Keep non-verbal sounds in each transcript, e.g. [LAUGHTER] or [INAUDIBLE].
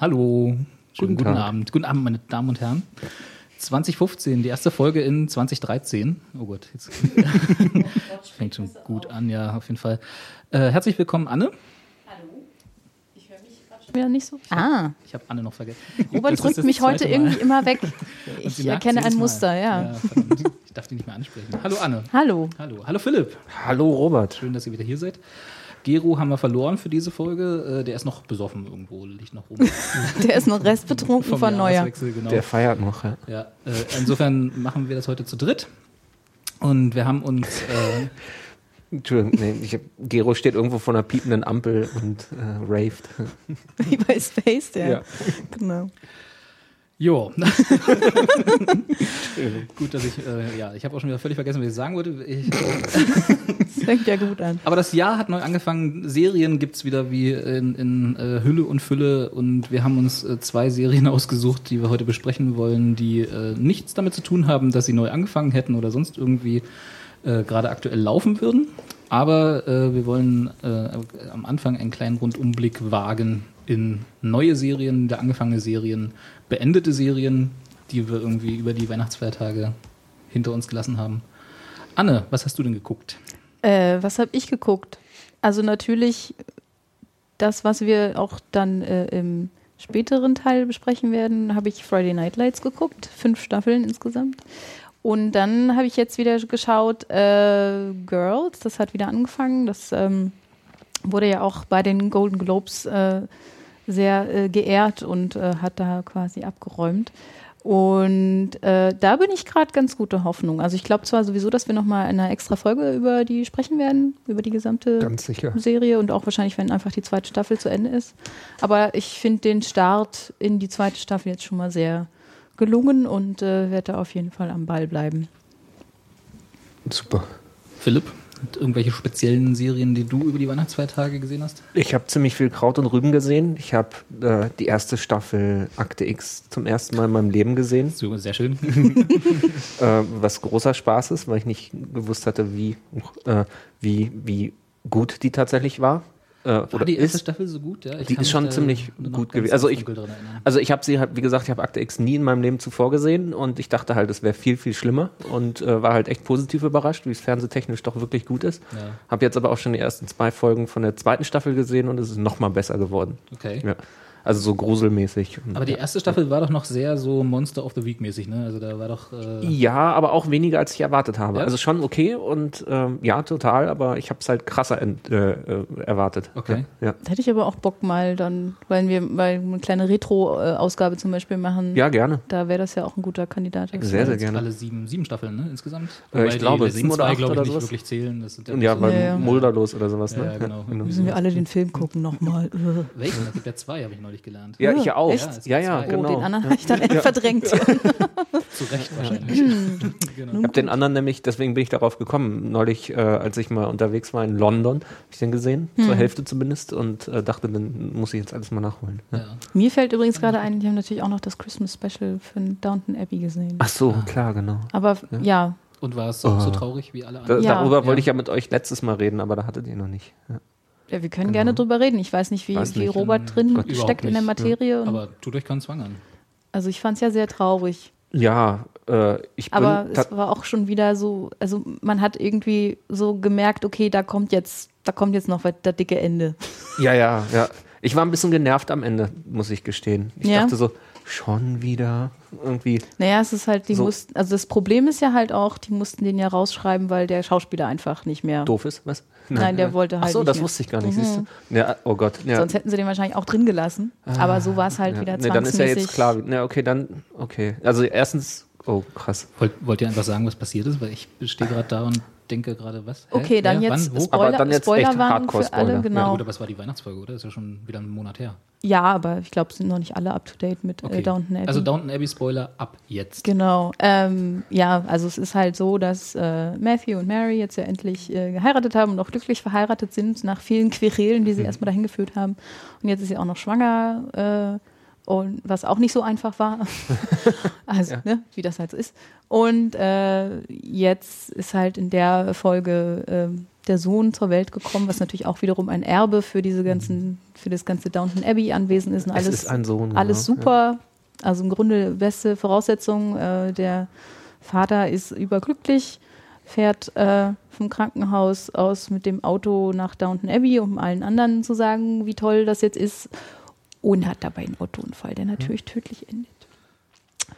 Hallo. Schönen guten Tag. Abend. Guten Abend, meine Damen und Herren. 2015, die erste Folge in 2013. Oh Gott, jetzt [LAUGHS] fängt schon gut an, ja, auf jeden Fall. Äh, herzlich willkommen, Anne. Wieder nicht so. Ah, Ich habe Anne noch vergessen. [LAUGHS] Robert Das drückt das mich heute Mal. irgendwie immer weg. [LAUGHS] Ich erkenne ein Mal. Muster, ja. verdammt. ich darf die nicht mehr ansprechen. Hallo Anne. Hallo. Hallo. Hallo Philipp. Hallo Robert. Schön, dass ihr wieder hier seid. Gero haben wir verloren für diese Folge. Äh, Der ist noch besoffen irgendwo, liegt noch rum. [LAUGHS] Der ist noch restbetrunken von Neuer. Genau. Der feiert noch, ja. Ja, äh, insofern machen wir das heute zu dritt. Und wir haben uns, äh, [LAUGHS] Entschuldigung, nee, ich hab, Gero steht irgendwo vor einer piependen Ampel und äh, raved. [LAUGHS] Wie bei Space, der. Ja. Genau. Jo. [LAUGHS] Gut, dass ich, äh, ja, ich habe auch schon wieder völlig vergessen, was ich sagen wollte. Ich, Das fängt ja gut an. aber das Jahr hat neu angefangen. Serien gibt's wieder wie in, in äh, Hülle und Fülle. Und wir haben uns äh, zwei Serien [LAUGHS] ausgesucht, die wir heute besprechen wollen, die äh, nichts damit zu tun haben, dass sie neu angefangen hätten oder sonst irgendwie äh, gerade aktuell laufen würden. Aber äh, wir wollen am Anfang einen kleinen Rundumblick wagen in neue Serien, der angefangene Serien, beendete Serien, die wir irgendwie über die Weihnachtsfeiertage hinter uns gelassen haben. Anne, was hast du denn geguckt? Äh, was habe ich geguckt? Also natürlich das, was wir auch dann äh, im späteren Teil besprechen werden, habe ich Friday Night Lights geguckt. Fünf Staffeln insgesamt. Und dann habe ich jetzt wieder geschaut, äh, Girls, das hat wieder angefangen. Das ähm, wurde ja auch bei den Golden Globes äh, sehr äh, geehrt und äh, hat da quasi abgeräumt. Und äh, da bin ich gerade ganz gute Hoffnung. Also ich glaube zwar sowieso, dass wir nochmal in einer extra Folge über die sprechen werden, über die gesamte. Serie und auch wahrscheinlich, wenn einfach die zweite Staffel zu Ende ist. Aber ich finde den Start in die zweite Staffel jetzt schon mal sehr gelungen und äh, werde da auf jeden Fall am Ball bleiben. Super. Philipp, irgendwelche speziellen Serien, die du über die Weihnachtsfeiertage gesehen hast? Ich habe ziemlich viel Kraut und Rüben gesehen. Ich habe äh, die erste Staffel Akte X zum ersten Mal in meinem Leben gesehen, So, sehr schön. [LAUGHS] [LAUGHS] äh, was großer Spaß ist, weil ich nicht gewusst hatte, wie, äh, wie, wie gut die tatsächlich war. Äh, War die erste ist. Staffel so gut? Ja, ich Die ist schon ziemlich gut gewesen. Also ich-. Also ich habe sie halt, wie gesagt, ich habe Akte X nie in meinem Leben zuvor gesehen und ich dachte halt, es wäre viel, viel schlimmer und äh, war halt echt positiv überrascht, wie es fernsehtechnisch doch wirklich gut ist. Ja. Habe jetzt aber auch schon die ersten zwei Folgen von der zweiten Staffel gesehen und es ist noch mal besser geworden. Okay. Ja. Also so gruselmäßig. Aber die erste Staffel war doch noch sehr so Monster of the Week mäßig, ne? Also da war doch. Äh, ja, aber auch weniger, als ich erwartet habe. Ja? Also schon okay und ähm, ja, total, aber ich habe es halt krasser ent, äh, äh, erwartet. Okay. Ja. hätte ich aber auch Bock mal dann, weil wir weil eine kleine Retro-Ausgabe zum Beispiel machen. Ja, gerne. Da wäre das ja auch ein guter Kandidat. dafür. Sehr, sehr gerne. alle sieben, sieben Staffeln, ne? Insgesamt. Äh, ich glaube, sieben oder zwei, acht glaube ich, oder nicht sowas. wirklich zählen. Das sind ja, Ja, so- weil Ja, ja. Mulderlos oder sowas, ne? Ja, genau. Müssen wir alle den Film gucken nochmal. Welchen? Es gibt ja zwei, habe ich neulich gelernt. Ja, ich auch. Echt? Ja, Ja, genau. Oh, den anderen habe ich dann [LAUGHS] verdrängt. [LAUGHS] Zu Recht wahrscheinlich. [LAUGHS] genau. Ich habe den anderen nämlich, deswegen bin ich darauf gekommen, neulich, äh, als ich mal unterwegs war in London, habe ich den gesehen, zur Hälfte zumindest, und äh, dachte, dann muss ich jetzt alles mal nachholen. Ja. Ja. Mir fällt übrigens gerade ein, die haben natürlich auch noch das Christmas Special von Downton Abbey gesehen. Ach so, klar, genau. Aber ja, Und war es auch so traurig wie alle Da, anderen? Ja. darüber wollte ich ja mit euch letztes Mal reden, aber da hattet ihr noch nicht. Ja. Ja wir können gerne drüber reden. Ich weiß nicht, wie, Weiß wie nicht, Robert drin Gott, steckt in der nicht. Materie. Und, Aber tut euch keinen Zwang an. also ich fand es ja sehr traurig. Ja, äh, ich bin. Aber es war auch schon wieder so, also man hat irgendwie so gemerkt, okay, da kommt jetzt, da kommt jetzt noch das dicke Ende. ja, ja, ja. Ich war ein bisschen genervt am Ende, muss ich gestehen. Ich Ja? dachte so, schon wieder irgendwie. Naja, es ist halt, die So. mussten, also das Problem ist ja halt auch, die mussten den ja rausschreiben, weil der Schauspieler einfach nicht mehr. Doof ist, was? Nein, der wollte halt Ach so, nicht das mehr. wusste ich gar nicht, Mhm. siehst du? Ja, oh Gott. Ja. Sonst hätten sie den wahrscheinlich auch drin gelassen. Aber so war es halt ja. wieder nee, dann ist ja zwangsmäßig. jetzt klar. Ja, okay, dann, okay. Also erstens, oh krass. Wollt, wollt ihr einfach sagen, was passiert ist? Weil ich stehe gerade da und denke gerade, was? Hä? Okay, dann Wer? jetzt Wann? Wo? Spoiler, Aber dann jetzt Spoiler echt waren Hardcore-Spoiler. für alle, genau. Ja, gut, aber es war die Weihnachtsfolge, oder? Das ist ja schon wieder einen Monat her. Ja, aber ich glaube, es sind noch nicht alle up to date mit Okay. äh, Downton Abbey. Also Downton Abbey Spoiler ab jetzt. Genau. Ähm, ja, also es ist halt so, dass äh, Matthew und Mary jetzt ja endlich äh, geheiratet haben und auch glücklich verheiratet sind nach vielen Querelen, Mhm. die sie erstmal dahin geführt haben. Und jetzt ist sie auch noch schwanger, äh, und was auch nicht so einfach war. [LAUGHS] also, ne, wie das halt so ist. Und äh, jetzt ist halt in der Folge ähm, der Sohn zur Welt gekommen, was natürlich auch wiederum ein Erbe für diese ganzen, für das ganze Downton Abbey Anwesen ist und Es alles ist ein Sohn, alles genau, super. Also im Grunde beste Voraussetzung. Äh, der Vater ist überglücklich, fährt äh, vom Krankenhaus aus mit dem Auto nach Downton Abbey, um allen anderen zu sagen, wie toll das jetzt ist. Und hat dabei einen Autounfall, der natürlich tödlich endet.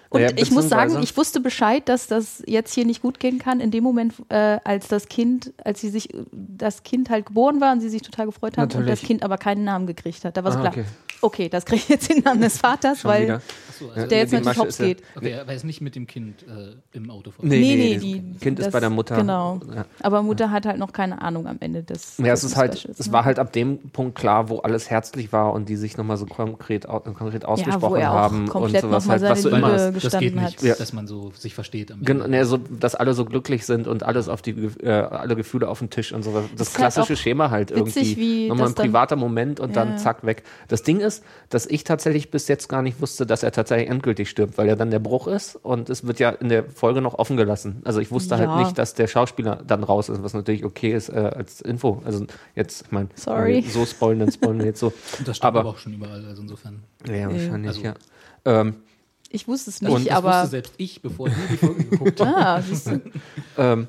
Und Ja, ich muss sagen, ich wusste Bescheid, dass das jetzt hier nicht gut gehen kann. In dem Moment, äh, als das Kind, als sie sich, das Kind halt geboren war und sie sich total gefreut haben und Natürlich. das Kind aber keinen Namen gekriegt hat. Da war so Ah, klar, okay. Okay, das kriegt jetzt den Namen des Vaters, Schon weil Ja, also, der jetzt natürlich hops ist ja- geht. okay, aber er ist nicht mit dem Kind äh, im Auto vor. Nee, Nee, nee, nee, das die- Kind ist das- bei der Mutter. genau. Ja. Aber Mutter hat halt noch keine Ahnung am Ende des. Ja, es des ist halt, Specials, es ne? war halt ab dem Punkt klar, wo alles herzlich war und die sich nochmal so konkret, konkret ausgesprochen er auch haben und komplett sowas halt, was du seine immer hast. das gestanden geht nicht, hat. Ja. dass man so sich versteht. Am Genau, Ende. ne, so, dass alle so glücklich sind und alles auf die, äh, alle Gefühle auf den Tisch und sowas. Das Ist halt klassische auch Schema halt irgendwie. wie Nochmal ein das privater Moment und Ja. dann zack, weg. Das Ding ist, dass ich tatsächlich bis jetzt gar nicht wusste, dass er tatsächlich endgültig stirbt, weil ja dann der Bruch ist und es wird ja in der Folge noch offen gelassen. Also ich wusste Ja. halt nicht, dass der Schauspieler dann raus ist, was natürlich okay ist äh, als Info. Also jetzt, ich meine, Sorry. so spoilen, dann spoilen wir jetzt so. [LAUGHS] das steht aber- aber, auch schon überall, also insofern. Ja, wahrscheinlich, Also- ja. Ähm, Ich wusste es Und nicht, das aber. wusste selbst ich, bevor ich die Folge geguckt [LAUGHS] habe. Ah. [LAUGHS] Ähm,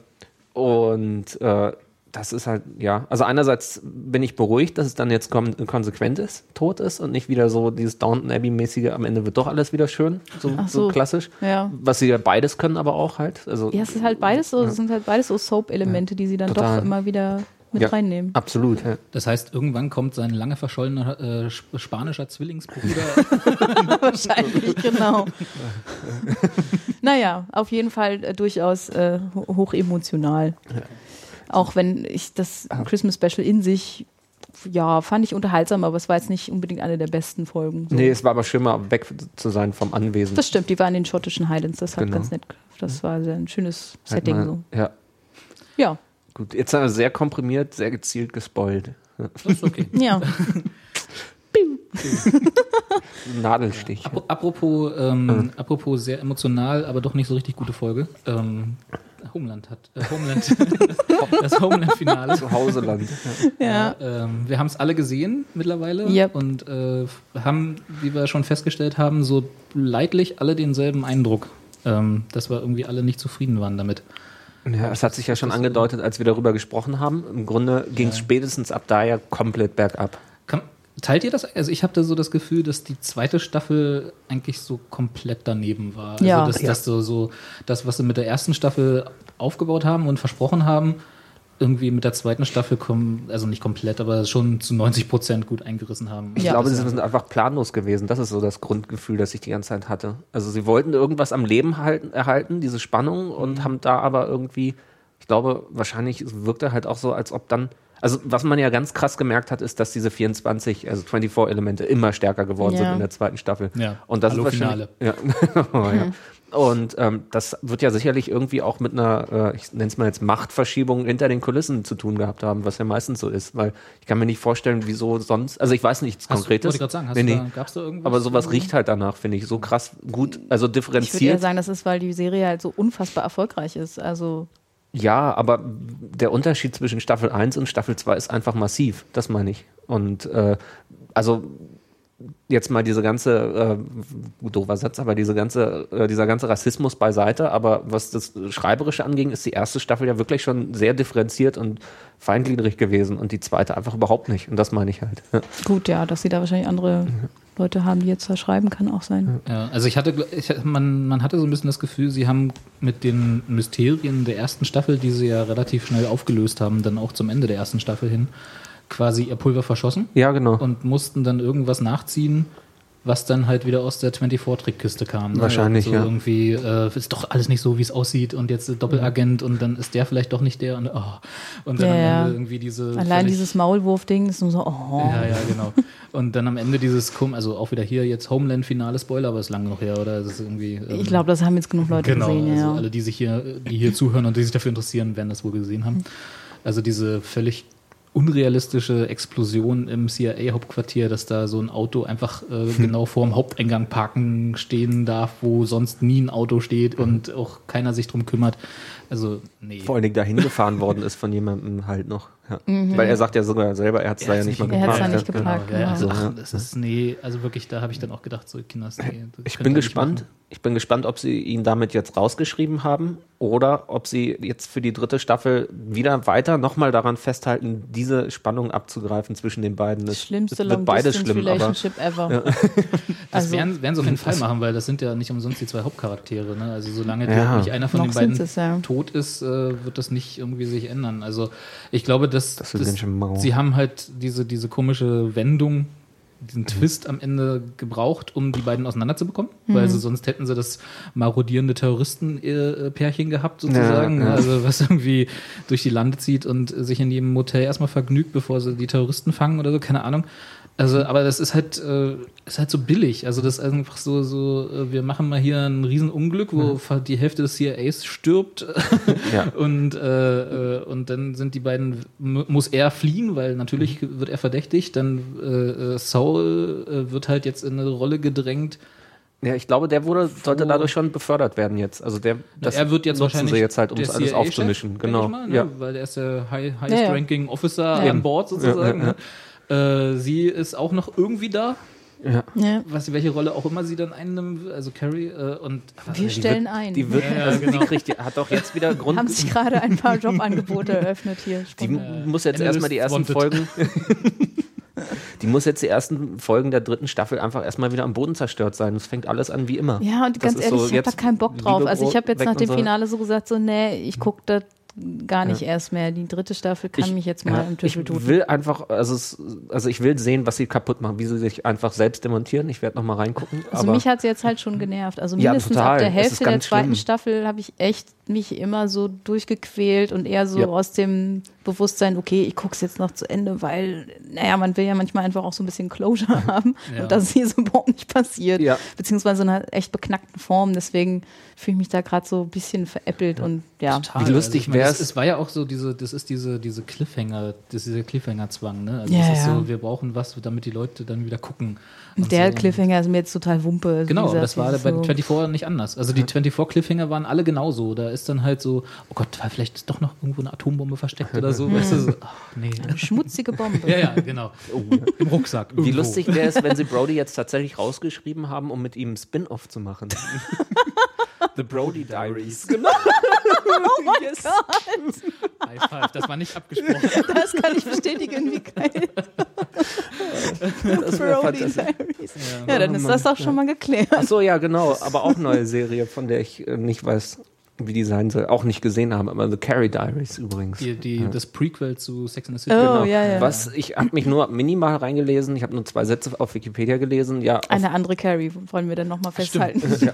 und äh, das ist halt, ja, also einerseits bin ich beruhigt, dass es dann jetzt kon konsequent ist, tot ist und nicht wieder so dieses Downton Abbey-mäßige, am Ende wird doch alles wieder schön, so, so. so. klassisch. Ja. Was sie ja beides können, aber auch halt. Also, Ja, es ist halt beides so, es sind halt beides so Soap-Elemente, die sie dann Total. doch immer wieder mit Ja. reinnehmen. Absolut, ja. Das heißt, irgendwann kommt sein lange verschollener äh, sp- spanischer Zwillingsbruder. [LAUGHS] Wahrscheinlich, genau. [LAUGHS] naja, auf jeden Fall äh, durchaus äh, ho- hochemotional. Auch wenn ich das Christmas Special in sich, ja, fand ich unterhaltsam, aber es war jetzt nicht unbedingt eine der besten Folgen. So. Nee, es war aber schön, mal weg zu sein vom Anwesen. Das stimmt, die waren in den schottischen Highlands, das hat Genau. ganz nett. Das war sehr ein schönes Halt Setting. mal- So. Ja, Ja, gut. Jetzt haben wir sehr komprimiert, sehr gezielt gespoilt. Das ist okay. ja. [LAUGHS] [LAUGHS] Nadelstich. Apro- Apropos, ähm, apropos sehr emotional, aber doch nicht so richtig gute Folge. Ähm, Homeland hat äh, Homeland [LAUGHS] das Homeland-Finale. Zu Hauseland. ja. Ähm, wir haben es alle gesehen mittlerweile Yep. und äh, haben, wie wir schon festgestellt haben, so leidlich alle denselben Eindruck, ähm, dass wir irgendwie alle nicht zufrieden waren damit. Ja, es hat sich ja schon angedeutet, als wir darüber gesprochen haben. Im Grunde ging es spätestens ab da ja komplett bergab. Kann, teilt ihr das? Also ich habe da so das Gefühl, dass die zweite Staffel eigentlich so komplett daneben war. Also Ja. dass, dass so, so das, was sie mit der ersten Staffel aufgebaut haben und versprochen haben, irgendwie mit der zweiten Staffel kommen, also nicht komplett, aber schon zu 90 Prozent gut eingerissen haben. Ich Ja. glaube, sie sind einfach planlos gewesen. Das ist so das Grundgefühl, das ich die ganze Zeit hatte. Also sie wollten irgendwas am Leben halten, erhalten, diese Spannung, und haben da aber irgendwie, ich glaube, wahrscheinlich es wirkte halt auch so, als ob dann, also was man ja ganz krass gemerkt hat, ist, dass diese 24, also 24 Elemente immer stärker geworden sind Ja. in der zweiten Staffel. Ja. Und das Hallo, ist wahrscheinlich, ja. [LAUGHS] oh, ja. Und ähm, das wird ja sicherlich irgendwie auch mit einer, äh, ich nenne es mal jetzt Machtverschiebung hinter den Kulissen zu tun gehabt haben, was ja meistens so ist, weil ich kann mir nicht vorstellen, wieso sonst, also ich weiß nichts Hast du- Konkretes. wollte ich gerade sagen, hast nee, du nee. da, gab's da irgendwas? Aber sowas riecht halt danach, finde ich, so krass gut, also Ich würde eher differenziert. sagen, das ist, weil die Serie halt so unfassbar erfolgreich ist. Also, Ja, aber der Unterschied zwischen Staffel 1 und Staffel 2 ist einfach massiv, das meine ich. Und äh, also jetzt mal diese ganze, äh, doofer Satz, aber diese ganze, äh, dieser ganze Rassismus beiseite, aber was das Schreiberische anging, ist die erste Staffel ja wirklich schon sehr differenziert und feingliedrig gewesen und die zweite einfach überhaupt nicht. Und das meine ich halt. Gut, ja, dass sie da wahrscheinlich andere Leute haben, die jetzt da schreiben, kann auch sein. Ja, also ich hatte, ich, man, man hatte so ein bisschen das Gefühl, sie haben mit den Mysterien der ersten Staffel, die sie ja relativ schnell aufgelöst haben, dann auch zum Ende der ersten Staffel hin, quasi ihr Pulver verschossen Ja, genau. und mussten dann irgendwas nachziehen, was dann halt wieder aus der 24-Trickkiste kam. Ne? Wahrscheinlich, so ja. Irgendwie äh, ist doch alles nicht so, wie es aussieht und jetzt Doppelagent und dann ist der vielleicht doch nicht der und, oh. und dann Ja, am ja. Ende irgendwie diese Allein dieses Maulwurf-Ding ist nur so, oh. ja, ja, genau. Und dann am Ende dieses, Kum- also auch wieder hier jetzt Homeland-Finale Spoiler, aber ist lange noch her, oder? Das ist irgendwie. ähm, Ich glaube, das haben jetzt genug Leute genau, gesehen, also ja. alle, die sich hier, die hier zuhören und die sich dafür interessieren, werden das wohl gesehen haben. Also diese völlig unrealistische Explosion im CIA-Hauptquartier, dass da so ein Auto einfach äh, Hm. genau vorm Haupteingang parken stehen darf, wo sonst nie ein Auto steht und auch keiner sich drum kümmert. Also, nee. Vor allen Dingen dahin gefahren worden ist von jemandem halt noch. Ja. Weil er sagt ja sogar selber, er hat es da ja nicht mal nicht Er hat's da geparkt. nicht Ja, geparkt, Ja, ja, also, genau. ach, Ja. das ist, nee, also wirklich, da habe ich dann auch gedacht, so Kinders, nee. Ich bin gespannt. Ich bin gespannt, ob sie ihn damit jetzt rausgeschrieben haben oder ob sie jetzt für die dritte Staffel wieder weiter nochmal daran festhalten, diese Spannung abzugreifen zwischen den beiden. Das Es- schlimmste es wird beides schlimm, aber Relationship [LAUGHS] ever. Das Also- werden, werden sie auf jeden Fall machen, weil das sind ja nicht umsonst die zwei Hauptcharaktere. Ne? Also solange Ja. der, nicht einer von Noch den beiden es, ja. tot ist, äh, wird das nicht irgendwie sich ändern. Also ich glaube, dass, Das mau. sie haben halt diese, diese komische Wendung, diesen Twist am Ende gebraucht, um die beiden auseinanderzubekommen, weil sie sonst hätten sie das marodierende Terroristen-Pärchen gehabt, sozusagen. Ja, ja. Also was irgendwie durch die Lande zieht und sich in jedem Motel erstmal vergnügt, bevor sie die Terroristen fangen oder so, keine Ahnung. Also, aber das ist halt, äh, ist halt so billig. Also, das ist einfach so, so, äh, wir machen mal hier ein Riesenunglück, wo fa- die Hälfte des CIAs stirbt. [LAUGHS] Ja. und, äh, äh, und dann sind die beiden, mu- muss er fliehen, weil natürlich wird er verdächtigt. Dann äh, äh, Saul wird halt jetzt in eine Rolle gedrängt. ja, ich glaube, der wurde, sollte dadurch schon befördert werden jetzt. Also der, das er wird jetzt nutzen wahrscheinlich sie jetzt halt, um alles aufzumischen. Genau. Mal, ne? ja. Weil er ist der high, highest ja. ranking Officer an Bord sozusagen. Ne? Äh, sie ist auch noch irgendwie da. Ja. Ja. was, welche Rolle auch immer sie dann einnimmt, also Carrie äh, und Wir stellen ein. Die wird, Ja, also genau. die kriegt, die hat doch jetzt wieder Grund. haben sich gerade ein paar Jobangebote eröffnet hier. Die Spontan. muss jetzt erstmal die ersten Analyst Folgen. [LAUGHS] die muss jetzt die ersten Folgen der dritten Staffel einfach erstmal wieder am Boden zerstört sein. Es fängt alles an wie immer. Ja, und Das ganz ehrlich, so ich habe da jetzt keinen Bock drauf. Liebe Also ich habe jetzt nach dem so. Finale so gesagt, so, nee, ich gucke das gar nicht erst mehr. Die dritte Staffel kann Ich- mich jetzt mal Ja, im ich Titel tun. will einfach, also, es, also ich will sehen, was sie kaputt machen, wie sie sich einfach selbst demontieren. Ich werde nochmal reingucken. Also mich hat es jetzt halt schon genervt. Also Ja, mindestens total. ab der Hälfte der zweiten schlimm. Staffel habe ich echt mich immer so durchgequält und eher so Ja. aus dem Bewusstsein, okay, ich gucke es jetzt noch zu Ende, weil, naja, man will ja manchmal einfach auch so ein bisschen Closure [LAUGHS] haben Ja. und das ist hier so überhaupt nicht passiert. Ja. Beziehungsweise in einer echt beknackten Form. Deswegen fühle ich mich da gerade so ein bisschen veräppelt und ja. Total. Wie lustig meine, wär's- Es, es war ja auch so diese, das ist diese, diese Cliffhanger, das ist dieser Cliffhanger-Zwang, ne? Also Ja, es ist ja. so, wir brauchen was, damit die Leute dann wieder gucken. Und der so. Cliffhanger ist mir jetzt total Wumpe. Also Genau, wie gesagt, das war bei so- 24 nicht anders. Also die 24 Cliffhanger waren alle genauso. Da ist dann halt so, oh Gott, weil vielleicht ist doch noch irgendwo eine Atombombe versteckt oder so. weißt du, so [LAUGHS] ach, nee. Eine schmutzige Bombe. Ja, ja, genau. Im Rucksack. wie irgendwo. lustig wäre es, wenn sie [LAUGHS] Brody jetzt tatsächlich rausgeschrieben haben, um mit ihm einen Spin-off zu machen. [LAUGHS] The Brody Diaries. Genau. Oh [LAUGHS] mein Yes. Gott, [LAUGHS] High five, das war nicht abgesprochen. [LAUGHS] das kann ich bestätigen, wie geil. Das Brody. Diaries. Ja, dann ist das doch schon mal geklärt. Ach so, ja, genau. Aber auch neue Serie, von der ich äh, nicht weiß, wie die sein soll. Auch nicht gesehen habe, aber The Carrie Diaries übrigens. Die, die, Das Prequel zu Sex and the City. Oh, Genau. ja, ja. Was ich habe mich nur minimal reingelesen. Ich habe nur zwei Sätze auf Wikipedia gelesen. Ja, auf, Eine andere Carrie wollen wir dann nochmal festhalten. ja,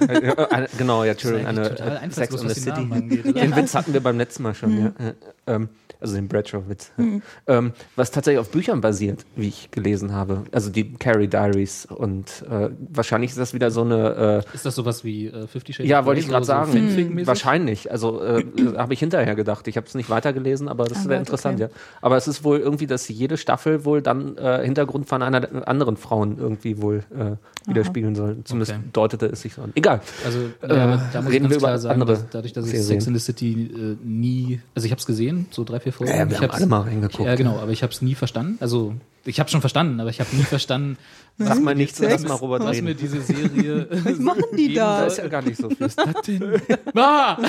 eine, genau, ja, Entschuldigung, eine Sex and the City. Den Witz hatten wir beim letzten Mal schon, ja. Äh, Ähm, also den Bradshaw-Witz. ja. [LAUGHS] Ähm, was tatsächlich auf Büchern basiert, wie ich gelesen habe. Also die Carrie Diaries. Und äh, wahrscheinlich ist das wieder so eine äh, Ist das sowas wie äh, Fifty Shades Ja, of wollte ich gerade so- sagen. Fanfic-mäßig? Wahrscheinlich. Also äh, habe ich hinterher gedacht. Ich habe es nicht weitergelesen, aber das Ah, wäre interessant, okay. ja. Aber es ist wohl irgendwie, dass jede Staffel wohl dann äh, Hintergrund von einer der anderen Frauen irgendwie wohl äh, widerspiegeln soll. Zumindest Okay. deutete es sich so an. Egal. Also Äh, ja, aber da muss ich reden ganz klar sagen, andere dass, dadurch, dass ich Serien. Sex in the City äh, nie, also ich habe es gesehen, so drei, vier Folgen. Ja, wir ich haben alle mal reingeguckt. Ja, genau, aber ich habe es nie verstanden. Also ich habe schon verstanden, aber ich habe nie verstanden, Sag mal nichts, lass mal Robert was reden. mir diese Serie. [LAUGHS] Was machen die da? Da ist ja gar nicht so viel. [LAUGHS] Ah! [LAUGHS]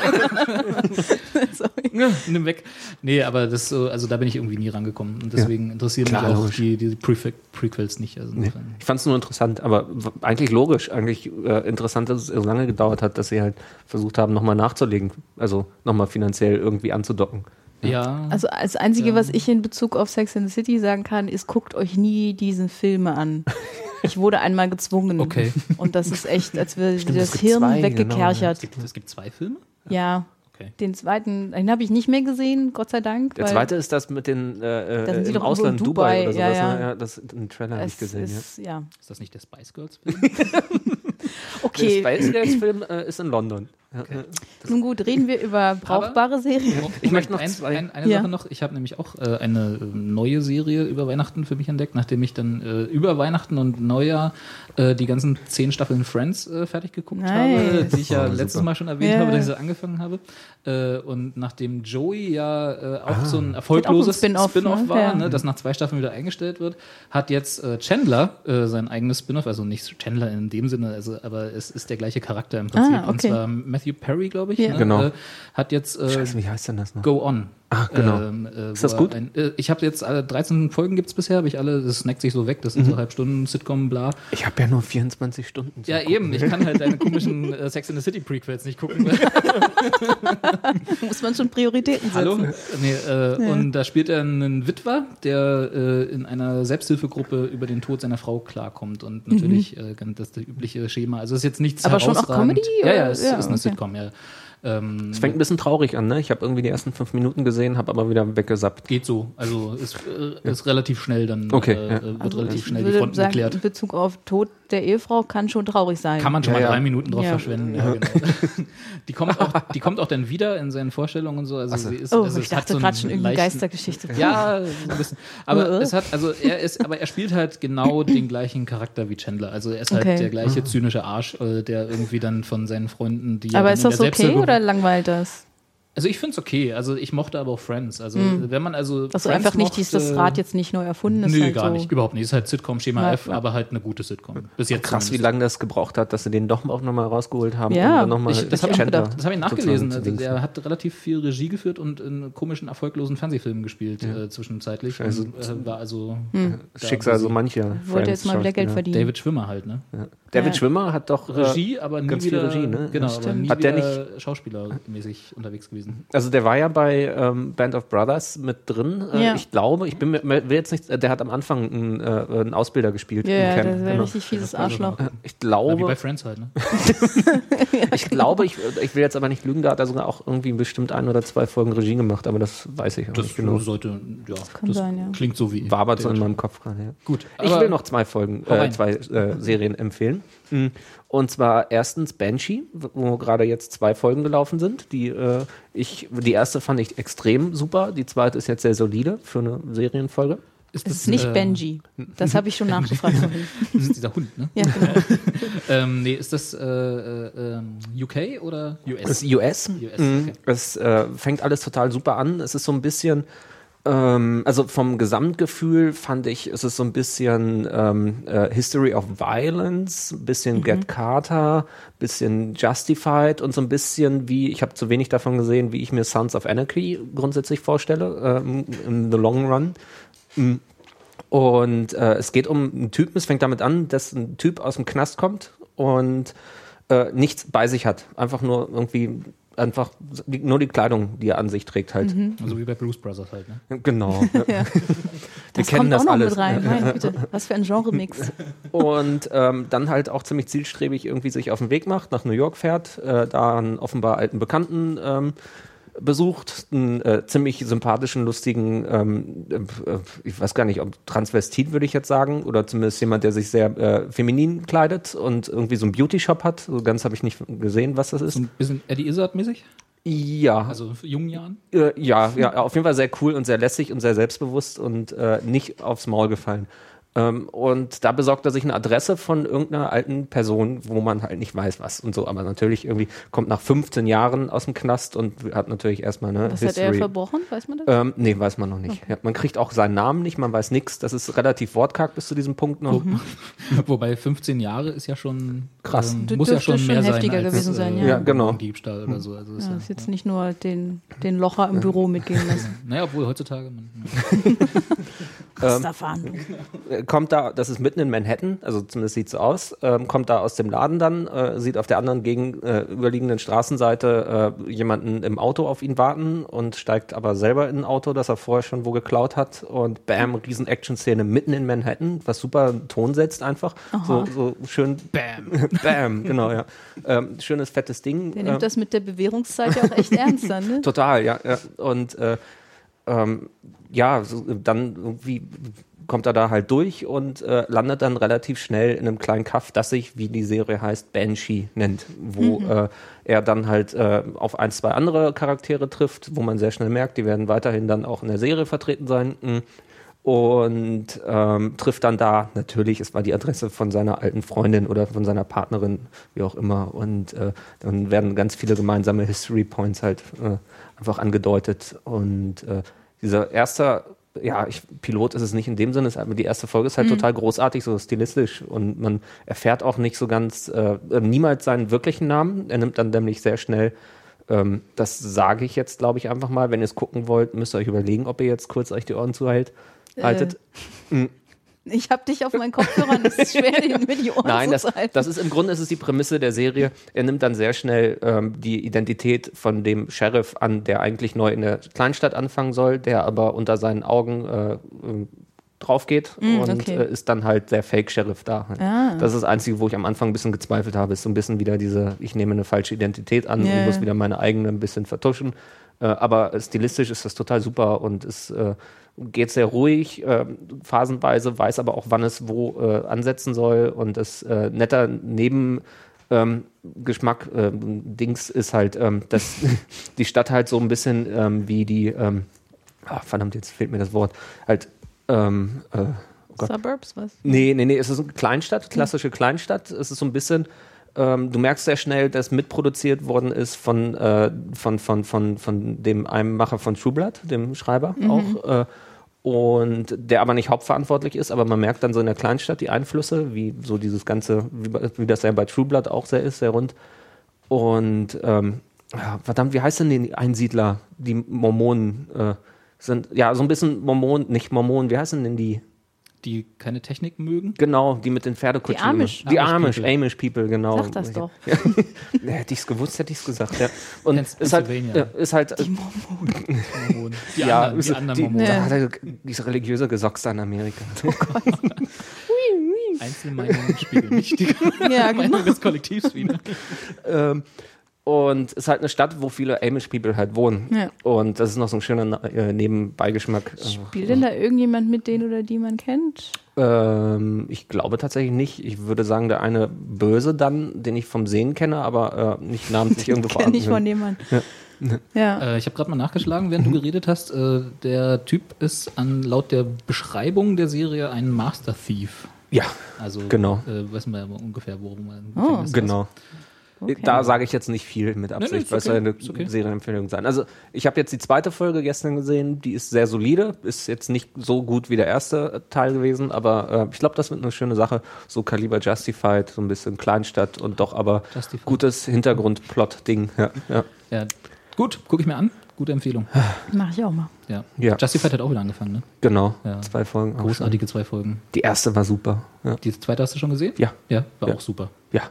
Sorry. Nimm weg. Nee, aber das so, also da bin ich irgendwie nie rangekommen. Und deswegen interessieren Klar, mich auch logisch. die, die Prefe Prequels nicht. Also Nee. Ich fand es nur interessant, aber eigentlich logisch, eigentlich äh, interessant, dass es so lange gedauert hat, dass sie halt versucht haben, nochmal nachzulegen, also nochmal finanziell irgendwie anzudocken. Ja. Also das Einzige, Ja. was ich in Bezug auf Sex and the City sagen kann, ist, guckt euch nie diesen Filme an. [LAUGHS] Ich wurde einmal gezwungen. Okay. Und das ist echt, als wäre Stimmt, das Hirn zwei, genau, weggekerchert. Es gibt, es gibt zwei Filme? ja. Okay. Den zweiten, den habe ich nicht mehr gesehen, Gott sei Dank. Der weil zweite ist das mit den äh, äh, sie im Ausland in Dubai, Dubai, oder ja, sowas. ja. Ne? Ja, das den Trailer habe ich es gesehen. Ja. ist, ja. Ist das nicht der Spice Girls Film? [LAUGHS] Okay, Der Spice Girls Film äh, ist in London. Ja. nun gut, reden wir über brauchbare Serien. Ich möchte noch ein, zwei- ein, eine Ja. Sache noch. Ich habe nämlich auch äh, eine äh, neue Serie über Weihnachten für mich entdeckt, nachdem ich dann äh, über Weihnachten und Neujahr äh, die ganzen zehn Staffeln Friends äh, fertig geguckt Nice. habe, die ich ja Oh, letztes super. Mal schon erwähnt Ja. habe, dass ich sie angefangen habe. Äh, und nachdem Joey ja äh, auch Ah. so ein erfolgloses Spin-off, Spin-off ne? war, Ja. ne, das nach zwei Staffeln wieder eingestellt wird, hat jetzt äh, Chandler äh, sein eigenes Spin-off, also nicht Chandler in dem Sinne, also, aber es ist der gleiche Charakter im Prinzip. Ah, Und okay. zwar Matthew Perry, glaube ich. Ja. Ne, Genau. Äh, hat jetzt äh, Scheiße, wie heißt denn das noch? Go On. Ah, genau. Ähm, äh, Ist das gut? Ein, äh, ich habe jetzt alle 13 Folgen gibt's bisher, habe ich alle, das snackt sich so weg, das sind Mhm. so Halbstunden Sitcom, bla. Ich habe ja nur 24 Stunden. Ja, Gucken. eben, ich kann halt deine [LAUGHS] komischen äh, Sex in the City Prequels nicht gucken. [LAUGHS] Muss man schon Prioritäten setzen. Hallo? Nee, äh, Und da spielt er einen Witwer, der äh, in einer Selbsthilfegruppe über den Tod seiner Frau klarkommt und natürlich äh, ganz das übliche Schema. Also es ist jetzt nichts Mhm. Aber schon auch herausragend. Comedy, Ja, ja, es Ja, ist eine okay. Sitcom, ja. Ähm, Es fängt ein bisschen traurig an, ne? Ich habe irgendwie die ersten fünf Minuten gesehen, habe aber wieder weggesappt. geht so. Also ist, äh, ist relativ schnell dann Okay, äh, ja. wird Also relativ ich schnell die würde Fronten sagen, geklärt. in Bezug auf Tod der Ehefrau kann schon traurig sein. Kann man schon Ja, mal ja. drei Minuten drauf Ja. verschwenden. Ja, genau. [LAUGHS] die, kommt auch, die kommt auch dann wieder in seinen Vorstellungen und so. Also sie ist, oh, also ich dachte so gerade schon irgendwie Geistergeschichte. Ja, [LAUGHS] so ein bisschen. Aber Äh. es hat, also er ist, aber er spielt halt genau [CLEARS THROAT] den gleichen Charakter wie Chandler. Also er ist halt Okay. der gleiche zynische Arsch, äh, der irgendwie dann von seinen Freunden, die Aber ist das okay Selbsthilfe- oder langweilt das? Also ich finde es okay. Also ich mochte aber auch Friends. Also wenn man also Also Friends einfach nicht, dies, das mochte- Rad jetzt nicht neu erfunden ist. Nö, halt gar so. nicht. Überhaupt nicht. Ist halt Sitcom Schema Ja, F, ja. aber halt eine gute Sitcom. Bis jetzt Krass, wie zumindest. lange das gebraucht hat, dass sie den doch auch nochmal rausgeholt haben. Ja, dann noch mal Ich, das habe ich, hab ich nachgelesen. Also, der hat relativ viel Regie geführt und in komischen, erfolglosen Fernsehfilmen gespielt äh, zwischenzeitlich. Und, äh, war also Hm. da Schicksal so mancher. Wollte jetzt mal wieder Geld verdienen. David Schwimmer halt, ne? Ja. David Ja. Schwimmer hat doch äh, Regie, aber nie ganz viel wieder, Regie, ne? Genau, Ja, aber nie Hat der wieder schauspielermäßig unterwegs gewesen. Also der war ja bei ähm, Band of Brothers mit drin. Äh, Ja. Ich glaube, ich bin mir will jetzt nicht, äh, der hat am Anfang einen, äh, einen Ausbilder gespielt. Ja, Camp, das wäre genau. richtig fieses Arschloch. Ich Ja, wie glaube, bei Friends halt, ne? [LAUGHS] ich glaube, ich, ich will jetzt aber nicht lügen, da hat er sogar auch irgendwie bestimmt ein oder zwei Folgen Regie gemacht, aber das weiß ich auch Das nicht genau. sollte, ja, kann das sein, ja. klingt so wie. War aber so in meinem Kopf gerade. Ja. Gut, Ich will noch zwei Folgen, äh, zwei äh, Serien empfehlen. Mm. Und zwar erstens Banshee, wo gerade jetzt zwei Folgen gelaufen sind. Die, äh, ich, die erste fand ich extrem super, die zweite ist jetzt sehr solide für eine Serienfolge. Ist Es ist nicht äh, Benji. Das habe ich schon [LAUGHS] nachgefragt. Das ist dieser Hund, ne? Ja, genau. [LAUGHS] ähm, nee, ist das äh, äh, ähm, UK oder Das US? ist US. US, Mhm. okay. Es äh, fängt alles total super an. Es ist so ein bisschen, ähm, also vom Gesamtgefühl fand ich, es ist so ein bisschen ähm, äh, History of Violence, ein bisschen Get Carter, bisschen Justified und so ein bisschen wie, ich habe zu wenig davon gesehen, wie ich mir Sons of Anarchy grundsätzlich vorstelle, ähm, in the long run. Mm. Und äh, es geht um einen Typen, es fängt damit an, dass ein Typ aus dem Knast kommt und äh, nichts bei sich hat. Einfach nur irgendwie, einfach die, nur die Kleidung, die er an sich trägt halt. Also wie bei Blues Brothers halt, ne? Genau. [LAUGHS] ja. Ja. Das kennen kommt das auch noch alles. mit rein. [LAUGHS] Meine Güte, was für ein Genre-Mix. Und ähm, dann halt auch ziemlich zielstrebig irgendwie sich auf den Weg macht, nach New York fährt, äh, da einen offenbar alten Bekannten ähm, besucht, einen äh, ziemlich sympathischen, lustigen, ähm, äh, ich weiß gar nicht, ob Transvestit würde ich jetzt sagen, oder zumindest jemand, der sich sehr äh, feminin kleidet und irgendwie so einen Beauty-Shop hat. So ganz habe ich nicht gesehen, was das ist. So ein bisschen Eddie Izzard-mäßig? Ja, Also jungen Jahren? Äh, ja, ja, auf jeden Fall sehr cool und sehr lässig und sehr selbstbewusst und äh, nicht aufs Maul gefallen. Ähm, und da besorgt er sich eine Adresse von irgendeiner alten Person, wo man halt nicht weiß, was und so. Aber natürlich irgendwie kommt nach 15 Jahren aus dem Knast und hat natürlich erstmal eine Was hat er History. verbrochen? Weiß man das? ähm, nee, weiß man noch nicht. Ja, man kriegt auch seinen Namen nicht, man weiß nichts. Das ist relativ wortkarg bis zu diesem Punkt noch. [LAUGHS] Wobei 15 Jahre ist ja schon Krass. Ähm, muss ja schon schon mehr heftiger sein als, gewesen sein, äh, ja. Ja, genau. Diebstahl oder so. Also ist Ja, ja, ist jetzt nicht nur den, den Locher im Büro mitgehen lassen. [LAUGHS] Naja, obwohl heutzutage. Man, [LAUGHS] Rastafan. äh, kommt da, das ist mitten in Manhattan, also zumindest sieht so aus, ähm, kommt da aus dem Laden dann, äh, sieht auf der anderen gegenüberliegenden Straßenseite äh, jemanden im Auto auf ihn warten und steigt aber selber in ein Auto, das er vorher schon wo geklaut hat und bam, riesen Action-Szene mitten in Manhattan, was super Ton setzt einfach. So, so schön Bam. [LAUGHS] bam, genau, ja. Ähm, schönes, fettes Ding. Der Ähm, nimmt das mit der Bewährungszeit ja auch echt ernst dann, ne? [LAUGHS] Total, ja. ja. Und äh, ähm, ja, dann irgendwie kommt er da halt durch und äh, landet dann relativ schnell in einem kleinen Kaff, das sich, wie die Serie heißt, Banshee nennt, wo äh, er dann halt äh, auf ein, zwei andere Charaktere trifft, wo man sehr schnell merkt, die werden weiterhin dann auch in der Serie vertreten sein. Mm. Und ähm, trifft dann da, natürlich, es war die Adresse von seiner alten Freundin oder von seiner Partnerin, wie auch immer. Und äh, dann werden ganz viele gemeinsame History Points halt äh, einfach angedeutet. Und äh, dieser erste, ja, ich, Pilot ist es nicht in dem Sinne, es, aber die erste Folge ist halt total großartig, so stilistisch. Und man erfährt auch nicht so ganz, äh, äh, niemals seinen wirklichen Namen. Er nimmt dann nämlich sehr schnell ähm, das sage ich jetzt, glaube ich, einfach mal. Wenn ihr es gucken wollt, müsst ihr euch überlegen, ob ihr jetzt kurz euch die Ohren zuhält. Haltet. Ich hab dich auf meinen Kopfhörern, es ist schwer, [LAUGHS] den mir die Ohren Nein, das, zu halten. das ist im Grunde ist es die Prämisse der Serie. Er nimmt dann sehr schnell ähm, die Identität von dem Sheriff an, der eigentlich neu in der Kleinstadt anfangen soll, der aber unter seinen Augen äh, ähm, drauf geht Mm, und okay. äh, ist dann halt der Fake-Sheriff da. Ah. Das ist das Einzige, wo ich am Anfang ein bisschen gezweifelt habe, ist so ein bisschen wieder diese, ich nehme eine falsche Identität an Ja, und muss wieder meine eigene ein bisschen vertuschen. Äh, aber stilistisch ist das total super und es äh, geht sehr ruhig, äh, phasenweise, weiß aber auch, wann es wo äh, ansetzen soll und das äh, netter Neben ähm, Geschmack ähm, Dings ist halt, ähm, dass [LAUGHS] die Stadt halt so ein bisschen ähm, wie die, ah, verdammt, jetzt fehlt mir das Wort, halt äh, oh. Suburbs, was? Nee, nee, nee, es ist eine Kleinstadt, klassische Kleinstadt. Es ist so ein bisschen, ähm, du merkst sehr schnell, dass mitproduziert worden ist von, äh, von, von, von, von dem einem Macher von True Blood, dem Schreiber auch. Äh, und der aber nicht hauptverantwortlich ist, aber man merkt dann so in der Kleinstadt die Einflüsse, wie so dieses ganze, wie, wie das ja bei True Blood auch sehr ist, sehr rund. Und ähm, verdammt, wie heißt denn die Einsiedler, die Mormonen äh, sind? Ja, so ein bisschen Mormonen, nicht Mormonen, wie heißen denn die? Die keine Technik mögen. Genau, die mit den Pferdekutschen. Die Amish. Die Amish Amish, People. Amish People, genau. Sag das doch. Ja, [LAUGHS] hätte ich es gewusst, hätte ich es gesagt. Ja. Und ist halt, Pennsylvania. ist halt Die [LAUGHS] ja, anderen, die ist- anderen die, Mormonen. da hat er diese religiöse Gesockste in Amerika. [LAUGHS] Einzelmeinungen spiegeln nicht die Ja, genau. Meinung des Kollektivs wieder. ähm, und ist halt eine Stadt, wo viele Amish People halt wohnen. Ja. Und das ist noch so ein schöner äh, Nebenbeigeschmack. Spielt denn da irgendjemand mit, den oder die man kennt? Ähm, ich glaube tatsächlich nicht. Ich würde sagen, der eine Böse dann, den ich vom Sehen kenne, aber äh, nicht namentlich [LAUGHS] irgendwo Kenn ich von vorhanden. jemandem. Ja. Äh, ich habe gerade mal nachgeschlagen, während du geredet hast. Äh, der Typ ist an, laut der Beschreibung der Serie ein Master Thief. Ja, Also Genau. äh, wissen wir ungefähr, worum im Oh. Gefängnis saß. Okay. Da sage ich jetzt nicht viel mit Absicht, weil es soll eine okay. Serienempfehlung sein. Also ich habe jetzt die zweite Folge gestern gesehen, die ist sehr solide, ist jetzt nicht so gut wie der erste Teil gewesen, aber äh, ich glaube, das wird eine schöne Sache. So Kaliber Justified, so ein bisschen Kleinstadt und doch aber Justified. gutes Hintergrundplot-Ding. Ja, ja. Ja, gut, gucke ich mir an. Gute Empfehlung. Mach ich auch mal. Ja. Ja. Justified hat auch wieder angefangen, ne? genau. Ja. Zwei Folgen. Großartige zwei Folgen. Die erste war super. Ja. Die zweite hast du schon gesehen? Ja. Ja, war Ja. auch super. ja.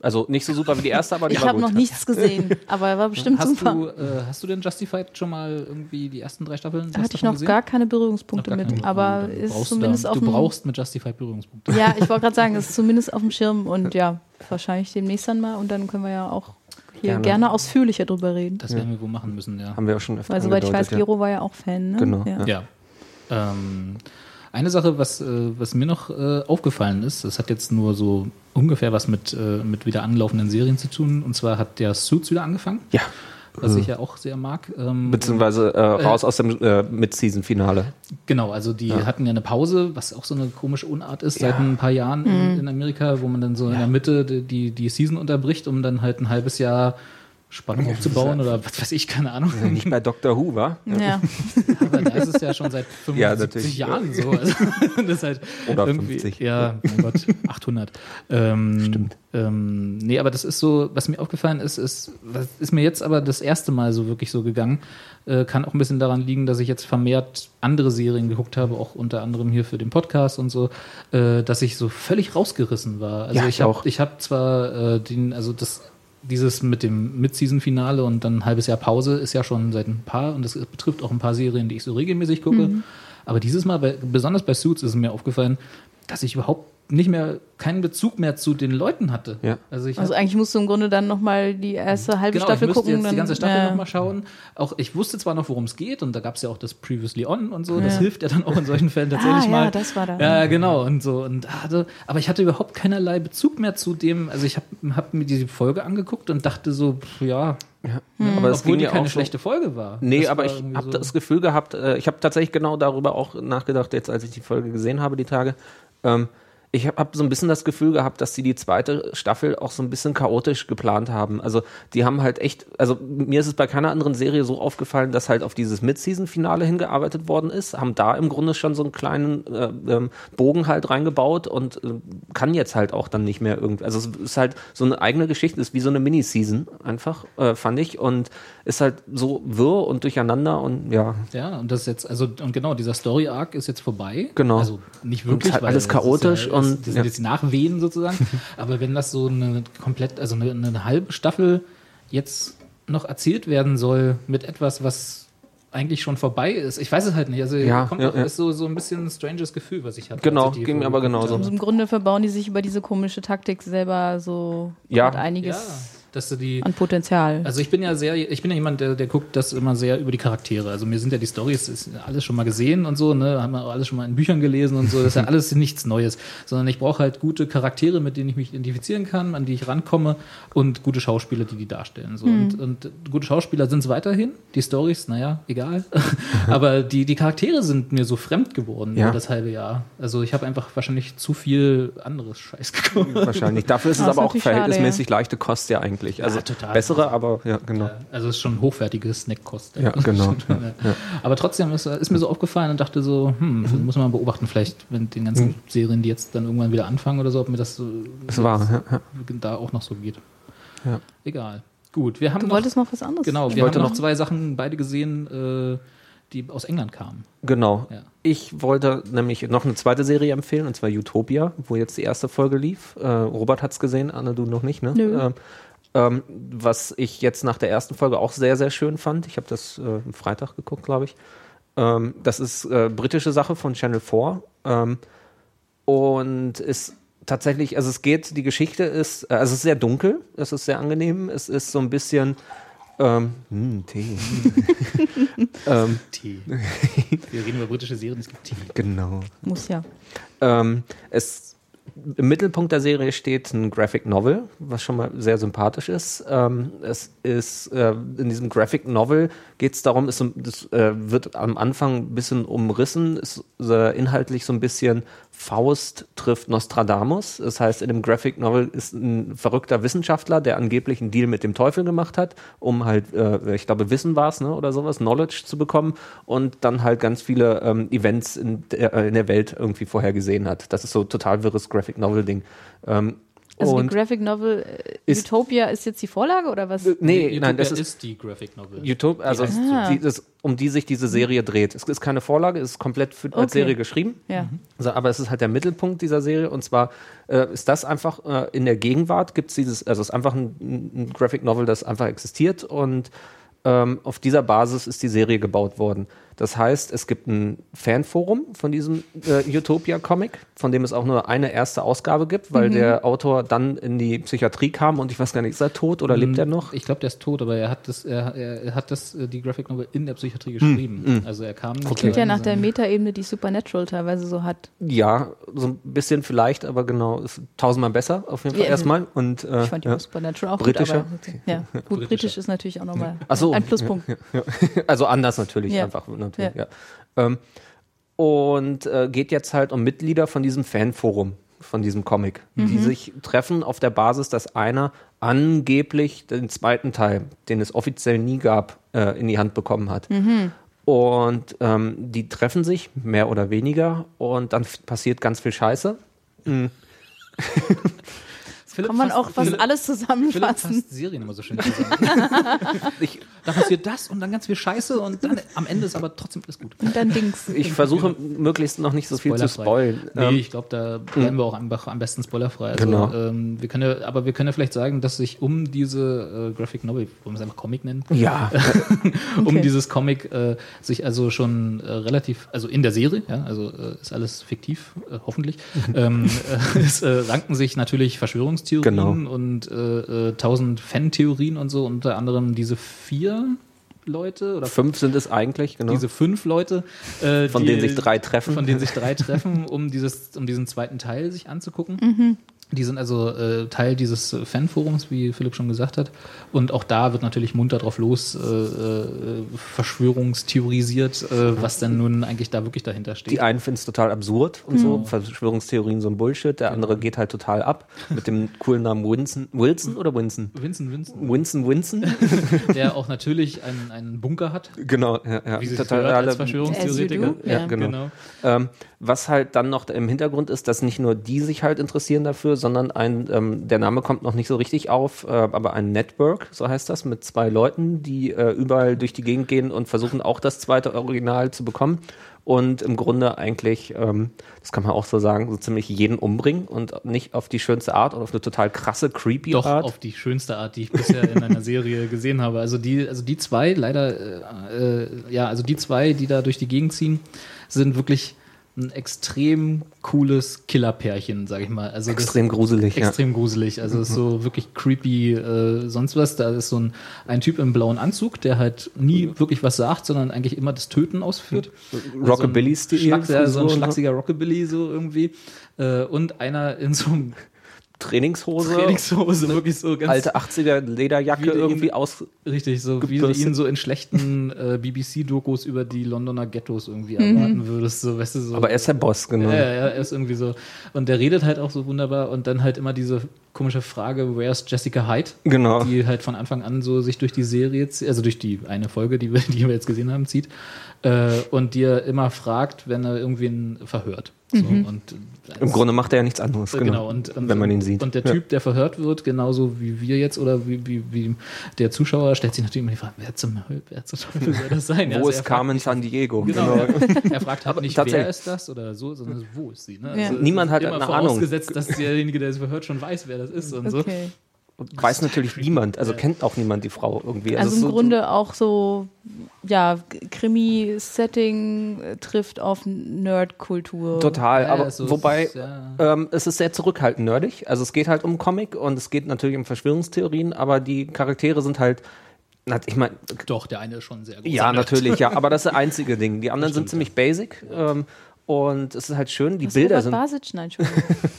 Also nicht so super wie die erste, aber die Ich war habe gut. noch nichts gesehen, aber er war bestimmt Hast super. du, äh, hast du denn Justified schon mal irgendwie die ersten drei Staffeln? Da hatte ich noch gesehen? gar keine Berührungspunkte gar mit, keinen? aber ist zumindest du, auf da, dem. Du brauchst mit Justified Berührungspunkte. Ja, ich wollte gerade sagen, es ist zumindest auf dem Schirm und ja, wahrscheinlich demnächst dann mal und dann können wir ja auch hier Gerne. gerne, ausführlicher drüber reden. Das werden wir wohl machen müssen, ja. Haben wir auch schon öfter Weil soweit ich weiß. Gero war ja auch Fan, ne? Genau, Ja. ja. Ja. Ähm, eine Sache, was, äh, was mir noch äh, aufgefallen ist, das hat jetzt nur so ungefähr was mit, äh, mit wieder anlaufenden Serien zu tun. Und zwar hat der Suits wieder angefangen, Ja. was ich ja auch sehr mag. Ähm, Beziehungsweise äh, raus aus dem äh, Mid-Season-Finale. Genau, also die hatten ja eine Pause, was auch so eine komische Unart ist seit Ja. ein paar Jahren in, in Amerika, wo man dann so in der Mitte die, die, die Season unterbricht, um dann halt ein halbes Jahr Spannung aufzubauen oder was weiß ich, keine Ahnung. Nicht bei Doctor Who, wa? Ja. [LAUGHS] Aber da ist es ja schon seit Ja, 75 natürlich. Jahren so. Also, [LAUGHS] das ist halt Oder irgendwie, 50. Ja, mein Gott, 800. Ähm, Stimmt. Ähm, nee, aber das ist so, was mir aufgefallen ist, ist, was ist mir jetzt aber das erste Mal so wirklich so gegangen. Äh, kann auch ein bisschen daran liegen, dass ich jetzt vermehrt andere Serien geguckt habe, auch unter anderem hier für den Podcast und so, äh, dass ich so völlig rausgerissen war. Also Ja, ich ich habe auch. ich hab zwar äh, den, also das dieses mit dem Mid-Season-Finale und dann ein halbes Jahr Pause ist ja schon seit ein paar und das betrifft auch ein paar Serien, die ich so regelmäßig gucke. Aber dieses Mal, bei, besonders bei Suits, ist mir aufgefallen, dass ich überhaupt nicht mehr keinen Bezug mehr zu den Leuten hatte. Ja. Also ich Also eigentlich musst du im Grunde dann nochmal die erste halbe Genau, Staffel ich gucken. jetzt dann, die ganze Staffel ja. nochmal schauen. Auch ich wusste zwar noch, worum es geht, und da gab es ja auch das Previously On und so. Das Ja. hilft ja dann auch in solchen Fällen [LAUGHS] tatsächlich Ah, ja, mal. das war da. Ja, genau und so und hatte, aber ich hatte überhaupt keinerlei Bezug mehr zu dem. Also ich habe hab mir diese Folge angeguckt und dachte so, pff, ja, Aber es obwohl ging die ja keine auch so- schlechte Folge war. Nee, Das aber war ich habe so- das Gefühl gehabt, äh, ich habe tatsächlich genau darüber auch nachgedacht, jetzt als ich die Folge gesehen habe, die Tage. Ähm, ich habe hab so ein bisschen das Gefühl gehabt, dass sie die zweite Staffel auch so ein bisschen chaotisch geplant haben. Also die haben halt echt, also mir ist es bei keiner anderen Serie so aufgefallen, dass halt auf dieses Mid-Season-Finale hingearbeitet worden ist, haben da im Grunde schon so einen kleinen äh, ähm, Bogen halt reingebaut und äh, kann jetzt halt auch dann nicht mehr irgendwie, also es ist halt so eine eigene Geschichte, ist wie so eine Mini-Season einfach, äh, fand ich und ist halt so wirr und durcheinander und ja, Ja, und das ist jetzt, also, und genau, dieser Story-Arc ist jetzt vorbei. Genau. Also nicht wirklich, halt alles chaotisch und- das, sind ja. jetzt die Nachwehen sozusagen. [LAUGHS] Aber wenn das so eine komplett, also eine, eine halbe Staffel jetzt noch erzählt werden soll mit etwas, was eigentlich schon vorbei ist. Ich weiß es halt nicht. Also Ja, kommt ja, ja. ist so, so ein bisschen ein stranges Gefühl, was ich hatte. Genau, als ich ging mir aber genauso. Also im Grunde verbauen die sich über diese komische Taktik selber so Ja. einiges Ja, dass du die. an Potenzial. Also ich bin ja sehr, ich bin ja jemand, der, der guckt das immer sehr über die Charaktere. Also mir sind ja die Stories ist alles schon mal gesehen und so, ne, haben wir auch alles schon mal in Büchern gelesen und so. Das ist ja [LAUGHS] alles nichts Neues, sondern ich brauche halt gute Charaktere, mit denen ich mich identifizieren kann, an die ich rankomme und gute Schauspieler, die die darstellen. So und, und gute Schauspieler sind es weiterhin. Die Stories, naja, egal. [LAUGHS] Aber die die Charaktere sind mir so fremd geworden Ja. über das halbe Jahr. Also ich habe einfach wahrscheinlich zu viel anderes Scheiß [LAUGHS] geguckt. wahrscheinlich. Dafür ist es ist aber auch natürlich schade, verhältnismäßig leichte Kost ja eigentlich. Also total. bessere, aber ja, genau. Also es ist schon hochwertige Snackkost. Ja, genau. [LAUGHS] Ja. Aber trotzdem ist, ist mir so aufgefallen und dachte so, hm, das muss man beobachten, vielleicht mit den ganzen Serien, die jetzt dann irgendwann wieder anfangen oder so, ob mir das so Es war, ja, ja. [LAUGHS] da auch noch so geht. Ja. Egal. Gut, wir haben du noch, wolltest noch was anderes. genau, Ich wir wollte haben noch noch- zwei Sachen beide gesehen, äh, die aus England kamen. Genau. Ja. Ich wollte nämlich noch eine zweite Serie empfehlen, und zwar Utopia, wo jetzt die erste Folge lief. Äh, Robert hat's gesehen, Anne, du noch nicht, ne? Nö. Ähm, ähm, was ich jetzt nach der ersten Folge auch sehr, sehr schön fand. Ich habe das äh, am Freitag geguckt, glaube ich. Ähm, das ist äh, britische Sache von Channel 4. Ähm, und ist tatsächlich, also es geht, die Geschichte ist, äh, also es ist sehr dunkel, es ist sehr angenehm, es ist so ein bisschen ähm, hm, Tee. [LAUGHS] ähm, Tee. wir reden über britische Serien, es gibt Tee. genau. Muss ja. Ähm, es, Im Mittelpunkt der Serie steht ein Graphic Novel, was schon mal sehr sympathisch ist. Ähm, es ist äh, in diesem Graphic Novel geht es darum, es äh, wird am Anfang ein bisschen umrissen, ist äh, inhaltlich so ein bisschen Faust trifft Nostradamus. Das heißt, in dem Graphic Novel ist ein verrückter Wissenschaftler, der angeblich einen Deal mit dem Teufel gemacht hat, um halt, äh, ich glaube, Wissen war es, ne, oder sowas, Knowledge zu bekommen und dann halt ganz viele ähm, Events in der, äh, in der Welt irgendwie vorhergesehen hat. Das ist so total wirres Graphic Novel-Ding. Ähm, Also die und Graphic Novel äh, Ist- Utopia ist jetzt die Vorlage oder was? nee, Utopia nein, das ist die Graphic Novel. YouTube, also heißt so. die, das, um die sich diese Serie dreht. Es ist keine Vorlage, es ist komplett für, als Okay. Serie geschrieben. Ja. Also, aber es ist halt der Mittelpunkt dieser Serie und zwar äh, ist das einfach äh, in der Gegenwart gibt es dieses, also es ist einfach ein, ein Graphic Novel, das einfach existiert und ähm, auf dieser Basis ist die Serie gebaut worden. Das heißt, es gibt ein Fanforum von diesem äh, Utopia-Comic, von dem es auch nur eine erste Ausgabe gibt, weil der Autor dann in die Psychiatrie kam und ich weiß gar nicht, ist er tot oder lebt er noch? Ich glaube, der ist tot, aber er hat das, er, er, hat das, äh, die Graphic Novel in der Psychiatrie geschrieben. Also er kam nicht Klingt ja nach der Metaebene, die Supernatural teilweise so hat. Ja, so ein bisschen vielleicht, aber genau, ist tausendmal besser auf jeden Fall Ja, erstmal. Und, äh, Ich fand die ja. Supernatural auch Britischer? gut, aber ja, gut, britisch ist natürlich auch nochmal Ach so. ein Pluspunkt. also anders natürlich, Ja. einfach natürlich, Ja. ja. Ähm, und äh, geht jetzt halt um Mitglieder von diesem Fanforum. von diesem Comic, die sich treffen auf der Basis, dass einer angeblich den zweiten Teil, den es offiziell nie gab, äh, in die Hand bekommen hat. Und ähm, die treffen sich, mehr oder weniger, und dann passiert ganz viel Scheiße. [LAUGHS] Philipp Kann man fasst- auch fast Philipp- alles Philipp zusammenfassen. fasst Serien immer so schön zusammen. [LAUGHS] Ich, da passiert das und dann ganz viel Scheiße und dann am Ende ist aber trotzdem alles gut. Und dann Dings. ich versuche möglichst noch nicht so viel zu spoilen. Nee, Ähm, ich glaube, da bleiben wir auch einfach am besten spoilerfrei. Also, Genau. ähm, wir können ja, aber wir können ja vielleicht sagen, dass sich um diese äh, Graphic Novel, wollen wir es einfach Comic nennen, ja, [LAUGHS] um Okay. dieses Comic äh, sich also schon äh, relativ, also in der Serie, ja, also äh, ist alles fiktiv, äh, hoffentlich, [LAUGHS] ähm, äh, es äh, ranken sich natürlich Verschwörungstheorien Genau. und äh, äh, tausend Fan-Theorien und so, unter anderem diese vier Leute oder fünf sind es eigentlich, genau. diese fünf Leute, äh, Von die- denen sich drei treffen. Von denen sich drei [LAUGHS] treffen, um dieses, um diesen zweiten Teil sich anzugucken. Mhm. Die sind also äh, Teil dieses Fanforums, wie Philipp schon gesagt hat. Und auch da wird natürlich munter drauf los äh, äh, verschwörungstheorisiert, äh, was denn nun eigentlich da wirklich dahinter steht. Die einen finden es total absurd und so, Verschwörungstheorien so ein Bullshit. Der andere geht halt total ab mit dem coolen Namen Winston. Wilson oder Winston? Vincent Vincent, Winston Winston? der auch natürlich einen, einen Bunker hat, genau, ja, ja. wie sich Total gehört als alle- Verschwörungstheoretiker. Ja. genau. Genau. Ähm, was halt dann noch im Hintergrund ist, dass nicht nur die sich halt interessieren dafür, sondern ein, ähm, der Name kommt noch nicht so richtig auf, äh, aber ein Network, so heißt das, mit zwei Leuten, die äh, überall durch die Gegend gehen und versuchen auch das zweite Original zu bekommen. Und im Grunde eigentlich, ähm, das kann man auch so sagen, so ziemlich jeden umbringen und nicht auf die schönste Art oder auf eine total krasse, creepy Doch, Art. auf die schönste Art, die ich bisher in einer Serie gesehen habe. Also die, also die zwei, leider, äh, äh, ja, also die zwei, die da durch die Gegend ziehen, sind wirklich ein extrem cooles Killerpärchen, sag ich mal. Also Extrem gruselig, ja. Extrem gruselig. Also es ist so wirklich creepy, äh, sonst was. Da ist so ein, ein Typ im blauen Anzug, der halt nie wirklich was sagt, sondern eigentlich immer das Töten ausführt. Rockabilly-Stil, So ein, Schlag, ja, so ein so. schlachsiger Rockabilly so irgendwie. Äh, und einer in so einem Trainingshose, Trainingshose, wirklich so ganz alte 80er Lederjacke ihn- irgendwie aus. Richtig, so wie du gebürstet. ihn so in schlechten äh, BBC-Dokus über die Londoner Ghettos irgendwie erwarten würdest, so, weißt du, so. Aber er ist der Boss, genau. ja, ja, er ist irgendwie so. Und der redet halt auch so wunderbar und dann halt immer diese komische Frage, where's Jessica Hyde? Genau. Die halt von Anfang an so sich durch die Serie, also durch die eine Folge, die wir, die wir jetzt gesehen haben, zieht. Äh, und dir immer fragt, wenn er irgendwen verhört. So, und äh, Im Grunde macht er ja nichts anderes, äh, genau, Genau, und, und, wenn man ihn sieht. Und der Ja. Typ, der verhört wird, genauso wie wir jetzt oder wie, wie, wie der Zuschauer, stellt sich natürlich immer die Frage, wer zum, Höl- wer zum Teufel soll das sein? [LAUGHS] Ja, Wo also ist er fragt Carmen nicht- San Diego? Genau, ja. [LAUGHS] er fragt halt Aber nicht, wer ist das oder so, sondern wo ist sie? Ne? Ja. Niemand hat immer eine Ahnung. vorausgesetzt, dass derjenige, der es verhört, schon weiß, wer das ist und so. Weiß natürlich niemand, also kennt auch niemand die Frau irgendwie. Also, es im so- Grunde auch so, ja, Krimi-Setting trifft auf Nerd-Kultur. Total, Ja, aber ja, so wobei ist es, ja. ähm, es ist sehr zurückhaltend nerdig. Also es geht halt um Comic und es geht natürlich um Verschwörungstheorien, aber die Charaktere sind halt, ich meine, Doch, der eine ist schon sehr gut. ja natürlich, ja, aber das ist das [LAUGHS] einzige Ding. Die anderen sind ziemlich basic ähm, und es ist halt schön. Die Was, Bilder Robert sind Basic? Nein, Entschuldigung. [LAUGHS]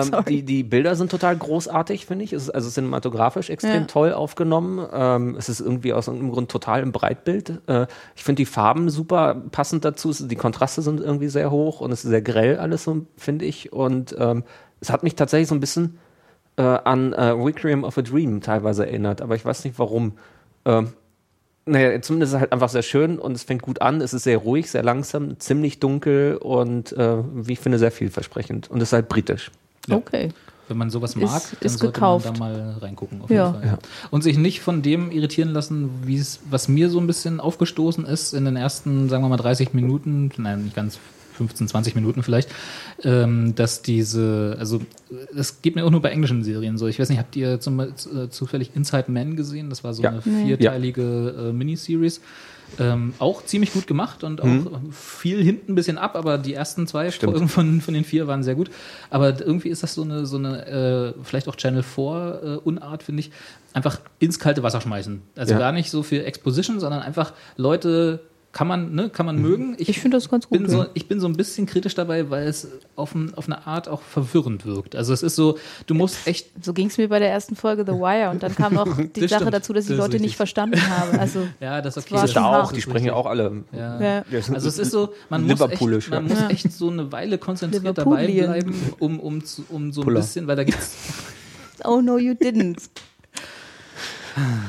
Ähm, die, die Bilder sind total großartig, finde ich. Es ist also cinematografisch extrem Ja. toll aufgenommen. Ähm, es ist irgendwie aus irgendeinem Grund total im Breitbild. Äh, ich finde die Farben super passend dazu. Es- Die Kontraste sind irgendwie sehr hoch und es ist sehr grell alles so, finde ich. Und ähm, es hat mich tatsächlich so ein bisschen äh, an äh, Requiem of a Dream teilweise erinnert, aber ich weiß nicht warum. Ähm, naja, zumindest ist es halt einfach sehr schön und es fängt gut an. Es ist sehr ruhig, sehr langsam, ziemlich dunkel und äh, wie ich finde, sehr vielversprechend. Und es ist halt britisch. Ja. Okay. Wenn man sowas mag, Ist- dann ist sollte gekauft. man da mal reingucken. Auf Ja. jeden Fall. Und sich nicht von dem irritieren lassen, wie es, was mir so ein bisschen aufgestoßen ist in den ersten, sagen wir mal, 30 Minuten, nein, nicht ganz 15, 20 Minuten vielleicht, ähm, dass diese, also das geht mir auch nur bei englischen Serien so. Ich weiß nicht, habt ihr zum, äh, zufällig Inside Man gesehen? Das war so Ja. eine Nee. vierteilige äh, Miniseries. Ähm, auch ziemlich gut gemacht und auch viel hinten ein bisschen ab, aber die ersten zwei Mhm. Stimmt. Folgen von, von den vier waren sehr gut. Aber irgendwie ist das so eine, so eine äh, vielleicht auch Channel 4 äh, Unart, finde ich. Einfach ins kalte Wasser schmeißen. Also Ja. gar nicht so viel Exposition, sondern einfach Leute kann man, ne, kann man mögen. Ich finde das ganz gut. bin so, ich bin so ein bisschen kritisch dabei, weil es auf, ein, auf eine Art auch verwirrend wirkt. Also es ist so, du musst echt So ging es mir bei der ersten Folge The Wire und dann kam noch [LAUGHS] die Das Sache stimmt. dazu, dass ich Das Leute richtig. nicht verstanden habe. Also [LAUGHS] Ja, das ist okay. war Das ist da auch, die sprechen ja auch alle. Ja. ja. Also es ist so, man muss echt, man ja. muss echt so eine Weile konzentriert dabei bleiben, um, um, zu, um so ein Puller. bisschen, weil da gibt's [LAUGHS] Oh no, you didn't.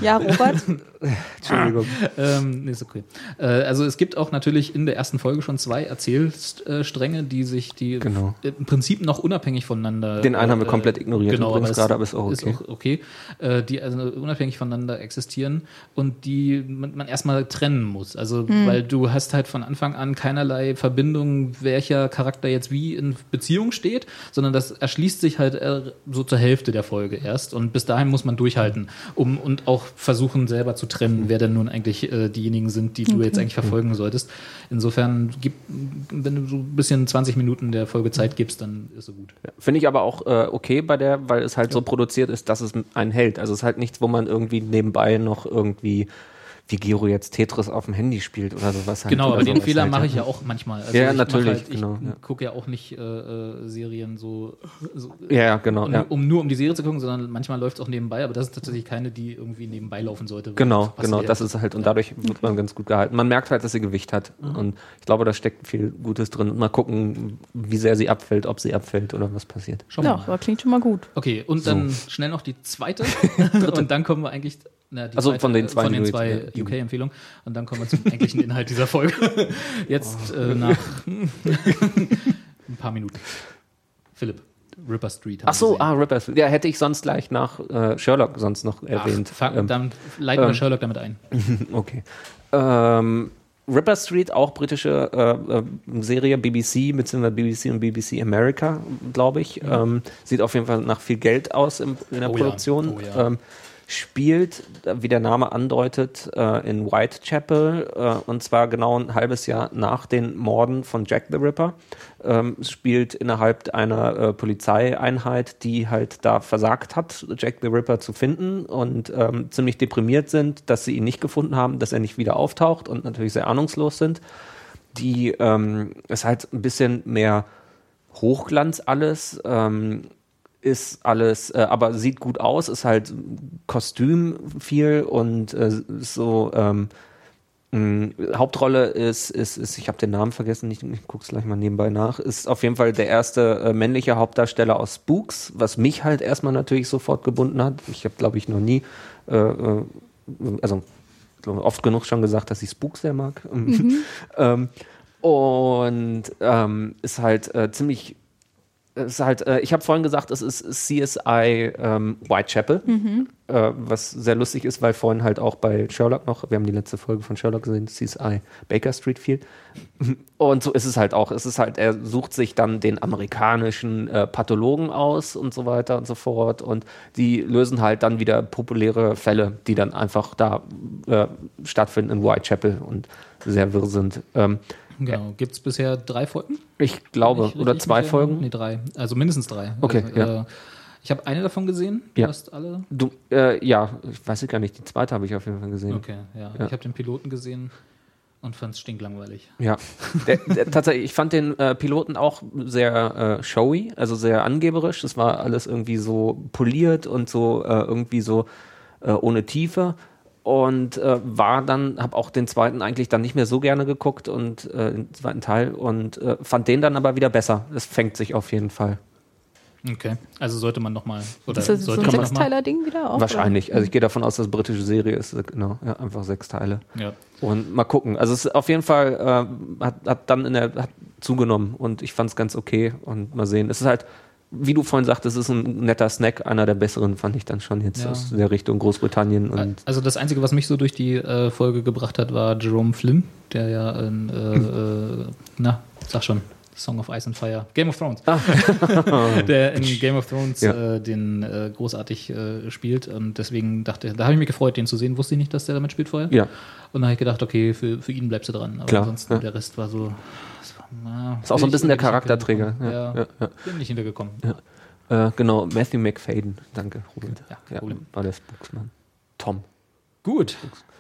Ja, Robert, [LAUGHS] Entschuldigung. Ähm, nee, ist okay. Äh, also es gibt auch natürlich in der ersten Folge schon zwei Erzählstränge, die sich, die Genau. im Prinzip noch unabhängig voneinander. Den einen haben wir äh, komplett ignoriert Genau, übrigens aber es gerade, aber ist auch okay. Ist auch okay. Äh, die also unabhängig voneinander existieren und die man, man erstmal trennen muss. Also weil du hast halt von Anfang an keinerlei Verbindung, welcher Charakter jetzt wie in Beziehung steht, sondern das erschließt sich halt äh, so zur Hälfte der Folge erst und bis dahin muss man durchhalten, um und auch versuchen selber zu trennen, wer denn nun eigentlich äh, diejenigen sind, die du jetzt eigentlich verfolgen solltest. Insofern gib, wenn du so ein bisschen 20 Minuten der Folge Zeit gibst, dann ist so gut. Finde ich aber auch äh, okay bei der, weil es halt so produziert ist, dass es einen hält. Also es ist halt nichts, wo man irgendwie nebenbei noch irgendwie wie Giro jetzt Tetris auf dem Handy spielt oder sowas. Halt Genau, oder aber den Fehler halt, mache ich ja auch manchmal. Also Ja, ich natürlich, Halt, ich genau, ja. gucke ja auch nicht äh, äh, Serien so, so Ja, ja, genau. um, Ja. um nur um die Serie zu gucken, sondern manchmal läuft es auch nebenbei, aber das ist tatsächlich keine, die irgendwie nebenbei laufen sollte. Genau, genau, das ist halt, und dadurch wird man ganz gut gehalten. Man merkt halt, dass sie Gewicht hat. Mhm. Und ich glaube, da steckt viel Gutes drin. Und mal gucken, wie sehr sie abfällt, ob sie abfällt oder was passiert. Schauen ja, mal. aber klingt schon mal gut. Okay, und dann schnell noch die zweite. [LAUGHS] [LAUGHS] und dann kommen wir eigentlich. Na, die Also zweite, von den zwei, von die den zwei ja. UK-Empfehlungen. Und dann kommen wir zum eigentlichen Inhalt dieser Folge. [LAUGHS] Jetzt äh, nach [LAUGHS] ein paar Minuten. Philipp, Ripper Street. Ach so, ah, Rippers. Ja, hätte ich sonst gleich nach äh, Sherlock sonst noch Ach, erwähnt. fang, Ähm, dann leiten wir ähm, Sherlock damit ein. [LAUGHS] Okay. Ähm, Ripper Street, auch britische äh, äh, Serie, BBC, beziehungsweise BBC und BBC America, glaube ich. Ähm, sieht auf jeden Fall nach viel Geld aus im, in der Oh ja, Produktion. oh ja. Spielt, wie der Name andeutet, äh, in Whitechapel äh, und zwar genau ein halbes Jahr nach den Morden von Jack the Ripper. Ähm, spielt innerhalb einer äh, Polizeieinheit, die halt da versagt hat, Jack the Ripper zu finden und ähm, ziemlich deprimiert sind, dass sie ihn nicht gefunden haben, dass er nicht wieder auftaucht und natürlich sehr ahnungslos sind. Die ähm, ist halt ein bisschen mehr Hochglanz alles. Ähm, ist alles, äh, aber sieht gut aus, ist halt Kostüm viel und äh, so ähm, mh, Hauptrolle ist, ist, ist ich habe den Namen vergessen, ich, ich guck's gleich mal nebenbei nach, ist auf jeden Fall der erste äh, männliche Hauptdarsteller aus Spooks, was mich halt erstmal natürlich sofort gebunden hat. Ich habe, glaube ich, noch nie, äh, äh, also oft genug schon gesagt, dass ich Spooks sehr mag. [LAUGHS] ähm, und ähm, ist halt äh, ziemlich es ist halt, äh, ich habe vorhin gesagt, es ist CSI ähm, Whitechapel, äh, was sehr lustig ist, weil vorhin halt auch bei Sherlock noch, wir haben die letzte Folge von Sherlock gesehen, CSI Baker Street fiel. Und so ist es halt auch. Es ist halt, er sucht sich dann den amerikanischen äh, Pathologen aus und so weiter und so fort. Und die lösen halt dann wieder populäre Fälle, die dann einfach da äh, stattfinden in Whitechapel und sehr wirr sind. Ähm, Genau. Gibt es bisher drei Folgen? ich glaube, Nicht oder zwei Folgen. Nee, drei. Also mindestens drei. Okay, also, ja. äh, ich habe eine davon gesehen. Du Ja. hast alle? Du, äh, ja, ich weiß gar nicht, die zweite habe ich auf jeden Fall gesehen. Okay, ja. Ja. Ich habe den Piloten gesehen und fand es stinklangweilig. Ja, [LAUGHS] der, der, tatsächlich, ich fand den äh, Piloten auch sehr äh, showy, also sehr angeberisch. Das war alles irgendwie so poliert und so äh, irgendwie so äh, ohne Tiefe. Und äh, war dann, habe auch den zweiten eigentlich dann nicht mehr so gerne geguckt und äh, den zweiten Teil und äh, fand den dann aber wieder besser. Es fängt sich auf jeden Fall. Okay. Also sollte man nochmal. Oder Ist das so sollte ein man noch mal- Sechsteiler-Ding wieder auch? Wahrscheinlich. Also ich gehe davon aus, dass es britische Serie ist. Genau, ja, einfach sechs Teile. Ja. Und mal gucken. Also es ist auf jeden Fall äh, hat, hat dann in der hat zugenommen und ich fand es ganz okay und mal sehen. Es ist halt, wie du vorhin sagtest, es ist ein netter Snack, einer der besseren fand ich dann schon jetzt Ja. aus der Richtung Großbritannien Also das Einzige, was mich so durch die äh, Folge gebracht hat, war Jerome Flynn, der ja in, äh, äh, na, sag schon, Song of Ice and Fire, Game of Thrones, [LAUGHS] [LAUGHS] der in Game of Thrones Ah. Ja. äh, den äh, großartig äh, spielt und deswegen dachte, da habe ich mich gefreut, den zu sehen, wusste ich nicht, dass der damit spielt vorher. ja, Und dann habe ich gedacht, okay, für, für ihn bleibst du dran, aber Klar, ansonsten ja. der Rest war so, na, Ist auch so ein bisschen der Charakterträger, ja, Ja, ja, bin nicht hintergekommen. äh, genau Matthew McFadden, danke Robert. Ja, war der Spooksman. Tom. Gut.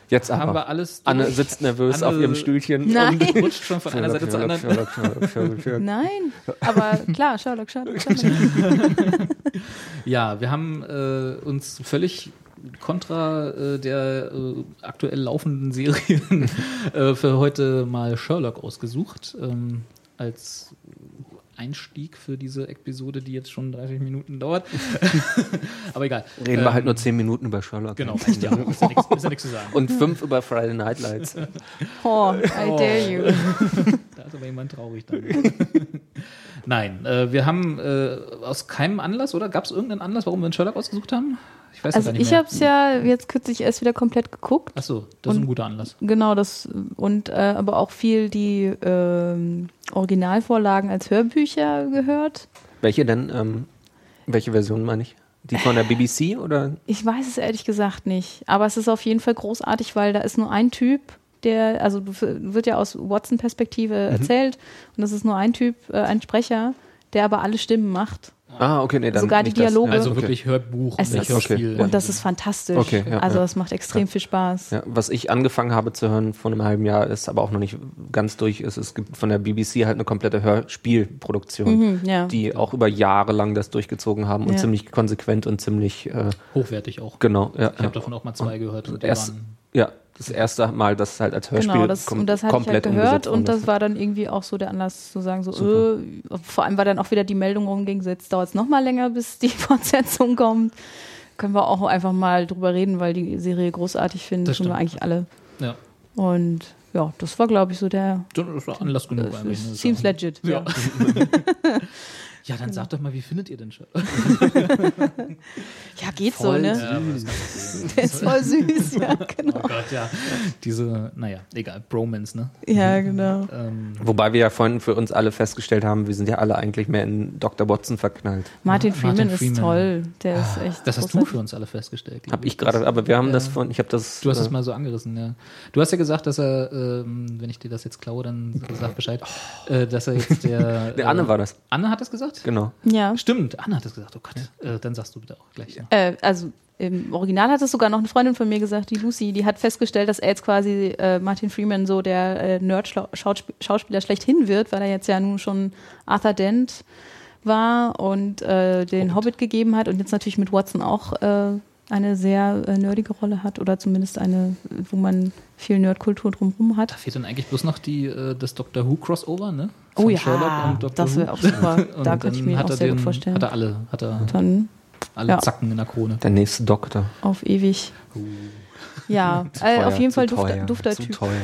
Jetzt Haben aber. wir alles Anne durch? sitzt nervös Anne- auf ihrem Stühlchen. Nein. und- [LAUGHS] Rutscht schon von einer Seite zur anderen. Sherlock, Sherlock, Sherlock, Sherlock. Nein, aber klar, Sherlock, Sherlock, Sherlock. [LAUGHS] Ja, wir haben äh, uns völlig kontra äh, der äh, aktuell laufenden Serien [LAUGHS] äh, für heute mal Sherlock ausgesucht. Ähm, als Einstieg für diese Episode, die jetzt schon 30 Minuten dauert. [LAUGHS] Aber egal. Reden wir Ähm, halt nur 10 Minuten über Sherlock. Genau, reicht ja. Ist ja nichts- ja zu sagen. Und fünf über Friday Night Lights. Oh, I dare you. [LAUGHS] Da ist aber jemand traurig dann. Nein, äh, wir haben äh, aus keinem Anlass, oder? Gab es irgendeinen Anlass, warum wir einen Sherlock ausgesucht haben? Ich weiß Also gar nicht ich habe es ja jetzt kürzlich erst wieder komplett geguckt. Achso, das ist ein Und- guter Anlass. Genau, das und äh, aber auch viel die ähm, Originalvorlagen als Hörbücher gehört. Welche denn? Ähm, welche Version meine ich? Die von der BBC oder? Ich weiß es ehrlich gesagt nicht, aber es ist auf jeden Fall großartig, weil da ist nur ein Typ, der, also wird ja aus Watson-Perspektive erzählt und das ist nur ein Typ, äh, ein Sprecher, der aber alle Stimmen macht. Ah, okay, nee, dann Sogar die nicht das. Dialoge. Also Okay. wirklich Hörbuch, Es nicht Hörspiel. Und das ist fantastisch. Okay, ja, also ja. es macht extrem viel Spaß. Ja, was ich angefangen habe zu hören vor einem halben Jahr, ist aber auch noch nicht ganz durch ist. Es gibt von der BBC halt eine komplette Hörspielproduktion, Mhm, ja. die auch über Jahre lang das durchgezogen haben und Ja. ziemlich konsequent und ziemlich äh, hochwertig auch. genau. Ja, Ich ja. habe davon auch mal zwei gehört. Und die Erst, waren, ja, das erste Mal, dass es halt als Hörspiel Genau, das, kom und das hatte ich halt komplett gehört und das war dann irgendwie auch so der Anlass zu sagen, so, äh, vor allem war dann auch wieder die Meldung rumging, so jetzt dauert es nochmal länger, bis die [LAUGHS] Fortsetzung kommt. Können wir auch einfach mal drüber reden, weil die Serie großartig finden, Das tun wir eigentlich alle. ja, Und ja, das war, glaube ich, so der. das war Anlass genug Das ne? seems legit. Ja. Ja. [LAUGHS] [LAUGHS] ja, dann sag doch mal, wie findet ihr denn Sherlock? [LAUGHS] ja, geht so, Voll ne? Ja, das kannst du sehen. Der ist voll süß, ja, Oh genau. Gott, ja. Diese, naja, egal, Bromance, ne? Ja, genau. Ähm, Wobei wir ja vorhin für uns alle festgestellt haben, wir sind ja alle eigentlich mehr in Dr. Watson verknallt. Martin Martin Freeman ist Freeman. toll. Der ist echt. das hast du für uns alle festgestellt. Hab ich Das- gerade, aber wir haben das Ja. von, ich habe das. Du hast es äh, mal so angerissen, ja. Du hast ja gesagt, dass er, ähm, wenn ich dir das jetzt klaue, dann sag Bescheid, äh, dass er jetzt der. [LAUGHS] Der äh, Anne war das. Anne hat das gesagt? Genau. Ja. Stimmt, Anne hat das gesagt. Oh Gott, äh, dann sagst du bitte auch gleich. Ja. Äh, also im Original hat es sogar noch eine Freundin von mir gesagt, die Lucy, die hat festgestellt, dass er jetzt quasi äh, Martin Freeman so der äh, Nerd-Schauspieler schlechthin wird, weil er jetzt ja nun schon Arthur Dent war und äh, den Hobbit. gegeben hat und jetzt natürlich mit Watson auch äh, eine sehr äh, nerdige Rolle hat oder zumindest eine, wo man viel Nerdkultur drumherum Da hat. fehlt dann eigentlich bloß noch die, äh, das Doctor Who Crossover, ne? Oh Von ja, Sherlock das wäre auch super. [LAUGHS] Da könnte ich mir auch sehr den, gut vorstellen. Hat er alle, hat er Dann alle ja. Zacken in der Krone. Der nächste Doktor. auf ewig. Ja, [LAUGHS] Zu äh, teuer, auf jeden zu Fall teuer, dufter, dufter zu Typ. teuer.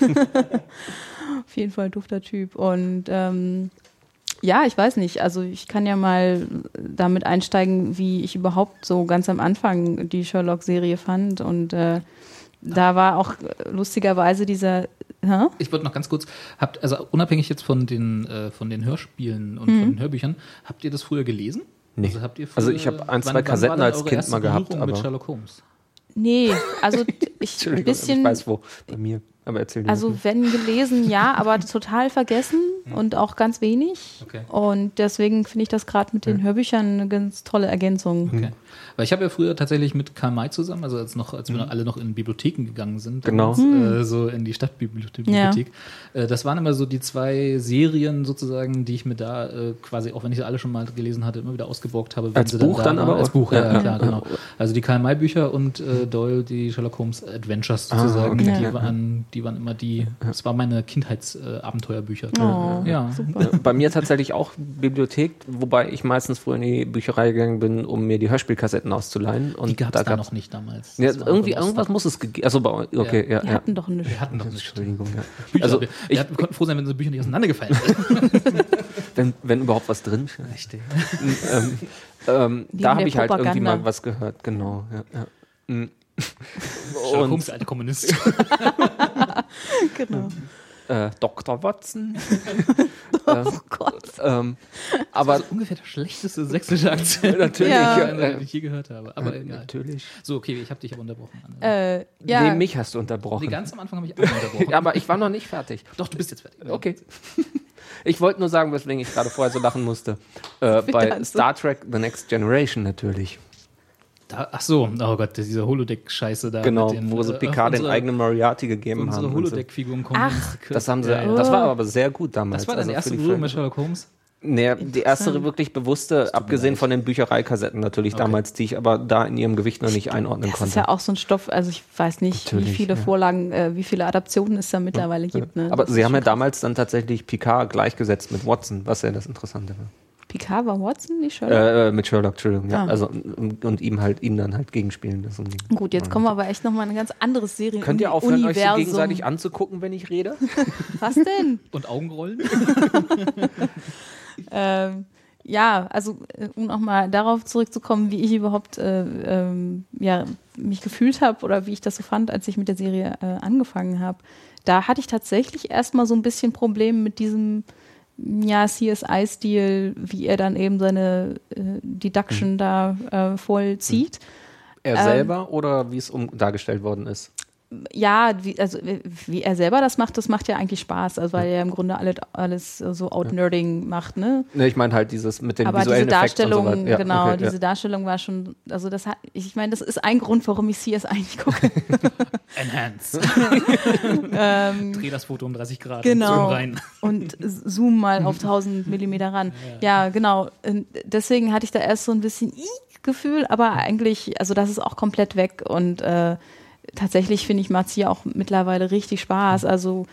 [LAUGHS] Auf jeden Fall dufter Typ. Und ähm, ja, ich weiß nicht. Also ich kann ja mal damit einsteigen, wie ich überhaupt so ganz am Anfang die Sherlock-Serie fand. Und äh, da war auch lustigerweise dieser. Hä? Ich wollte noch ganz kurz, habt, also unabhängig jetzt von den, äh, von den Hörspielen und Mhm. von den Hörbüchern, habt ihr das früher gelesen? Nee. Also, habt ihr Also ich hab ein, zwei Kassetten war denn als Kind erste mal gehabt, Berührung mit aber- Sherlock Holmes. Nee, also [LAUGHS] ich ein bisschen. ich weiß wo. Bei mir. Aber erzähl dir. Also wenn gelesen, ja, aber total vergessen und auch ganz wenig. Okay. Und deswegen finde ich das gerade mit den Hörbüchern eine ganz tolle Ergänzung. Okay. Weil ich habe ja früher tatsächlich mit Karl May zusammen, also als, noch, als wir noch alle noch in Bibliotheken gegangen sind, Genau. damals, äh, so in die Stadtbibliothek, Ja. äh, das waren immer so die zwei Serien sozusagen, die ich mir da äh, quasi, auch wenn ich sie alle schon mal gelesen hatte, immer wieder ausgeborgt habe. wenn Als sie Buch da dann waren. aber Als? Buch, ja, Ja, ja, klar, genau. Also die Karl May Bücher und äh, Doyle, die Sherlock Holmes Adventures sozusagen, okay. die, Ja. waren, die waren immer die, das waren meine Kindheitsabenteuerbücher. Oh, Ja. super. Ja, Bei mir tatsächlich auch Bibliothek, wobei ich meistens früher in die Bücherei gegangen bin, um mir die Hörspielkassetten auszuleihen. Und Die gab da es da gab's- noch nicht damals. Ja, irgendwie, irgendwas muss es gegeben. Also bei okay, ja. Die ja, hatten doch eine. Wir hatten doch nicht. Entschuldigung, ja. Bücher. Also wir, ich, wir konnten froh sein, wenn unsere Bücher nicht auseinandergefallen sind. [LAUGHS] wenn, wenn überhaupt was drin steht. Richtig. ähm, ähm, da habe ich halt irgendwie mal was gehört, genau. Ja, ja. Sherlock Und Holmes, alte Kommunist. [LAUGHS] Genau. [LAUGHS] äh, Dr. Watson. [LAUGHS] äh, Oh Gott. ähm, aber so ungefähr der schlechteste sächsische Akzent, [LAUGHS] Natürlich, Ja. den ich je gehört habe. Aber egal. natürlich. So, okay, ich habe dich aber unterbrochen. Äh, ja, Nee, mich hast du Nee, unterbrochen. ganz am Anfang habe ich Anne unterbrochen. [LAUGHS] aber ich war noch nicht fertig. Doch, du bist jetzt fertig. Okay. Ich wollte nur sagen, weswegen ich gerade vorher so lachen musste. Äh, bei du- Star Trek The Next Generation natürlich. Da, ach so, oh Gott, diese Holodeck-Scheiße da. Genau, mit den, wo sie äh, Picard den unsere- eigenen Moriarty gegeben Unsere haben. so. Holodeck-Figuren kommen. Ach, Das haben sie, Ja, ja. das war aber sehr gut damals. Das war deine also erste Berührung mit Sherlock Holmes? Nee, die erste wirklich bewusste, abgesehen von den Büchereikassetten natürlich damals, die ich aber da in ihrem Gewicht noch nicht einordnen Das konnte. ist ja auch so ein Stoff, also ich weiß nicht, wie Natürlich, viele ja. Vorlagen, äh, wie viele Adaptionen es da mittlerweile gibt. Ne? aber Das sie haben ja damals dann tatsächlich Picard gleichgesetzt mit Watson, was ja das Interessante war. Picard war Watson, nicht Sherlock? Äh, mit Sherlock, Entschuldigung, ja. Ah. Also, und, und ihm halt, ihm dann halt gegenspielen. Ein- Gut, jetzt kommen wir aber echt nochmal ein ganz anderes Serien Könnt ihr aufhören, euch so Universum. gegenseitig anzugucken, wenn ich rede? [LAUGHS] Was denn? Und Augenrollen? [LAUGHS] ähm, ja, also äh, um nochmal darauf zurückzukommen, wie ich überhaupt äh, ähm, ja, mich gefühlt habe oder wie ich das so fand, als ich mit der Serie äh, angefangen habe. Da hatte ich tatsächlich erstmal so ein bisschen Probleme mit diesem ja, CSI-Stil, wie er dann eben seine äh, Deduction da äh, vollzieht. Er Ähm. selber oder wie es um dargestellt worden ist? Ja, wie, also wie- wie er selber das macht, das macht ja eigentlich Spaß, also weil er im Grunde alles, alles so Out-Nerding macht, ne? Ne, ich meine halt dieses mit den Aber diese visuellen so Darstellung, weiter. Ja, genau, okay, diese ja. Darstellung war schon, also das hat, ich meine, das ist ein Grund, warum ich CSI nicht gucke. [LAUGHS] Enhance. [LAUGHS] ähm, Dreh das Foto um 30 Grad. Genau. Und zoom rein. und zoom mal auf [LAUGHS] 1000 Millimeter ran. Ja, genau. Und deswegen hatte ich da erst so ein bisschen Gefühl, aber eigentlich, also das ist auch komplett weg und äh, tatsächlich finde ich macht's hier auch mittlerweile richtig Spaß. Also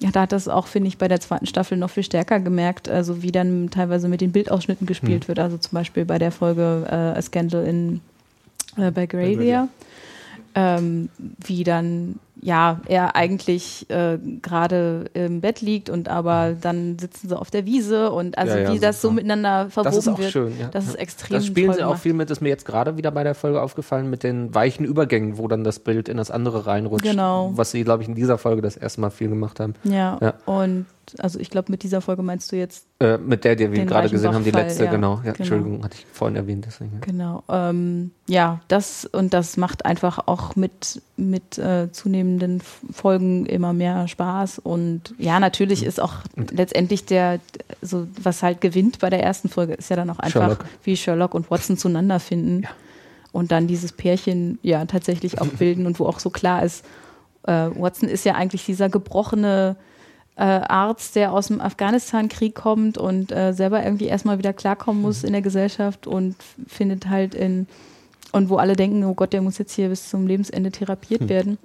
ja. da hat das auch, finde ich, bei der zweiten Staffel noch viel stärker gemerkt, also wie dann teilweise mit den Bildausschnitten gespielt wird. Also zum Beispiel bei der Folge äh, A Scandal in äh, bei Gravia. Ähm, wie dann ja er eigentlich äh, gerade im Bett liegt und aber dann sitzen sie auf der Wiese und also Ja, ja, wie das so super. miteinander verwoben Das ist auch wird. schön, ja. Das ist extrem Das spielen sie auch viel mit, ist mir jetzt gerade wieder bei der Folge aufgefallen, mit den weichen Übergängen, wo dann das Bild in das andere reinrutscht. Genau. Was sie, glaube ich, in dieser Folge das erste Mal viel gemacht haben. Ja, Ja. und also ich glaube, mit dieser Folge meinst du jetzt Äh, mit der, die wir gerade gesehen haben, die letzte, ja. genau. Ja, Genau. Entschuldigung, hatte ich vorhin erwähnt, deswegen. Ja. Genau. Ähm, ja, das und das macht einfach auch mit, mit äh, zunehmenden Folgen immer mehr Spaß. Und ja, natürlich ist auch letztendlich der, so was halt gewinnt bei der ersten Folge, ist ja dann auch einfach, Sherlock. wie Sherlock und Watson zueinander finden. Und dann dieses Pärchen ja tatsächlich auch [LAUGHS] bilden und wo auch so klar ist, äh, Watson ist ja eigentlich dieser gebrochene äh, Arzt, der aus dem Afghanistan-Krieg kommt und äh, selber irgendwie erstmal wieder klarkommen muss in der Gesellschaft und findet halt in, und wo alle denken, oh Gott, der muss jetzt hier bis zum Lebensende therapiert werden.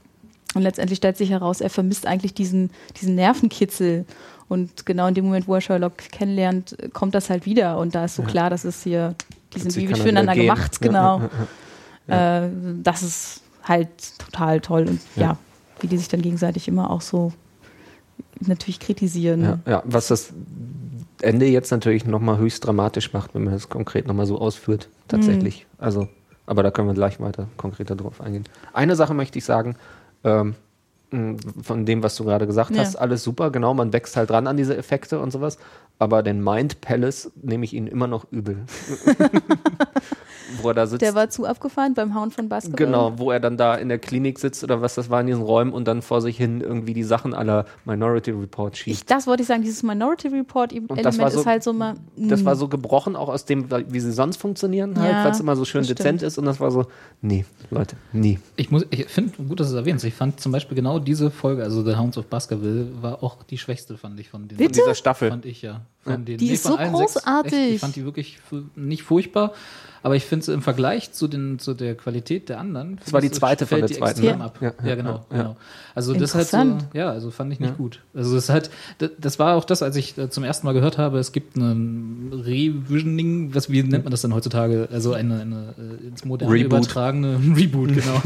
Und letztendlich stellt sich heraus, er vermisst eigentlich diesen, diesen Nervenkitzel. Und genau in dem Moment, wo er Sherlock kennenlernt, kommt das halt wieder. Und da ist so klar, dass es hier, die sind wie er füreinander gemacht, Ja, genau. ja, Äh, das ist halt total toll. Und ja. Ja. wie die sich dann gegenseitig immer auch so natürlich kritisieren. Ja, ja, was das Ende jetzt natürlich nochmal höchst dramatisch macht, wenn man das konkret nochmal so ausführt, tatsächlich. Mhm. Also, aber da können wir gleich weiter konkreter drauf eingehen. Eine Sache möchte ich sagen, ähm, von dem, was du gerade gesagt Ja. hast, alles super, genau, man wächst halt ran an diese Effekte und sowas, aber den Mind Palace nehme ich ihnen immer noch übel. [LAUGHS] Wo er da sitzt. Der war zu abgefahren beim Hauen von Basketball. Genau, wo er dann da in der Klinik sitzt oder was das war in diesen Räumen und dann vor sich hin irgendwie die Sachen aller Minority Report schiebt. Ich, das wollte ich sagen, dieses Minority Report das Element war so- ist halt so mal. Das war so gebrochen, auch aus dem, wie sie sonst funktionieren, halt, Ja, weil es immer so schön dezent stimmt. ist. Und das war so, nee, Leute, nie. Ich, muss- ich finde gut, dass du es erwähnst. Ich fand zum Beispiel genau diese Folge, also The Hounds of Baskerville, war auch die schwächste, fand ich von den Bitte? Dieser Staffel. Fand ich ja. Von den, Die ist von so allen sechs, großartig. echt, ich fand die wirklich nicht furchtbar, aber ich finde sie im Vergleich zu, den, zu der Qualität der anderen. Das war die finde ich, zweite von fällt der die zweiten, ne? ab. Ja, Ja, ja, genau. ja. genau. Also das halt so, ja, also fand ich nicht gut. Also es hat, das, das war auch das, als ich äh, zum ersten Mal gehört habe, es gibt ein Revisioning, was, wie nennt man das denn heutzutage? Also eine, eine äh, ins moderne Reboot. übertragene, [LAUGHS] Reboot, genau,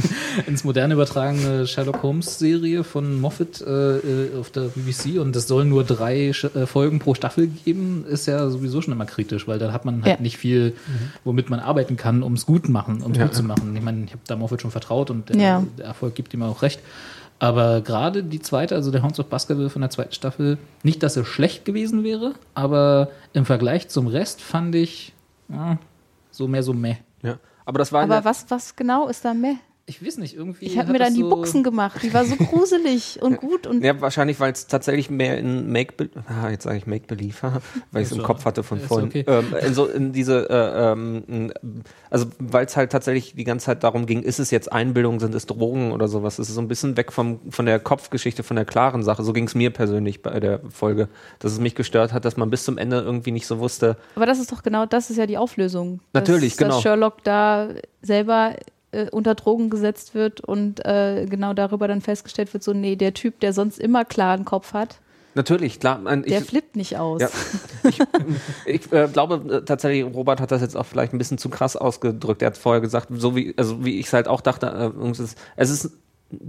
ins moderne übertragene Sherlock Holmes Serie von Moffat äh, äh, auf der BBC und es soll nur drei Sch äh, Folgen pro Staffel geben, ist ja sowieso schon immer kritisch, weil da hat man halt Ja. nicht viel, womit man arbeiten kann, um es gut machen, um es gut zu machen. Ich meine, ich habe da Moffat schon vertraut und der, Ja. der Erfolg gibt ihm auch recht. Aber gerade die zweite, also der Hounds of Baskerville von der zweiten Staffel, nicht, dass er schlecht gewesen wäre, aber im Vergleich zum Rest fand ich ja, so mehr so meh. Ja. Aber das war Aber was, was genau ist da mehr? Ich weiß nicht, irgendwie. Ich habe mir dann die so, Buchsen gemacht. Die war so [LAUGHS] gruselig und gut und Ja, wahrscheinlich, weil es tatsächlich mehr in Make ah, jetzt sage ich Make Believe, [LAUGHS] weil ich es im Kopf hatte von vorhin. okay. Ähm, in so in diese, äh, ähm, also weil es halt tatsächlich die ganze Zeit darum ging, ist es jetzt Einbildung, sind es Drogen oder sowas? Es ist so ein bisschen weg vom von der Kopfgeschichte, von der klaren Sache. So ging es mir persönlich bei der Folge, dass es mich gestört hat, dass man bis zum Ende irgendwie nicht so wusste. Aber das ist doch genau, das ist ja die Auflösung. Natürlich, dass, genau. Dass Sherlock da selber äh, unter Drogen gesetzt wird und äh, genau darüber dann festgestellt wird, so, nee, der Typ, der sonst immer klaren Kopf hat, Natürlich, klar. der ich, flippt nicht aus. Ja. Ich, [LAUGHS] ich äh, glaube äh, tatsächlich, Robert hat das jetzt auch vielleicht ein bisschen zu krass ausgedrückt. Er hat vorher gesagt, so wie, also wie ich es halt auch dachte, äh, es ist,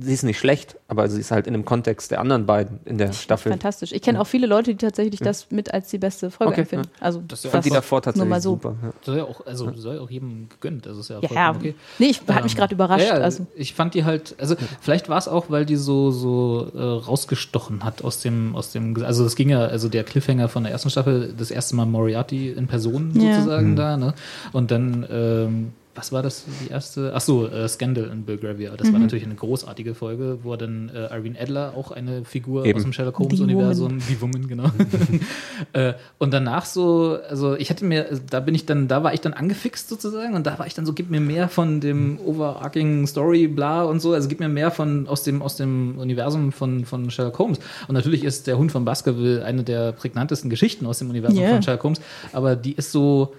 sie ist nicht schlecht, aber sie ist halt in dem Kontext der anderen beiden in der Staffel. Fantastisch. Ich kenne auch viele Leute, die tatsächlich das mit als die beste Folge Okay, empfinden. Also Das ja fand die davor nur tatsächlich mal so. super. Ja. Soll ja auch, also soll ja auch jedem gegönnt. Das ist ja, Ja, okay. nee, ich hat mich Ähm, gerade überrascht. Ja, ja, also. Ich fand die halt, also vielleicht war es auch, weil die so so äh, rausgestochen hat aus dem aus dem, also es ging ja, also der Cliffhanger von der ersten Staffel, das erste Mal Moriarty in Person Ja. sozusagen da, ne? Und dann ähm, was war das, die erste? Ach so, äh, Scandal in Belgravia. Das war Mhm. natürlich eine großartige Folge, wo dann äh, Irene Adler, auch eine Figur Eben. aus dem Sherlock Holmes-Universum, die Woman, genau. [LAUGHS] äh, und danach so, also ich hatte mir, da bin ich dann, da war ich dann angefixt sozusagen und da war ich dann so, gib mir mehr von dem overarching Story, bla und so, also gib mir mehr von aus dem, aus dem Universum von, von Sherlock Holmes. Und natürlich ist der Hund von Baskerville eine der prägnantesten Geschichten aus dem Universum Ja. von Sherlock Holmes, aber die ist so,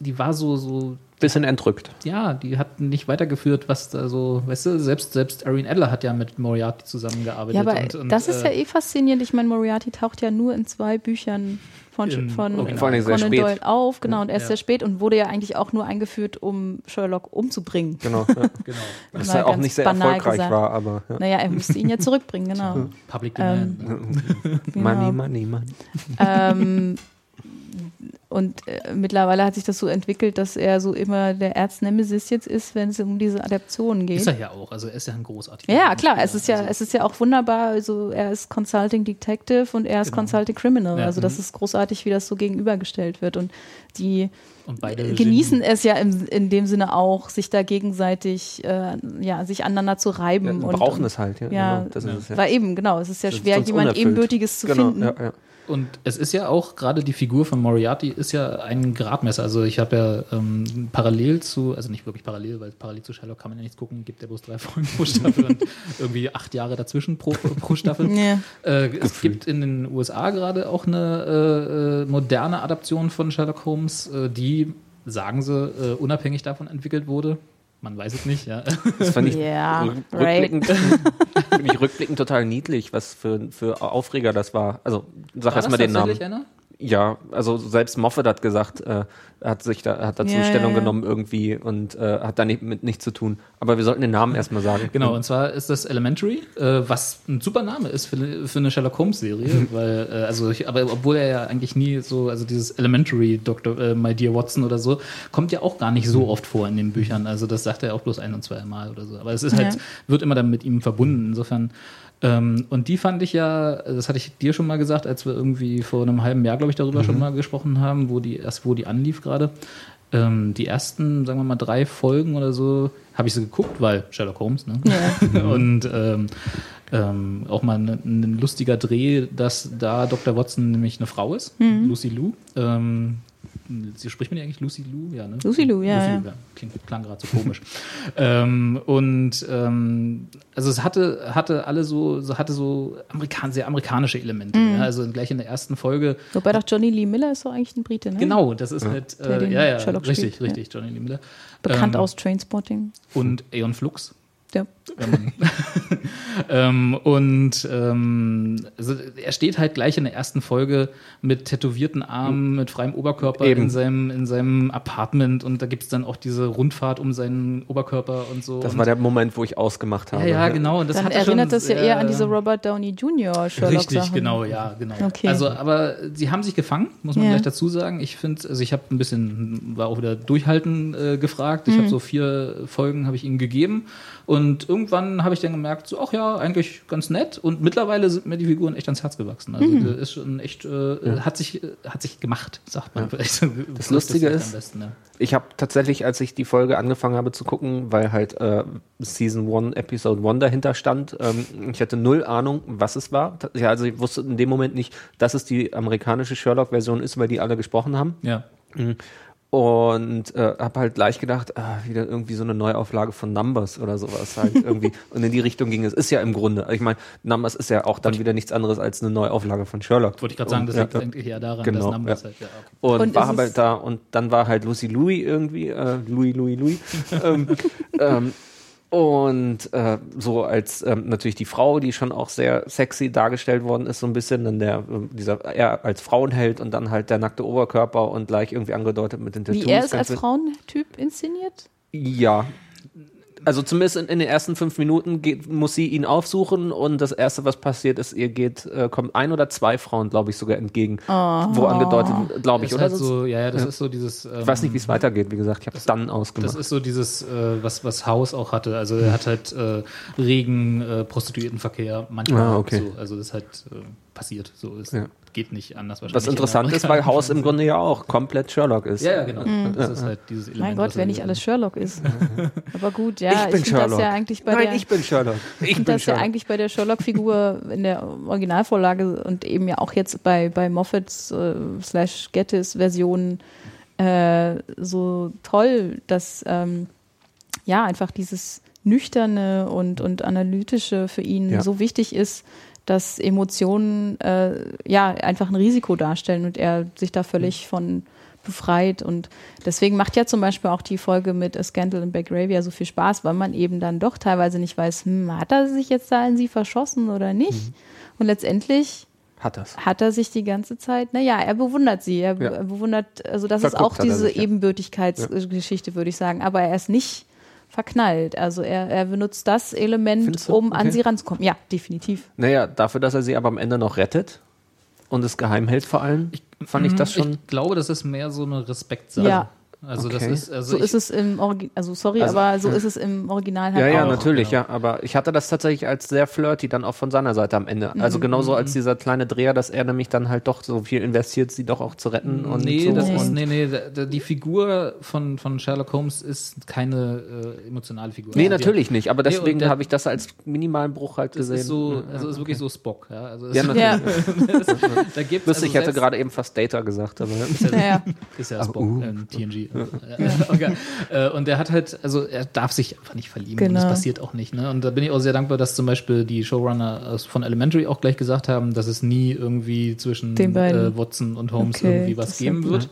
die war so, so Bisschen entrückt. ja, die hat nicht weitergeführt, was da so, weißt du, selbst, selbst Irene Adler hat ja mit Moriarty zusammengearbeitet. Ja, aber und, und, das ist ja äh, eh faszinierend. Ich meine, Moriarty taucht ja nur in zwei Büchern von, In von Dingen sehr Conan spät. Doyle auf, genau, und erst Ja. sehr spät und wurde ja eigentlich auch nur eingeführt, um Sherlock umzubringen. Genau. [LAUGHS] Ja. genau. Was ja auch nicht sehr banal erfolgreich gesagt. war, aber ja. Naja, er musste ihn ja zurückbringen, [LAUGHS] genau. Public Ähm, Demand. [LAUGHS] Genau. Money, money, money. ähm, und äh, mittlerweile hat sich das so entwickelt, dass er so immer der Erznemesis jetzt ist, wenn es um diese Adaptionen geht. ist er ja auch, also er ist ja ein großartiger Ja, klar, es ist ja, Also, es ist ja auch wunderbar. Also er ist Consulting Detective und er ist Genau. Consulting Criminal. Ja. Also das Mhm. ist großartig, wie das so gegenübergestellt wird. Und die und beide genießen Genie. es ja im, in dem Sinne auch, sich da gegenseitig, äh, ja, sich aneinander zu reiben. Ja, und, brauchen und, es halt, ja. ja, genau, das ist es, ja. Weil eben, genau, es ist ja Das schwer, jemand unerfüllt. Ebenbürtiges zu genau, finden. Ja, ja. Und es ist ja auch gerade die Figur von Moriarty ist ja ein Gradmesser. Also ich habe ja ähm, parallel zu, also nicht wirklich parallel, weil parallel zu Sherlock kann man ja nichts gucken, gibt ja bloß drei [LAUGHS] Folgen pro Staffel und irgendwie acht Jahre dazwischen pro, pro Staffel. Ja. Äh, es gibt in den USA gerade auch eine äh, äh, moderne Adaption von Sherlock Holmes, äh, die, sagen sie, äh, unabhängig davon entwickelt wurde. Man weiß es nicht, ja. Das fand ich, right. rückblickend, [LAUGHS] find ich rückblickend total niedlich, was für, für Aufreger das war. Also sag erstmal den Namen. einer? Ja, also selbst Moffat hat gesagt, äh, er hat sich da, hat dazu Ja, Stellung ja, ja. genommen irgendwie und äh, hat da nicht, mit nichts zu tun. Aber wir sollten den Namen erstmal sagen. Genau, und zwar ist das Elementary, äh, was ein super Name ist für, für eine Sherlock Holmes-Serie, [LAUGHS] weil, äh, also ich, aber obwohl er ja eigentlich nie so, also dieses Elementary Dr. Äh, My Dear Watson oder so, kommt ja auch gar nicht so oft vor in den Büchern. Also das sagt er auch bloß ein und zwei Mal oder so. Aber es ist halt, Ja. wird immer dann mit ihm verbunden. Insofern. Ähm, und die fand ich ja, das hatte ich dir schon mal gesagt, als wir irgendwie vor einem halben Jahr, glaube ich, darüber schon mal gesprochen haben, wo die erst, wo die anlief gerade. Ähm, die ersten, sagen wir mal, drei Folgen oder so, habe ich sie geguckt, weil Sherlock Holmes, ne? [LAUGHS] Und ähm, ähm, auch mal ein, ein lustiger Dreh, dass da Dr. Watson nämlich eine Frau ist, Lucy Lou. Ähm, spricht man die eigentlich Lucy Lou? Ja, ne? Lucy Lou, ja, Lucy ja. Lou, ja. Klingt, klang gerade so komisch. [LAUGHS] ähm, und ähm, also es hatte, hatte alle so, so hatte so Amerikan sehr amerikanische Elemente. Mhm. Ja? Also gleich in der ersten Folge Wobei doch Johnny Lee Miller ist doch eigentlich ein Brite, ne? Genau, das ist halt, Der äh, ja, ja, Sherlock richtig, spielt, richtig, Johnny Lee Miller. Bekannt Ähm, aus Trainspotting. Und Aeon Flux. Ja. man- [LAUGHS] ähm, und ähm, also er steht halt gleich in der ersten Folge mit tätowierten Armen, mit freiem Oberkörper Eben. in seinem, in seinem Apartment und da gibt es dann auch diese Rundfahrt um seinen Oberkörper und so. Das und war der Moment, wo ich ausgemacht habe. ja, ja, genau. Und das Dann erinnert schon das ja sehr- eher an diese Robert Downey Jr. Sherlock Richtig, Sachen. genau, ja, genau. Okay. Also, aber sie haben sich gefangen, muss man Ja. gleich dazu sagen. Ich finde, also ich habe ein bisschen, war auch wieder durchhalten äh, gefragt. Mhm. Ich habe so vier Folgen habe ich ihnen gegeben und irgendwann habe ich dann gemerkt, so, ach ja, eigentlich ganz nett. Und mittlerweile sind mir die Figuren echt ans Herz gewachsen. Also Mhm. ist schon echt, äh, hat sich, äh, hat sich gemacht, sagt man vielleicht. [LAUGHS] Das Lustige vielleicht ist- am besten, ja. Ich habe tatsächlich, als ich die Folge angefangen habe zu gucken, weil halt äh, Season 1, Episode 1 dahinter stand, ähm, ich hatte null Ahnung, was es war. Ja, also ich wusste in dem Moment nicht, dass es die amerikanische Sherlock-Version ist, weil die alle gesprochen haben. Ja. Und äh, habe halt gleich gedacht, ah, wieder irgendwie so eine Neuauflage von Numbers oder sowas halt [LAUGHS] irgendwie. Und in die Richtung ging es. Ist ja im Grunde, ich meine, Numbers ist ja auch dann wieder nichts anderes als eine Neuauflage von Sherlock. Wollte ich gerade sagen, das Und, liegt ja, eigentlich eher daran, Genau, dass Numbers ja. halt, ja, okay. und, Und war halt da und dann war halt Lucy Louis irgendwie, äh, Louis, Louis, Louis. [LAUGHS] ähm, ähm, und äh, so als ähm, natürlich die Frau, die schon auch sehr sexy dargestellt worden ist, so ein bisschen, dann der, ähm, dieser, er als Frauenheld und dann halt der nackte Oberkörper und gleich irgendwie angedeutet mit den Tattoos. Wie er ist als Frauentyp inszeniert? ja. Also zumindest in, in den ersten fünf Minuten geht, muss sie ihn aufsuchen und das erste, was passiert ist, ihr geht, äh, kommt ein oder zwei Frauen, glaube ich, sogar entgegen. Wo angedeutet, glaube ich, Ist oder? halt so, ja, ja, das ist so dieses. ich weiß nicht, wie es weitergeht, wie gesagt, ich habe es dann Das ausgemacht. ist so dieses, äh, was, was Haus auch hatte. Also er hat halt äh, regen äh, Prostituiertenverkehr manchmal. Ah, okay. so. Also das ist halt äh, passiert. So, es Ja. Geht nicht anders wahrscheinlich. Was in interessant ist, weil [LAUGHS] Haus im amerikanischen Grunde ja auch komplett Sherlock ist. Ja, ja, genau. Das ist halt dieses Element. Mein Gott, wenn nicht alles Sherlock ist. [LAUGHS] Aber gut, ja, ich bin finde das Sherlock. ja eigentlich bei Nein, der, ich bin Sherlock. [LAUGHS] Ich finde bin das ja Sherlock. eigentlich bei der Sherlock-Figur in der Originalvorlage und eben ja auch jetzt bei, bei Moffats äh, slash Gettis Version äh, so toll, dass ähm, ja einfach dieses nüchterne und, und analytische für ihn Ja. so wichtig ist, dass Emotionen äh, ja einfach ein Risiko darstellen und er sich da völlig von befreit. Und deswegen macht ja zum Beispiel auch die Folge mit A Scandal in Belgravia so viel Spaß, weil man eben dann doch teilweise nicht weiß, hm, hat er sich jetzt da in sie verschossen oder nicht? Und letztendlich Hat hat er sich die ganze Zeit, naja, er bewundert sie, er, Ja. er bewundert, also das Verguckt ist auch diese sich, ja. Ebenbürtigkeitsgeschichte, würde ich sagen, aber er ist nicht verknallt, also er, er benutzt das Element, um an Okay. sie ranzukommen. Ja, definitiv. Naja, dafür, dass er sie aber am Ende noch rettet und es geheim hält vor allem, fand ich das schon. Ich glaube, das ist mehr so eine Respektsache. Ja. Also das Okay. ist, also So ich, ist es im Original, also sorry, Also, aber so ist es im Original halt ja, ja, auch. natürlich, genau. ja. Aber ich hatte das tatsächlich als sehr flirty dann auch von seiner Seite am Ende. Also genauso als dieser kleine Dreher, dass er nämlich dann halt doch so viel investiert, sie doch auch zu retten. Und nee, so. das Nee. ist, nee, nee, die Figur von, von Sherlock Holmes ist keine äh, emotionale Figur. Nee, Also, natürlich nicht, aber Nee, deswegen der- habe ich das als minimalen Bruch halt Das gesehen. ist so, Ja, also ist wirklich so Spock, ja. Also Ja, natürlich. Ja, [LAUGHS] da gibt Lustig, ich hätte gerade eben fast Data gesagt, aber naja. ist ja Spock, uh. ähm, TNG. Okay. Äh, und der hat halt, also er darf sich einfach nicht verlieben und das Genau. passiert auch nicht. Ne? Und da bin ich auch sehr dankbar, dass zum Beispiel die Showrunner aus- von Elementary auch gleich gesagt haben, dass es nie irgendwie zwischen äh, Watson und Holmes Okay, irgendwie was geben wird.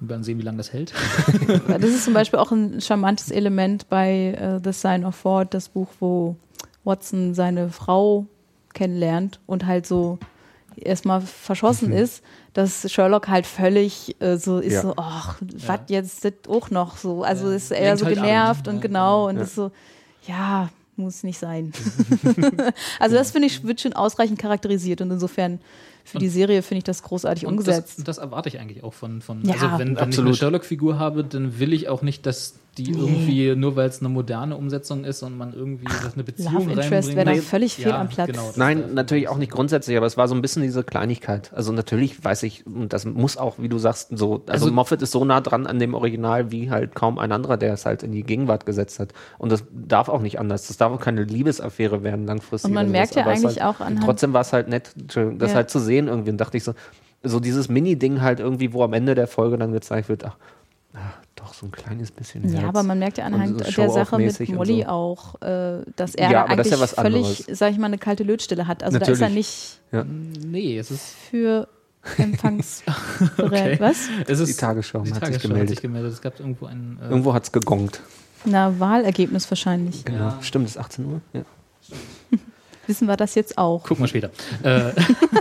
Wir werden sehen, wie lange das hält. [LAUGHS] Das ist zum Beispiel auch ein charmantes Element bei äh, The Sign of Ford, das Buch, wo Watson seine Frau kennenlernt und halt so erstmal verschossen ist, dass Sherlock halt völlig äh, so ist, Ja. so, ach, was jetzt das auch noch so. Also Ja. ist eher Lenkt so halt an, genervt ne? und genau und Ja. ist so, ja, muss nicht sein. [LAUGHS] [LAUGHS] also das finde ich, wird schon ausreichend charakterisiert und insofern für die Serie finde ich das großartig Und umgesetzt. das, das erwarte ich eigentlich auch von, von Ja, also wenn, wenn ich eine. Sherlock-Figur habe, dann will ich auch nicht, dass die irgendwie, nur weil es eine moderne Umsetzung ist und man irgendwie das eine Beziehung Love Interest reinbringt. wäre da Nee, völlig fehl am Platz. Genau, Nein, natürlich auch nicht grundsätzlich, aber es war so ein bisschen diese Kleinigkeit. Also natürlich weiß ich, und das muss auch, wie du sagst, so, also, Also- Moffat ist so nah dran an dem Original wie halt kaum ein anderer, der es halt in die Gegenwart gesetzt hat. Und das darf auch nicht anders. Das darf auch keine Liebesaffäre werden langfristig. Und man merkt ja eigentlich halt, auch anhand- Trotzdem war es halt nett, das Ja. halt zu sehen irgendwie. Und dachte ich so, so dieses Mini-Ding halt irgendwie, wo am Ende der Folge dann gezeigt wird, ach, ach doch, so ein kleines bisschen Ja, Herz. aber man merkt ja anhand so der Sache mit Molly so. auch, äh, dass er Ja, eigentlich ja was völlig, sag ich mal, eine kalte Lötstelle hat. Also da ist er Natürlich. nicht Ja. Nee, es ist, für empfangsbereit. [LAUGHS] Okay. [LAUGHS] Was? es ist Die Tagesschau die hat sich Tagesschau gemeldet. Hat sich gemeldet. Es gab irgendwo einen. Äh, Irgendwo hat es gegongt. Na, Wahlergebnis wahrscheinlich. Genau. Ja. Stimmt, es ist 18 Uhr? Ja. [LAUGHS] wissen wir das jetzt auch. Gucken wir später. äh,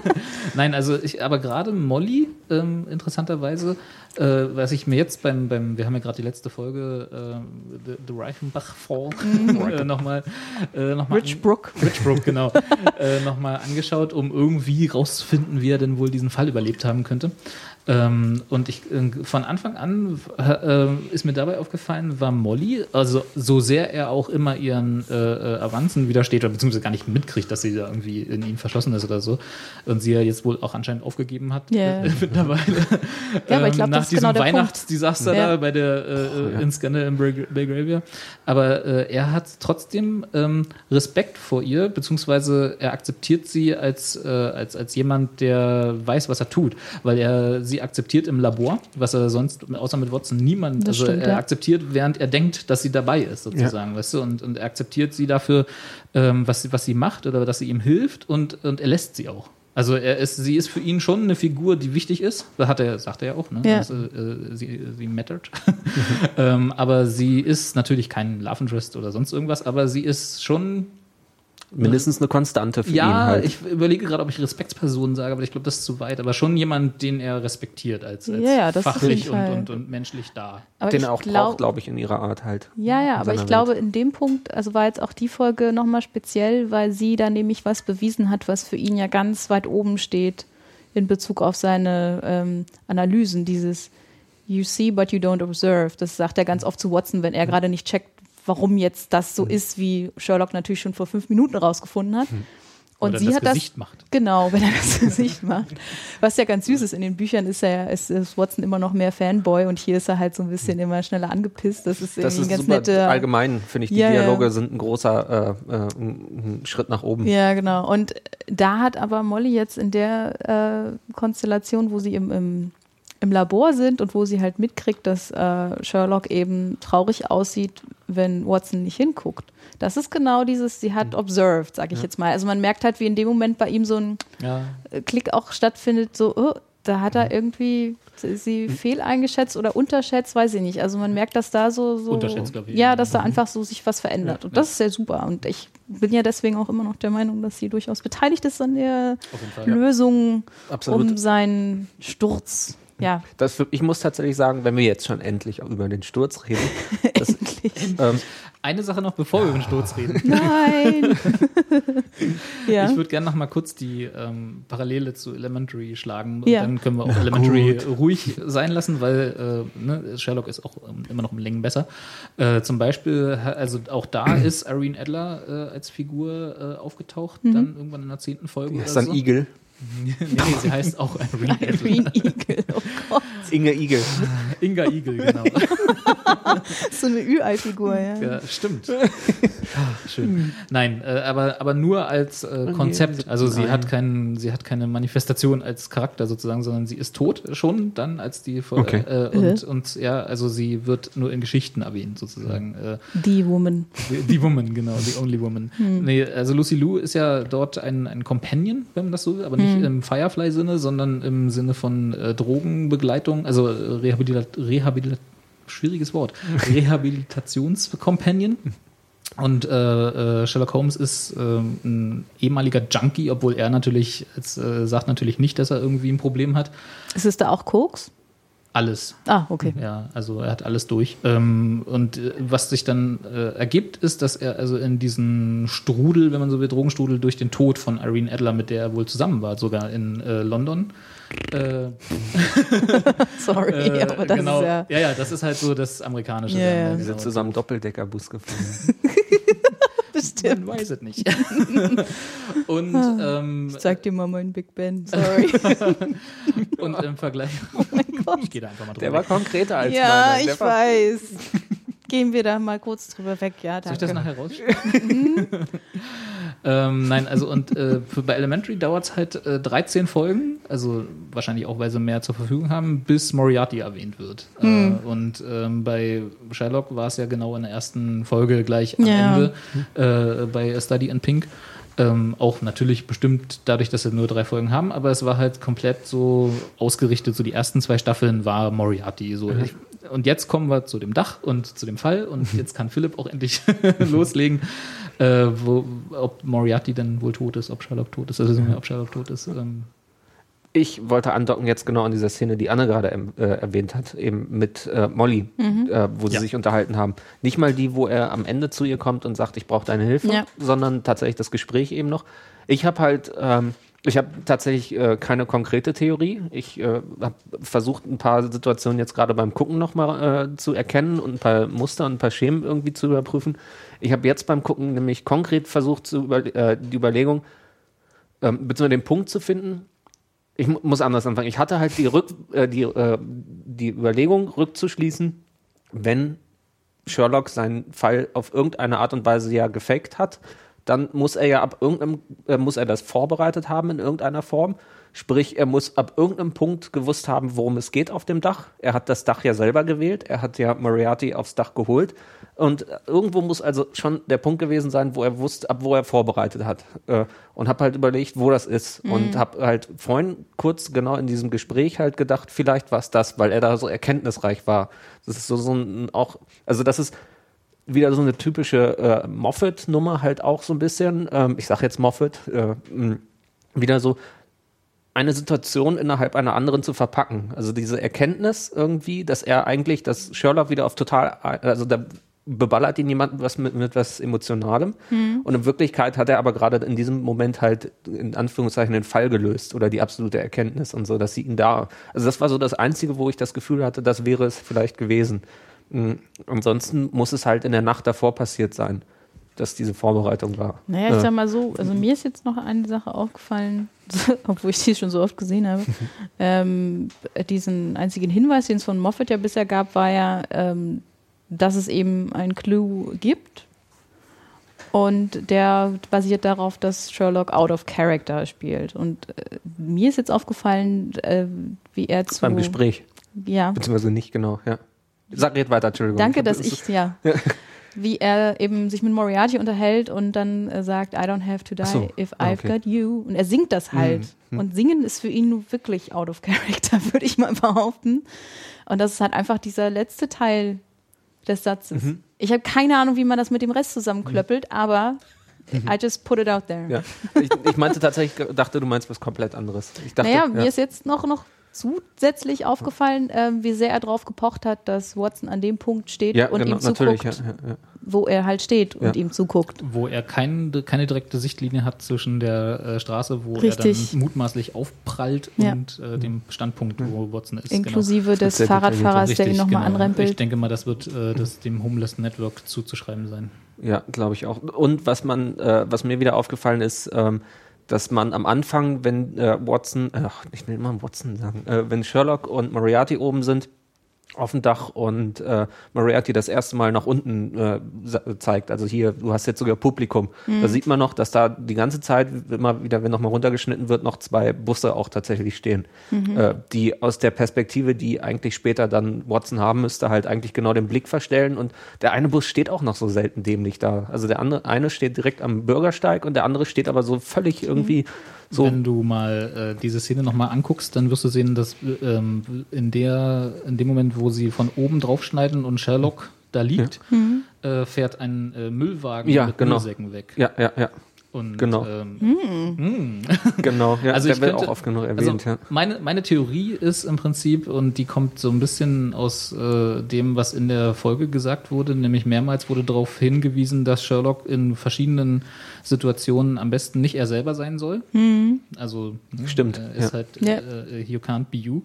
[LAUGHS] Nein, also ich, aber gerade Molly, ähm, interessanterweise, äh, was ich mir jetzt beim, beim wir haben ja gerade die letzte Folge, äh, The, The Reichenbach Fall, äh, nochmal, äh, noch mal Rich Brook. Rich Brook, genau, äh, nochmal angeschaut, um irgendwie rauszufinden, wie er denn wohl diesen Fall überlebt haben könnte. Ähm, und ich äh, von Anfang an äh, ist mir dabei aufgefallen, war Molly, also so sehr er auch immer ihren äh, äh, Avanzen widersteht oder beziehungsweise gar nicht mitkriegt, dass sie da irgendwie in ihn verschlossen ist oder so und sie ja jetzt wohl auch anscheinend aufgegeben hat Ja. äh, [LAUGHS] mittlerweile. Ja, aber ich glaub, Ähm, nach das ist diesem genau der Punkt. Weihnachtsdesaster Ja. da bei der äh, in Scandal in Bel- Belgravia. Aber äh, er hat trotzdem ähm, Respekt vor ihr, beziehungsweise er akzeptiert sie als, äh, als, als jemand, der weiß, was er tut, weil er sie akzeptiert im Labor, was er sonst außer mit Watson niemand, Das also stimmt, er ja. akzeptiert, während er denkt, dass sie dabei ist, sozusagen, weißt du, und, und er akzeptiert sie dafür, ähm, was, sie- was sie macht oder dass sie ihm hilft und, und er lässt sie auch. Also er ist, sie ist für ihn schon eine Figur, die wichtig ist. Das hat er, sagt er ja auch, ne? Ja. Also, äh, sie, sie mattert. [LAUGHS] ähm, aber sie ist natürlich kein Love Interest oder sonst irgendwas, aber sie ist schon Mindestens eine Konstante für ihn ja, halt. ich überlege gerade, ob ich Respektsperson sage, aber ich glaube, das ist zu weit. Aber schon jemand, den er respektiert als, als Ja, ja, fachlich und, und, und menschlich da. Aber den er auch glaub- braucht, glaube ich, in ihrer Art halt. Ja, ja, aber ich seiner glaube, Welt. in dem Punkt, also war jetzt auch die Folge nochmal speziell, weil sie da nämlich was bewiesen hat, was für ihn ja ganz weit oben steht in Bezug auf seine ähm, Analysen. Dieses You see, but you don't observe. Das sagt er ganz oft zu Watson, wenn er gerade nicht checkt, warum jetzt das so ist, wie Sherlock natürlich schon vor fünf Minuten rausgefunden hat. Und Oder sie das hat Gesicht das macht. genau, wenn er das [LAUGHS] Gesicht macht. Was ja ganz süß ist in den Büchern, ist er ist, ist Watson immer noch mehr Fanboy und hier ist er halt so ein bisschen immer schneller angepisst. Das ist irgendwie Das ist ein ganz super nette. allgemein, finde ich. Die Ja, ja. Dialoge sind ein großer äh, äh, ein Schritt nach oben. Ja, genau. Und da hat aber Molly jetzt in der äh, Konstellation, wo sie im, im, im Labor sind und wo sie halt mitkriegt, dass äh, Sherlock eben traurig aussieht, wenn Watson nicht hinguckt. Das ist genau dieses, sie hat observed, sage ich jetzt mal. Also man merkt halt, wie in dem Moment bei ihm so ein Ja, äh, Klick auch stattfindet, so, oh, da hat er irgendwie sie fehleingeschätzt oder unterschätzt, weiß ich nicht. Also man merkt, dass da so, so Unterschätzt, ich. ja, dass da einfach so sich was verändert. Und das ist sehr super. Und ich bin ja deswegen auch immer noch der Meinung, dass sie durchaus beteiligt ist an der Fall. Lösung Absolut. um seinen Sturz. Ja, Das, ich muss tatsächlich sagen, wenn wir jetzt schon endlich über den Sturz reden, das, [LAUGHS] endlich. ähm, Eine Sache noch, bevor wir über den Sturz reden. [LAUGHS] Nein. [LAUGHS] ja. Ich würde gerne noch mal kurz die ähm, Parallele zu Elementary schlagen. Und Ja. dann können wir auch Elementary ruhig sein lassen, weil äh, ne, Sherlock ist auch ähm, immer noch um Längen besser. Äh, zum Beispiel, also auch da [CLEARS THROAT] ist Irene Adler äh, als Figur äh, aufgetaucht, dann irgendwann in der zehnten Folge. ist oder dann so. Igel. Nee, nee, sie heißt auch Irene Adler. Green Eagle. Oh Gott. Inge Igel. [LAUGHS] Inga Igel, genau. [LAUGHS] So eine Ü-Ei-Figur, ja. Ja, stimmt. [LAUGHS] Schön. Nein, äh, aber, aber nur als äh, Konzept. Also sie hat, keinen, sie hat keine Manifestation als Charakter sozusagen, sondern sie ist tot schon dann als die Fol- Okay. äh, und, und ja, also sie wird nur in Geschichten erwähnt sozusagen. Äh, Die Woman. die, die Woman, genau, die Only Woman. Nee, also Lucy Lou ist ja dort ein, ein Companion, wenn man das so will, aber nicht im Firefly-Sinne, sondern im Sinne von äh, Drogenbegleitung, also äh, Rehabilitat, Rehabilitat schwieriges Wort, [LAUGHS] Rehabilitationscompanion. Und äh, äh, Sherlock Holmes ist ähm, ein ehemaliger Junkie, obwohl er natürlich, jetzt, äh, sagt natürlich nicht, dass er irgendwie ein Problem hat. Ist es da auch Koks? Alles. Ah, okay. Ja, also er hat alles durch. Ähm, und äh, was sich dann äh, ergibt, ist, dass er also in diesen Strudel, wenn man so will, Drogenstrudel durch den Tod von Irene Adler, mit der er wohl zusammen war, sogar in äh, London. [LAUGHS] Sorry, äh, aber das genau, ist ja. ja, ja, das ist halt so das amerikanische. Ja, dann, ja. ne, Die sind genau. zusammen Doppeldeckerbus gefahren. [LAUGHS] Bestimmt. Man weiß es nicht. [LAUGHS] und, ähm, Ich zeig dir mal meinen Big Ben. [LAUGHS] Sorry. und im Vergleich. [LAUGHS] oh mein Gott. Ich gehe da einfach mal drüber. Der war konkreter als Ja, meiner. Der ich weiß. Gehen wir da mal kurz drüber weg. Ja, Soll ich das danke. nachher rausschneiden? Ähm, nein, also und äh, für, bei Elementary dauert es halt äh, 13 Folgen, also wahrscheinlich auch, weil sie mehr zur Verfügung haben, bis Moriarty erwähnt wird. Hm. Äh, und ähm, bei Sherlock war es ja genau in der ersten Folge gleich am Ja. Ende äh, bei A Study in Pink. Ähm, auch natürlich bestimmt dadurch, dass sie nur drei Folgen haben, aber es war halt komplett so ausgerichtet. So die ersten zwei Staffeln war Moriarty. So. Ich, und jetzt kommen wir zu dem Dach und zu dem Fall und [LAUGHS] jetzt kann Philipp auch endlich [LAUGHS] loslegen. äh, wo, ob Moriarty dann wohl tot ist, ob Sherlock tot ist, also ob Sherlock tot ist. Ähm, Ich wollte andocken jetzt genau an dieser Szene, die Anne gerade äh, erwähnt hat, eben mit äh, Molly, äh, wo sie Ja. sich unterhalten haben. Nicht mal die, wo er am Ende zu ihr kommt und sagt, ich brauche deine Hilfe, Ja. sondern tatsächlich das Gespräch eben noch. Ich habe halt, ähm, ich habe tatsächlich äh, keine konkrete Theorie. Ich äh, habe versucht, ein paar Situationen jetzt gerade beim Gucken nochmal äh, zu erkennen und ein paar Muster und ein paar Schemen irgendwie zu überprüfen. Ich habe jetzt beim Gucken nämlich konkret versucht, zu über, äh, die Überlegung, ähm, beziehungsweise den Punkt zu finden, ich mu- muss anders anfangen. Ich hatte halt die, Rück, äh, die, äh, die Überlegung rückzuschließen, wenn Sherlock seinen Fall auf irgendeine Art und Weise ja gefaked hat, dann muss er ja ab irgendeinem, äh, muss er das vorbereitet haben in irgendeiner Form. Sprich, er muss ab irgendeinem Punkt gewusst haben, worum es geht auf dem Dach. Er hat das Dach ja selber gewählt. Er hat ja Moriarty aufs Dach geholt. Und irgendwo muss also schon der Punkt gewesen sein, wo er wusste, ab wo er vorbereitet hat. Äh, und habe halt überlegt, wo das ist. Und habe halt vorhin kurz genau in diesem Gespräch halt gedacht, vielleicht war es das, weil er da so erkenntnisreich war. Das ist so, so ein auch, also das ist wieder so eine typische äh, Moffat-Nummer halt auch so ein bisschen. Ähm, ich sage jetzt Moffat, äh, wieder so eine Situation innerhalb einer anderen zu verpacken. Also diese Erkenntnis irgendwie, dass er eigentlich, dass Sherlock wieder auf total, also da beballert ihn jemand was mit, mit was Emotionalem. Und in Wirklichkeit hat er aber gerade in diesem Moment halt in Anführungszeichen den Fall gelöst oder die absolute Erkenntnis und so, dass sie ihn da, also das war so das Einzige, wo ich das Gefühl hatte, das wäre es vielleicht gewesen. Mhm. Ansonsten muss es halt in der Nacht davor passiert sein, dass diese Vorbereitung war. Naja, ich Äh, sag mal so, also mir ist jetzt noch eine Sache aufgefallen, [LAUGHS] obwohl ich die schon so oft gesehen habe. [LAUGHS] ähm, diesen einzigen Hinweis, den es von Moffat ja bisher gab, war ja, ähm, dass es eben einen Clue gibt. Und der basiert darauf, dass Sherlock out of character spielt. Und äh, mir ist jetzt aufgefallen, äh, wie er zu. beim Gespräch, Ja. beziehungsweise nicht genau, ja. Sag red weiter, Entschuldigung. Danke, dass ich, ja. Wie er eben sich mit Moriarty unterhält und dann äh, sagt, I don't have to die so. if Ah, I've okay. got you. Und er singt das halt. Mhm. Und singen ist für ihn wirklich out of [LAUGHS] character, würde ich mal behaupten. Und das ist halt einfach dieser letzte Teil des Satzes. Mhm. Ich habe keine Ahnung, wie man das mit dem Rest zusammenklöppelt, aber I just put it out there. Mhm. Ja. Ich, ich meinte tatsächlich, dachte, du meinst was komplett anderes. Dachte, naja, ja. mir ist jetzt noch, noch zusätzlich aufgefallen, ähm, wie sehr er darauf gepocht hat, dass Watson an dem Punkt steht ja, und genau, ihm natürlich. zuguckt, Ja, ja, ja. wo er halt steht und Ja. ihm zuguckt. wo er kein, keine direkte Sichtlinie hat zwischen der äh, Straße, wo Richtig. er dann mutmaßlich aufprallt Ja. und äh, dem Standpunkt, wo Watson ist. Inklusive des sehr Fahrradfahrers, genau. der ihn nochmal genau. anrempelt. Ich denke mal, das wird äh, das dem Homeless Network zuzuschreiben sein. Ja, glaube ich auch. Und was man, äh, was mir wieder aufgefallen ist, ähm, dass man am Anfang, wenn äh, Watson, ach, ich will immer Watson sagen, äh, wenn Sherlock und Moriarty oben sind auf dem Dach und äh, Moriarty das erste Mal nach unten äh, zeigt, also hier, du hast jetzt sogar Publikum, da sieht man noch, dass da die ganze Zeit immer wieder, wenn nochmal runtergeschnitten wird, noch zwei Busse auch tatsächlich stehen, äh, die aus der Perspektive, die eigentlich später dann Watson haben müsste, halt eigentlich genau den Blick verstellen. Und der eine Bus steht auch noch so selten dämlich da. Also der andere, eine steht direkt am Bürgersteig und der andere steht aber so völlig irgendwie so Wenn du mal äh, diese Szene nochmal anguckst, dann wirst du sehen, dass ähm, in, der, in dem Moment, wo sie von oben draufschneiden und Sherlock da liegt, äh, fährt ein äh, Müllwagen Ja, mit genau. Müllsäcken weg. ja, ja, ja, Und, Genau. Ähm, [LAUGHS] genau. Ja, Also der ich wird könnte- auch oft genug also erwähnt, ja. meine, meine Theorie ist im Prinzip, und die kommt so ein bisschen aus äh, dem, was in der Folge gesagt wurde, nämlich mehrmals wurde darauf hingewiesen, dass Sherlock in verschiedenen Situationen am besten nicht er selber sein soll. Also ne, Stimmt, äh, ist ja. halt Ja. äh, you can't be you.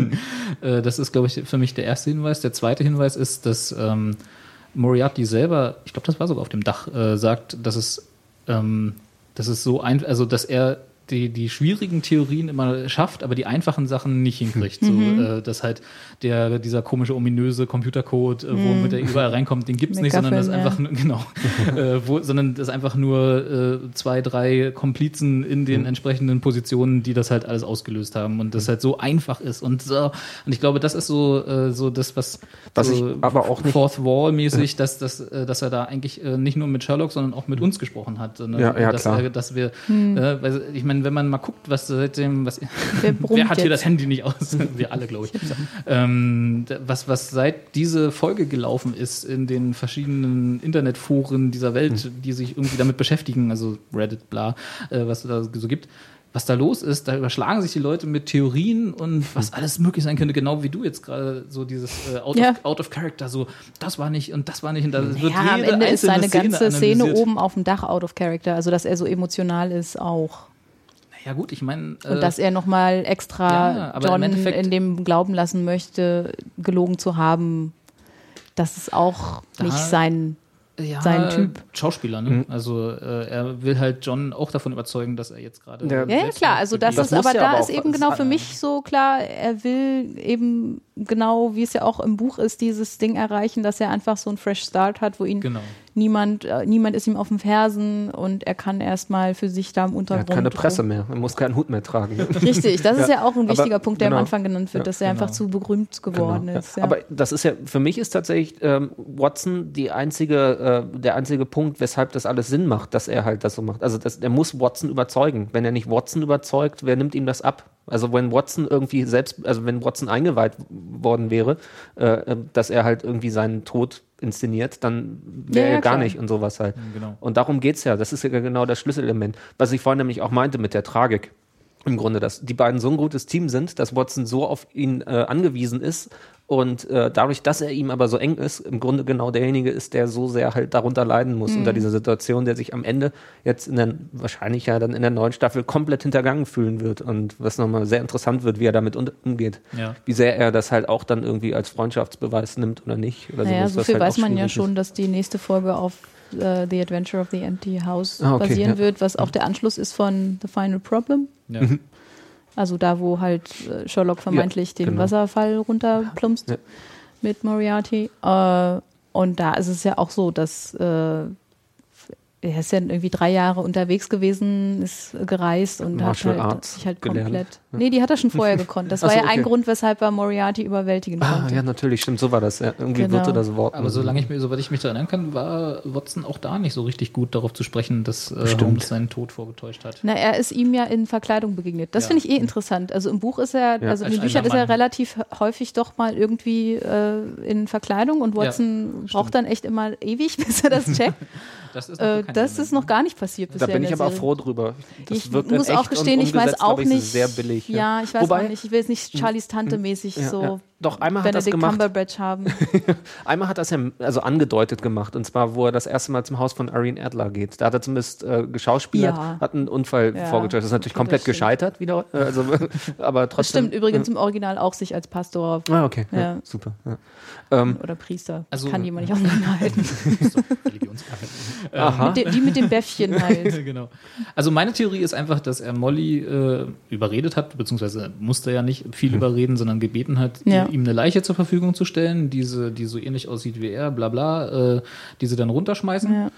[LAUGHS] äh, das ist, glaube ich, für mich der erste Hinweis. Der zweite Hinweis ist, dass ähm, Moriarty selber, ich glaube, das war sogar auf dem Dach, äh, sagt, dass es, ähm, dass es so ein, also dass er die, die schwierigen Theorien immer schafft, aber die einfachen Sachen nicht hinkriegt. So, äh, dass halt der, dieser komische, ominöse Computercode, äh, womit er überall reinkommt, den gibt's nicht, sondern das einfach nur, [LAUGHS] genau, äh, wo, sondern das einfach nur äh, zwei, drei Komplizen in den entsprechenden Positionen, die das halt alles ausgelöst haben und das halt so einfach ist und so. Und ich glaube, das ist so, äh, so das, was, Was so ich aber auch nicht- Fourth Wall mäßig, dass, dass, äh, dass er da eigentlich äh, nicht nur mit Sherlock, sondern auch mit uns gesprochen hat. Sondern, Ja, ja, dass, klar. Er, dass wir, äh, weil, ich meine, wenn man mal guckt, was seitdem, was, Wer [LAUGHS] wer hat hier jetzt? das Handy nicht aus? [LAUGHS] Wir alle, glaube ich. Ähm, was, was seit diese Folge gelaufen ist in den verschiedenen Internetforen dieser Welt, Hm. die sich irgendwie damit beschäftigen, also Reddit, bla, äh, was es da so gibt. Was da los ist, da überschlagen sich die Leute mit Theorien und was alles möglich sein könnte, genau wie du jetzt gerade so dieses äh, out, Ja. of, out of Character, so das war nicht und das war nicht und da wird Ja, am jede Ende ist seine ganze Szene oben auf dem Dach out of character, also dass er so emotional ist auch. Ja gut, ich meine, Und dass er nochmal extra ja, aber John in dem glauben lassen möchte, gelogen zu haben. Das ist auch Da- nicht sein. ja, sein Typ. Schauspieler, ne? Also äh, er will halt John auch davon überzeugen, dass er jetzt gerade. Ja, Ja, klar. Also das, Das ist, aber da aber ist eben genau für mich so klar, er will eben genau, wie es ja auch im Buch ist, dieses Ding erreichen, dass er einfach so einen Fresh Start hat, wo ihn Genau. niemand, äh, niemand ist ihm auf den Fersen und er kann erstmal für sich da im Er Untergrund. hat keine Presse mehr. Er muss keinen Hut mehr tragen. Richtig, das [LAUGHS] ist Ja, ja auch ein aber wichtiger Punkt, der genau. am Anfang genannt wird, Ja, dass er genau. einfach zu berühmt geworden Genau, ist. ja. Ja. Aber das ist ja, für mich ist tatsächlich ähm, Watson die einzige, äh, der einzige Punkt, weshalb das alles Sinn macht, dass er halt das so macht. Also das, er muss Watson überzeugen. Wenn er nicht Watson überzeugt, wer nimmt ihm das ab? Also wenn Watson irgendwie selbst, also wenn Watson eingeweiht worden wäre, äh, dass er halt irgendwie seinen Tod inszeniert, dann wäre Ja, ja, er gar klar. nicht und sowas halt. genau. Und darum geht's ja. Das ist ja genau das Schlüsselelement. Was ich vorhin nämlich auch meinte mit der Tragik. Im Grunde, dass die beiden so ein gutes Team sind, dass Watson so auf ihn äh, angewiesen ist und äh, dadurch, dass er ihm aber so eng ist, im Grunde genau derjenige ist, der so sehr halt darunter leiden muss Mhm. unter dieser Situation, der sich am Ende jetzt in der, wahrscheinlich ja dann in der neuen Staffel komplett hintergangen fühlen wird und was nochmal sehr interessant wird, wie er damit umgeht. Ja. Wie sehr er das halt auch dann irgendwie als Freundschaftsbeweis nimmt oder nicht. Oder naja, so was viel halt weiß man ja schon, dass die nächste Folge auf äh, The Adventure of the Empty House Ah, okay, basieren ja. wird, was auch der Anschluss ist von The Final Problem. Ja. Also da, wo halt äh, Sherlock vermeintlich den genau. Wasserfall runterplumpst Ja. mit Moriarty. Äh, und da ist es ja auch so, dass äh, er ist ja irgendwie drei Jahre unterwegs gewesen, ist gereist und hat Martial halt, Arts sich halt gelernt. komplett. Nee, die hat er schon vorher [LAUGHS] gekonnt. Das Ach war so, ja ein okay. Grund, weshalb er Moriarty überwältigen Ah, konnte. ja, natürlich, stimmt, so war das. Ja. Irgendwie Genau. wirkte das Wort. Aber solange ich mir, soweit ich mich da erinnern kann, war Watson auch da nicht so richtig gut darauf zu sprechen, dass äh. Holmes seinen Tod vorgetäuscht hat. Na, er ist ihm ja in Verkleidung begegnet. Das Ja. finde ich eh interessant. Also im Buch ist er, Ja. also in den Büchern ist er relativ häufig doch mal irgendwie äh, in Verkleidung und Watson braucht dann echt immer ewig, [LAUGHS] bis er das checkt. [LAUGHS] Das ist, äh, kein das ist noch gar nicht passiert Da bisher. bin in ich aber Serie. froh drüber. Das ich wirkt muss auch gestehen, ich weiß auch nicht. es sehr billig. Ja, ich weiß Wobei, auch nicht. Ich will jetzt nicht Charlies Tante mäßig ja, so ja. Doch, einmal hat das Benedict gemacht. Cumberbatch haben. [LAUGHS] Einmal hat das ja also angedeutet gemacht, und zwar, wo er das erste Mal zum Haus von Irene Adler geht. Da hat er zumindest äh, geschauspielert, Ja. hat einen Unfall Ja, vorgetäuscht. Das ist natürlich okay, komplett das stimmt. gescheitert wieder, äh, also, [LAUGHS] aber trotzdem. Das stimmt übrigens im Original auch sich als Pastor Ah, okay, ja. Ja. super. Ja. Ähm, oder Priester. Also- Kann jemand nicht auseinanderhalten. [LAUGHS] so, Religionskaffee. aha. Mit de- die mit dem Bäffchen halt. genau. Also meine Theorie ist einfach, dass er Molly äh, überredet hat, beziehungsweise musste ja nicht viel überreden, sondern gebeten hat, Ja. Ihm eine Leiche zur Verfügung zu stellen, diese, die so ähnlich aussieht wie er, bla bla, äh, die sie dann runterschmeißen. Ja.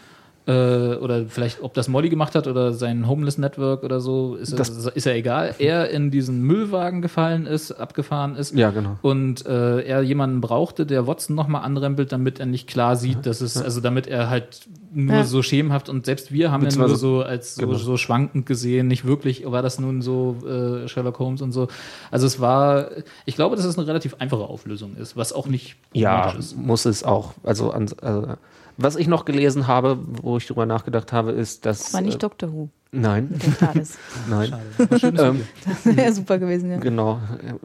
Äh, oder vielleicht, ob das Molly gemacht hat oder sein Homeless Network oder so, ist, Das- ist ja egal. Er in diesen Müllwagen gefallen ist, abgefahren ist. Ja, genau. Und äh, er jemanden brauchte, der Watson nochmal anrempelt, damit er nicht klar sieht, dass es, also damit er halt nur Ja. so schemenhaft und selbst wir haben ihn nur so als so, genau. so schwankend gesehen, nicht wirklich, war das nun so äh, Sherlock Holmes und so. Also es war, ich glaube, dass es eine relativ einfache Auflösung ist, was auch nicht Ja, problematisch ist. muss es auch. Also, an, äh, was ich noch gelesen habe, wo ich drüber nachgedacht habe, ist, dass. War nicht äh, Doctor Who Nein, [LAUGHS] nein. Schönes Ähm. Das wäre super gewesen, ja. Genau,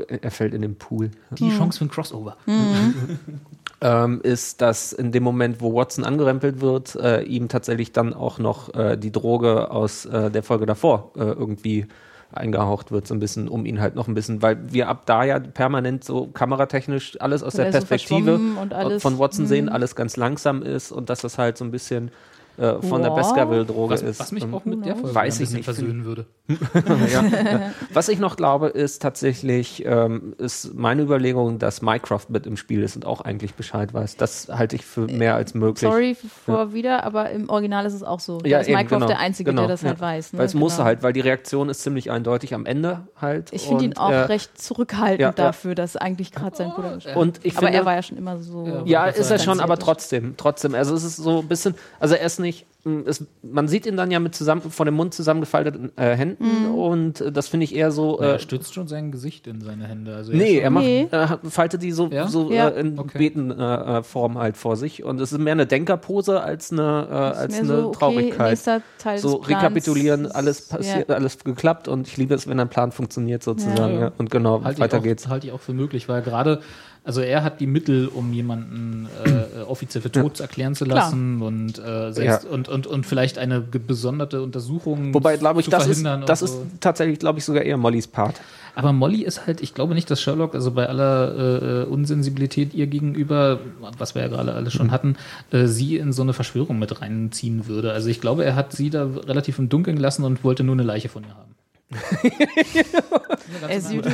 er, er fällt in den Pool. Die Chance für ein Crossover. [LAUGHS] ähm, ist, dass in dem Moment, wo Watson angerempelt wird, äh, ihm tatsächlich dann auch noch äh, die Droge aus äh, der Folge davor äh, irgendwie eingehaucht wird, so ein bisschen, um ihn halt noch ein bisschen, weil wir ab da ja permanent so kameratechnisch alles aus Weil der er so Perspektive und alles- von Watson Mhm. sehen, alles ganz langsam ist und dass das halt so ein bisschen äh, von der Ja. Baskerville-Droge ist. was mich Ähm, auch mit der Folge Weiß ein ich nicht. versöhnen würde. [LAUGHS] ja, ja. [LAUGHS] Was ich noch glaube, ist tatsächlich, ähm, ist meine Überlegung, dass Mycroft mit im Spiel ist und auch eigentlich Bescheid weiß. Das halte ich für mehr als möglich. Sorry vor wieder, aber im Original ist es auch so. Ja, da ist eben, Mycroft genau, der Einzige, genau, der das halt ja. weiß. Ne? Weil es muss Genau. halt, weil die Reaktion ist ziemlich eindeutig am Ende halt. Ich finde ihn auch äh, recht zurückhaltend ja, ja. dafür, dass eigentlich gerade sein Bruder gestorben Und ich Aber finde, er war ja schon immer so. ja, ist er schon, aber trotzdem, trotzdem. Also es ist so ein bisschen, also er ist nicht. mh, Es, man sieht ihn dann ja mit zusammen, von dem Mund zusammengefalteten äh, Händen und äh, das finde ich eher so. er Äh, stützt schon sein Gesicht in seine Hände. Also Nee, er macht, Nee. er hat- faltet die so, Ja? so Ja. Äh, in Okay. Betenform äh, Form halt vor sich. Und es ist mehr eine Denkerpose als eine, äh, als eine so, okay, Traurigkeit. Teil so rekapitulieren, alles passiert, Ja. alles geklappt und ich liebe es, wenn ein Plan funktioniert sozusagen. Ja. Ja. Und genau, halte weiter auch, geht's. Halte ich auch für möglich, weil gerade, also er hat die Mittel, um jemanden äh, äh, offiziell für tot erklären zu Klar. lassen und, äh, selbst, Ja. und, und, und vielleicht eine ge- besonderte Untersuchung Wobei, glaube ich, zu das ist, das und ist so. tatsächlich, glaube ich, sogar eher Mollys Part. Aber Molly ist halt, ich glaube nicht, dass Sherlock, also bei aller äh, Unsensibilität ihr gegenüber, was wir ja gerade alles Mhm. schon hatten, äh, sie in so eine Verschwörung mit reinziehen würde. Also ich glaube, er hat sie da relativ im Dunkeln gelassen und wollte nur eine Leiche von ihr haben. [LAUGHS] As you do.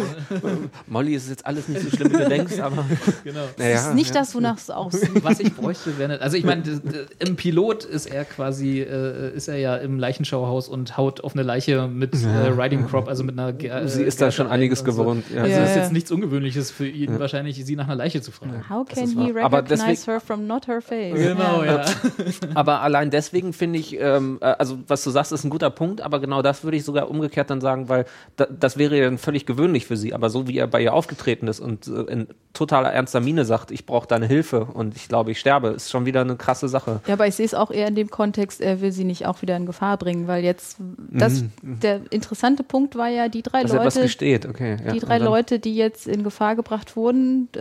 Molly ist jetzt alles nicht so schlimm, wie du denkst, [LAUGHS] aber Genau. naja, Das ist nicht ja. das, wonach es aussieht. Was ich bräuchte, wäre nicht, also ich meine, im Pilot ist er quasi, äh, ist er ja im Leichenschauhaus und haut auf eine Leiche mit äh, Riding Crop, also mit einer Ge- Sie äh, ist da schon ein einiges und so. gewohnt. Ja. Also Ja, ist ja. jetzt nichts Ungewöhnliches für ihn, wahrscheinlich sie nach einer Leiche zu fragen. How can he wahr. Aber recognize deswegen- her from not her face? Genau, ja. [LAUGHS] Aber allein deswegen finde ich, ähm, äh, also was du sagst, ist ein guter Punkt, aber genau das würde ich sogar umgekehrt dann sagen, weil da, das wäre ja dann völlig gewöhnlich für sie. Aber so wie er bei ihr aufgetreten ist und äh, in totaler ernster Miene sagt, ich brauche deine Hilfe und ich glaube, ich sterbe, ist schon wieder eine krasse Sache. Ja, aber ich sehe es auch eher in dem Kontext, er will sie nicht auch wieder in Gefahr bringen, weil jetzt das der interessante Punkt war ja, die drei Dass Leute, okay. Ja. die drei Leute, die jetzt in Gefahr gebracht wurden, äh,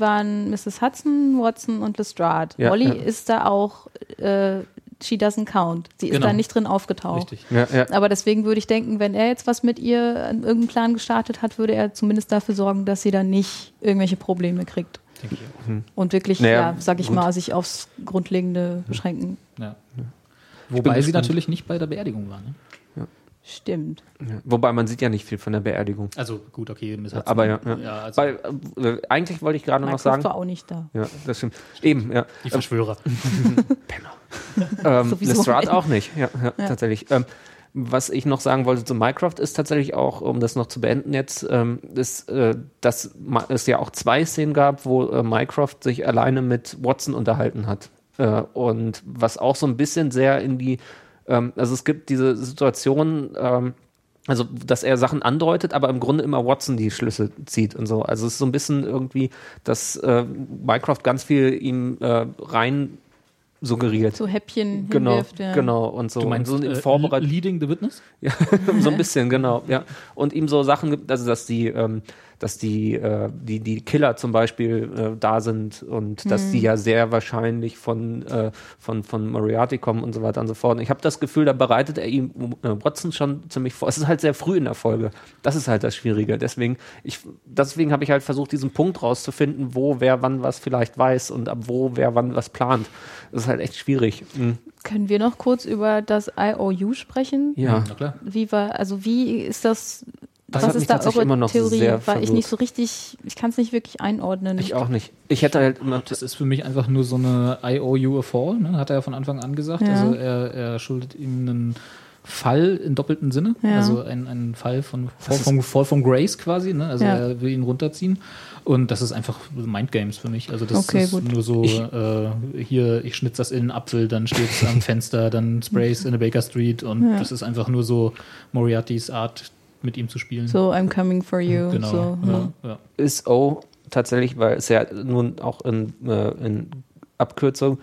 waren Mrs. Hudson, Watson und Lestrade. Ja, Molly ja. ist da auch, äh, she doesn't count. Sie ist Genau. da nicht drin aufgetaucht. Richtig. Ja, ja. Aber deswegen würde ich denken, wenn er jetzt was mit ihr an irgendeinem Plan gestartet hat, würde er zumindest dafür sorgen, dass sie dann nicht irgendwelche Probleme kriegt. Auch. Und wirklich, Naja, ja, sag ich gut. mal, sich aufs Grundlegende beschränken. Ja. Wobei sie natürlich nicht bei der Beerdigung war. Ne? Stimmt. Ja. Wobei man sieht ja nicht viel von der Beerdigung. Also gut, okay, Miss Hudson. Aber ja, ja. ja also Weil, äh, eigentlich wollte ich gerade noch sagen. war auch nicht da. Ja, das stimmt. Eben, ja. die Verschwörer. Ähm, [LAUGHS] Sowieso Lestrade ein. auch nicht, ja, ja, Ja. tatsächlich. Ähm, was ich noch sagen wollte zu Mycroft ist tatsächlich auch, um das noch zu beenden jetzt, ähm, ist, äh, dass es ja auch zwei Szenen gab, wo äh, Mycroft sich alleine mit Watson unterhalten hat. Äh, und was auch so ein bisschen sehr in die, ähm, also es gibt diese Situation, ähm, also, dass er Sachen andeutet, aber im Grunde immer Watson die Schlüsse zieht und so. Also, es ist so ein bisschen irgendwie, dass äh, Mycroft ganz viel ihm äh, rein suggeriert. So Häppchen Genau, hinwirft. Ja. genau. Und so, Du meinst so äh, Vorbereit Leading the Witness? [LAUGHS] ja, [LAUGHS] so ein bisschen, genau, ja. Und ihm so Sachen gibt, also dass die, ähm, dass die, äh, die, die Killer zum Beispiel äh, da sind und dass die ja sehr wahrscheinlich von, äh, von, von Moriarty kommen und so weiter und so fort. Und ich habe das Gefühl, da bereitet er ihm äh, Watson schon ziemlich vor. Es ist halt sehr früh in der Folge. Das ist halt das Schwierige. Deswegen, ich, deswegen habe ich halt versucht, diesen Punkt rauszufinden, wo wer wann was vielleicht weiß und ab wo wer wann was plant. Das ist halt echt schwierig. Mhm. Können wir noch kurz über das IOU sprechen? Ja. Na klar. Wie war, also wie ist das? Das was hat mich ist da tatsächlich eure immer noch Theorie? sehr War ich nicht so richtig, ich kann es nicht wirklich einordnen. Ich auch nicht. Ich hätte halt immer. Das ist für mich einfach nur so eine I owe you a fall, ne? hat er ja von Anfang an gesagt. Ja. Also er, er schuldet ihm einen Fall im doppelten Sinne, Ja. also ein, ein Fall von Fall von, Fall von Grace quasi, ne? also Ja. er will ihn runterziehen. Und das ist einfach Mindgames für mich. Also das Okay, ist gut. nur so, äh, hier, ich schnitze das in einen Apfel, dann steht es am [LAUGHS] Fenster, dann sprays in der Baker Street und Ja. das ist einfach nur so Moriartys Art, mit ihm zu spielen. So, I'm coming for you. genau. So, ja, ja. ist O tatsächlich, weil es ja nun auch in, äh, in Abkürzung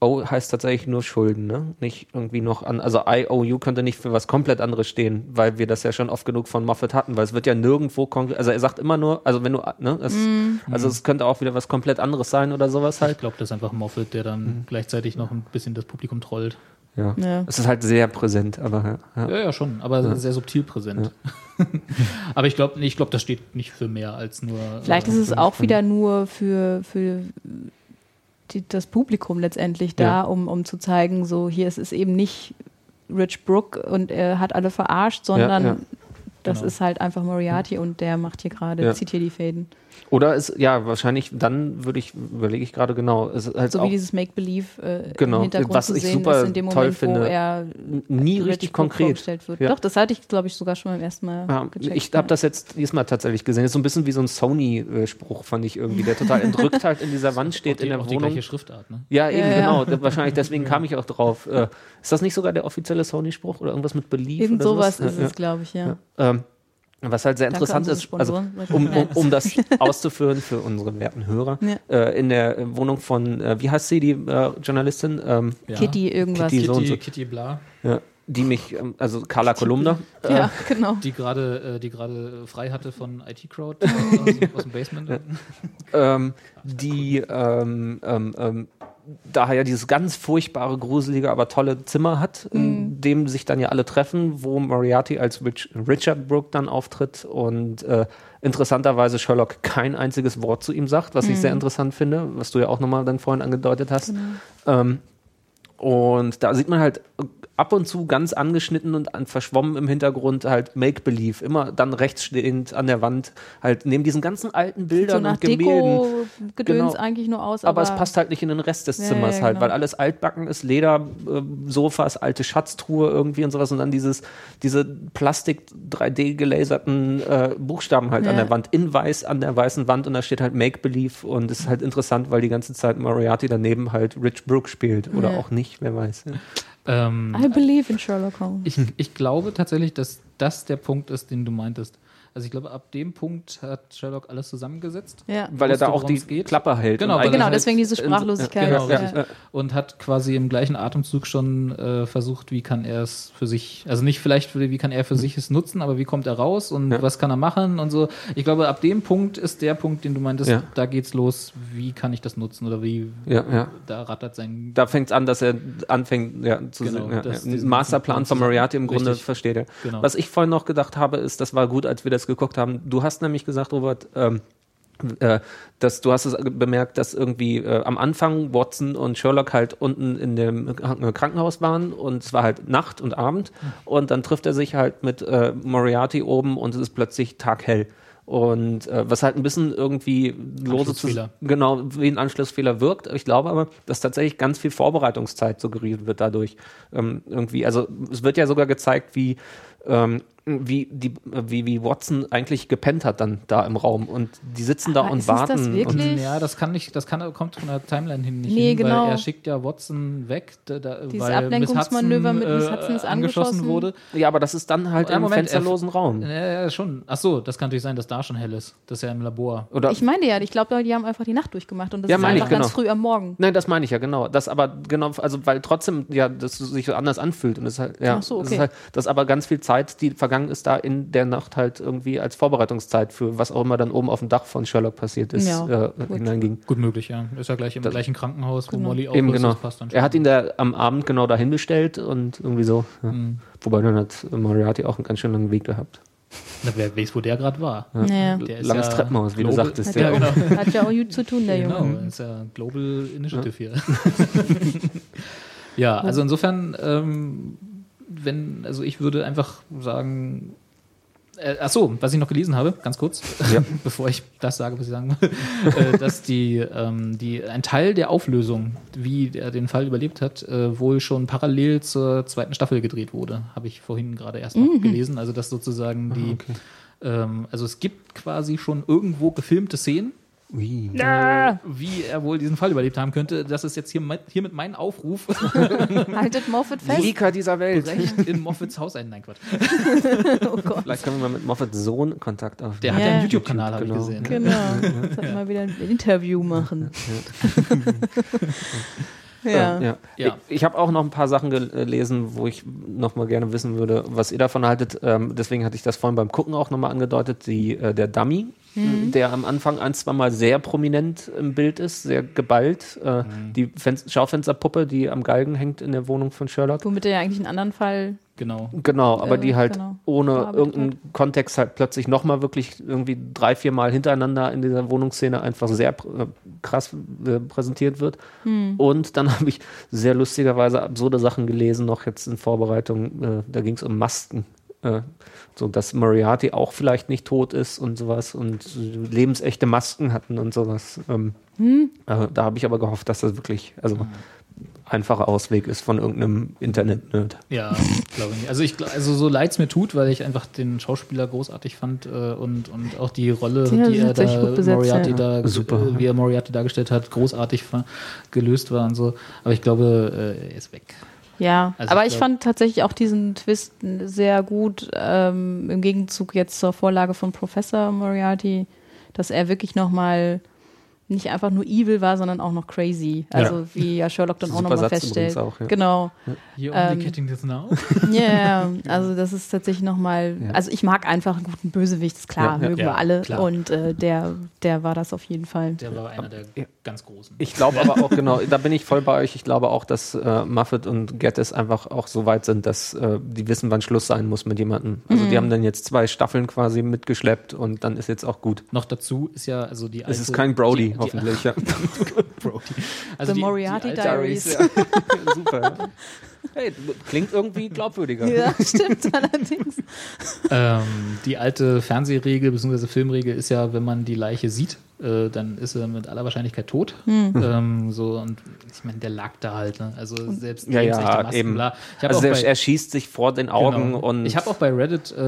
O heißt tatsächlich nur Schulden, ne? Nicht irgendwie noch an, also IOU könnte nicht für was komplett anderes stehen, weil wir das ja schon oft genug von Moffat hatten, weil es wird ja nirgendwo konkret, also er sagt immer nur, also wenn du, ne, es, Mhm. also es könnte auch wieder was komplett anderes sein oder sowas Ich halt. glaube, das ist einfach Moffat, der dann Mhm. gleichzeitig noch ein bisschen das Publikum trollt. Ja. Ja. Es ist halt sehr präsent, aber ja. ja. Ja, ja, schon, aber sehr subtil präsent. [LAUGHS] aber ich glaube, ich glaub, das steht nicht für mehr als nur. Vielleicht äh, ist es für- auch wieder nur für, für die, das Publikum letztendlich da, Ja. um, um zu zeigen, so hier ist es eben nicht Rich Brook und er hat alle verarscht, sondern ja. Das Genau. ist halt einfach Moriarty und der macht hier gerade, Ja. zieht hier die Fäden. Oder ist, ja, wahrscheinlich, dann würde ich, überlege ich gerade genau, es ist halt So auch wie dieses Make-Believe äh, Genau, im Hintergrund was zu ich sehen super ist, in dem toll Moment, wo finde. er nie Rich richtig konkret. vorgestellt wird. Ja. Doch, das hatte ich, glaube ich, sogar schon beim ersten Mal Ja, gecheckt. ich habe das jetzt diesmal tatsächlich gesehen. Das ist so ein bisschen wie so ein Sony-Spruch, fand ich irgendwie, der total entrückt halt in dieser Wand [LAUGHS] steht die, in der auch die Wohnung. gleiche Schriftart, ne? Ja, eben, Ja, ja. genau. Wahrscheinlich deswegen [LAUGHS] kam ich auch drauf. Äh, ist das nicht sogar der offizielle Sony-Spruch oder irgendwas mit Belief? Irgend oder sowas sowas? ist ja, es, glaube ich, ja. ja. Ähm, was halt sehr Danke interessant ist, also um, um, um das auszuführen für unsere werten Hörer, Ja. äh, in der äh, Wohnung von, äh, wie heißt sie, die äh, Journalistin? Ähm, Ja. Kitty irgendwas. Kitty Kitty, so. Kitty Bla, ja, die mich, ähm, also Carla Kolumna. ja, genau. die gerade äh, die gerade frei hatte von IT Crowd [LAUGHS] aus, dem- aus dem Basement. ähm, die ähm, ähm, ähm, daher ja dieses ganz furchtbare, gruselige, aber tolle Zimmer hat, in dem sich dann ja alle treffen, wo Moriarty als Rich, Richard Brooke dann auftritt und äh, interessanterweise Sherlock kein einziges Wort zu ihm sagt, was ich sehr interessant finde, was du ja auch nochmal dann vorhin angedeutet hast. Ähm, und da sieht man halt ab und zu ganz angeschnitten und an, verschwommen im Hintergrund halt Make-Believe, immer dann rechts stehend an der Wand, halt neben diesen ganzen alten So Bildern nach und Gemälden. Deko-Gedöns Genau. eigentlich nur aus. Aber, es passt halt nicht in den Rest des Ja, Zimmers ja, halt, genau. weil alles altbacken ist, Leder, äh, Sofas, alte Schatztruhe irgendwie und sowas und dann dieses, diese Plastik 3D gelaserten äh, Buchstaben halt an Ja. der Wand, in weiß an der weißen Wand und da steht halt Make Believe und es ist halt interessant, weil die ganze Zeit Moriarty daneben halt Rich Brooke spielt oder auch nicht, wer weiß. Ähm, I believe in Sherlock Holmes. ich, ich glaube tatsächlich, dass das der Punkt ist, den du meintest. Also ich glaube, ab dem Punkt hat Sherlock alles zusammengesetzt. Ja. Weil er da auch die geht. Klappe hält. Genau, er Genau, halt deswegen diese Sprachlosigkeit. Genau, Ja. Und hat quasi im gleichen Atemzug schon äh, versucht, wie kann er es für sich, also nicht vielleicht, für, wie kann er für sich es nutzen, aber wie kommt er raus und Ja. was kann er machen und so. Ich glaube, ab dem Punkt ist der Punkt, den du meintest, Ja. da geht's los, wie kann ich das nutzen oder wie Ja, ja. da rattert sein Da fängt es an, dass er anfängt ja, zu Genau, sehen. Masterplan von Moriarty im Grunde Richtig. versteht er. Genau. Was ich vorhin noch gedacht habe, ist, das war gut, als wir das geguckt haben. Du hast nämlich gesagt, Robert, ähm, äh, dass du hast es bemerkt, dass irgendwie äh, am Anfang Watson und Sherlock halt unten in dem Kranken- Krankenhaus waren und es war halt Nacht und Abend und dann trifft er sich halt mit äh, Moriarty oben und es ist plötzlich taghell. Und äh, was halt ein bisschen irgendwie lose zu, genau wie ein Anschlussfehler wirkt. Ich glaube aber, dass tatsächlich ganz viel Vorbereitungszeit suggeriert wird dadurch. Ähm, irgendwie, also es wird ja sogar gezeigt, wie ähm, wie, die, wie, wie Watson eigentlich gepennt hat dann da im Raum und die sitzen da Aber und ist es das warten. Und, wirklich? Ja, das kann nicht, das kann, kommt von der Timeline hin nicht Nee, hin, genau. weil er schickt ja Watson weg, da, da, Dieses weil Ablenkungsmanöver Miss mit Miss Hudson, Hudson ist äh, angeschossen angeschossen. wurde. ja, aber das ist dann halt Ja, im Moment, fensterlosen Raum. Ja, ja, schon. Ach so, das kann natürlich sein, dass da schon hell ist. Das ist ja im Labor. Oder Ich meine ja, ich glaube, die haben einfach die Nacht durchgemacht und das Ja, ist einfach ganz genau. früh am Morgen. Nein, das meine ich ja, genau. Das aber genau, also weil trotzdem ja das sich so anders anfühlt und es ist halt, ja, Ach so, okay. ist halt, das aber ganz viel Zeit, die vergangen ist, da in der Nacht halt irgendwie als Vorbereitungszeit für was auch immer dann oben auf dem Dach von Sherlock passiert ist, Ja, äh, hineinging. Gut möglich, ja. Ist ja gleich im Das- gleichen Krankenhaus, wo Genau. Molly auch Eben ist. genau. Das passt dann schon. Er hat ihn da am Abend genau dahin bestellt und irgendwie so. Ja. Mhm. Wobei dann hat Moriarty auch einen ganz schön langen Weg gehabt. Na, wer weiß, wo der gerade war. Ja. Der ist Langes ja Treppenhaus, wie du Global- sagtest. Hat Ja, genau. auch, hat ja auch gut zu tun, der Genau, Junge. ist ja Global Initiative hier. [LAUGHS] ja, also insofern, ähm, wenn, also ich würde einfach sagen, äh, ach so, was ich noch gelesen habe, ganz kurz, Ja. [LAUGHS] bevor ich das sage, was ich sagen will, äh, [LAUGHS] dass die, ähm, die, ein Teil der Auflösung, wie er den Fall überlebt hat, äh, wohl schon parallel zur zweiten Staffel gedreht wurde. Habe ich vorhin gerade erst noch gelesen. Also, dass sozusagen die, ähm, also es gibt quasi schon irgendwo gefilmte Szenen, Ui. äh, wie er wohl diesen Fall überlebt haben könnte. Das ist jetzt hier, mit- hiermit mein Aufruf. [LAUGHS] Haltet Moffat fest. Leaker dieser Welt. Brecht in Moffats Haus ein. Nein, Quatsch. [LAUGHS] Oh Gott. Vielleicht können wir mal mit Moffats Sohn Kontakt aufnehmen. Der hat ja Ja. einen YouTube-Kanal, habe ich Genau. gesehen. Genau. Sollte mal wieder ein Interview machen. Ja. ja. [LAUGHS] Ja. Ich, ich habe auch noch ein paar Sachen gelesen, wo ich noch mal gerne wissen würde, was ihr davon haltet. Ähm, deswegen hatte ich das vorhin beim Gucken auch noch mal angedeutet. Die, äh, der Dummy, der am Anfang ein, zwei Mal sehr prominent im Bild ist, sehr geballt. Äh, Die Fen Schaufensterpuppe, die am Galgen hängt in der Wohnung von Sherlock. Womit er ja eigentlich einen anderen Fall. Genau. Genau, aber Äh, die halt genau, ohne irgendeinen Kontext halt plötzlich nochmal wirklich irgendwie drei, vier Mal hintereinander in dieser Wohnungsszene einfach sehr pr- äh, krass äh, präsentiert wird. Hm. Und dann [LAUGHS] habe ich sehr lustigerweise absurde Sachen gelesen, noch jetzt in Vorbereitung. Äh, da ging es um Masken Äh, so, dass Moriarty auch vielleicht nicht tot ist und sowas und lebensechte Masken hatten und sowas. Ähm, äh, da habe ich aber gehofft, dass das wirklich, also einfacher Ausweg ist von irgendeinem Internet-Nerd. Ja, glaube ich nicht. Also, ich, also so leid es mir tut, weil ich einfach den Schauspieler großartig fand äh, und, und auch die Rolle, Ja, die er da, besetzt, Moriarty ja. da, Super. äh, wie er Moriarty dargestellt hat, großartig gelöst war und so. Aber ich glaube, äh, er ist weg. Ja, Also aber ich ich, glaub- fand tatsächlich auch diesen Twist sehr gut, ähm, im Gegenzug jetzt zur Vorlage von Professor Moriarty, dass er wirklich nochmal nicht einfach nur evil war, sondern auch noch crazy. Also wie ja Sherlock dann auch nochmal feststellt. auch, ja. Genau. You're Ähm, only getting this now? [LAUGHS] Ja, yeah, [LAUGHS] also das ist tatsächlich nochmal, Ja. also ich mag einfach einen guten Bösewicht, ist klar, Ja, ja. mögen Ja, wir alle. klar. Und äh, der, der war das auf jeden Fall. Der war einer der Ja. Ganz großen. Ich glaube aber auch, genau, da bin ich voll bei euch. Ich glaube auch, dass äh, Muffet und Geddes einfach auch so weit sind, dass äh, die wissen, wann Schluss sein muss mit jemandem. Also Mhm. die haben dann jetzt zwei Staffeln quasi mitgeschleppt und dann ist jetzt auch gut. Noch dazu ist ja also die alte, Es ist kein Brody, die, die, hoffentlich. Ja. [LAUGHS] Brody. Also The die, Moriarty die alte, Diaries. Ja. [LAUGHS] Super. Hey, klingt irgendwie glaubwürdiger. Ja, [LAUGHS] stimmt allerdings. Ähm, die alte Fernsehregel bzw. Filmregel ist ja, wenn man die Leiche sieht, äh, dann ist er mit aller Wahrscheinlichkeit tot. Hm. Ähm, so und ich meine, der lag da halt. Ne? Also selbst Ja, ja, Masken, eben. bla. Ich hab Also bei- er schießt sich vor den Augen Genau. und ich habe auch bei Reddit äh,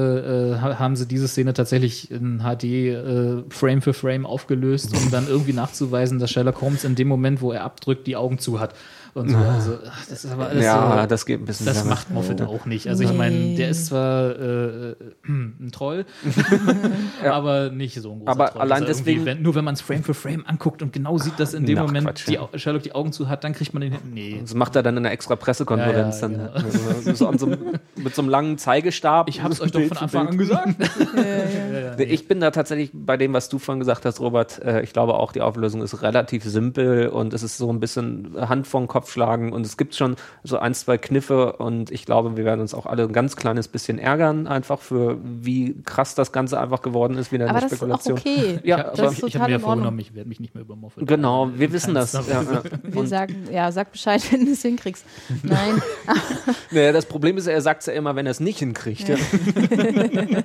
äh, ha- haben sie diese Szene tatsächlich in HD äh, Frame für Frame aufgelöst, um dann irgendwie nachzuweisen, dass Sherlock Holmes in dem Moment, wo er abdrückt, die Augen zu hat. Und so. Also, ach, das ist aber alles ja, so. das geht ein bisschen Das macht Moffat auch nicht. Also ich Nee. meine, der ist zwar äh, äh, ein Troll, [LAUGHS] aber nicht so ein großer Aber Troll. allein irgendwie, deswegen- Wenn, nur wenn man es Frame für Frame anguckt und genau sieht, dass in dem Na, Moment Quatsch, die, ja. Au- Sherlock die Augen zu hat, dann kriegt man den hin. Nee. Das macht er dann in einer extra Pressekonferenz. Ja, ja, dann, genau. also, so so, [LAUGHS] mit so einem langen Zeigestab. Ich habe es euch doch von Anfang an gesagt. [LAUGHS] Nee, Ich bin da tatsächlich bei dem, was du vorhin gesagt hast, Robert. Äh, ich glaube auch, die Auflösung ist relativ simpel und es ist so ein bisschen Hand vor den Kopf schlagen und es gibt schon so ein, zwei Kniffe und ich glaube, wir werden uns auch alle ein ganz kleines bisschen ärgern, einfach für wie krass das Ganze einfach geworden ist, wieder Aber eine das ist auch Spekulation. okay. Ja, ich aber- habe ist ich total hab mir vorgenommen, ich werde mich nicht mehr über Moffat. Genau, wir wissen das. Ja, ja. Wir sagen, ja, sag Bescheid, [LAUGHS] wenn du es hinkriegst. Nein, [LAUGHS] naja, das Problem ist, er sagt es ja immer, wenn er es nicht hinkriegt. Ja. [LAUGHS]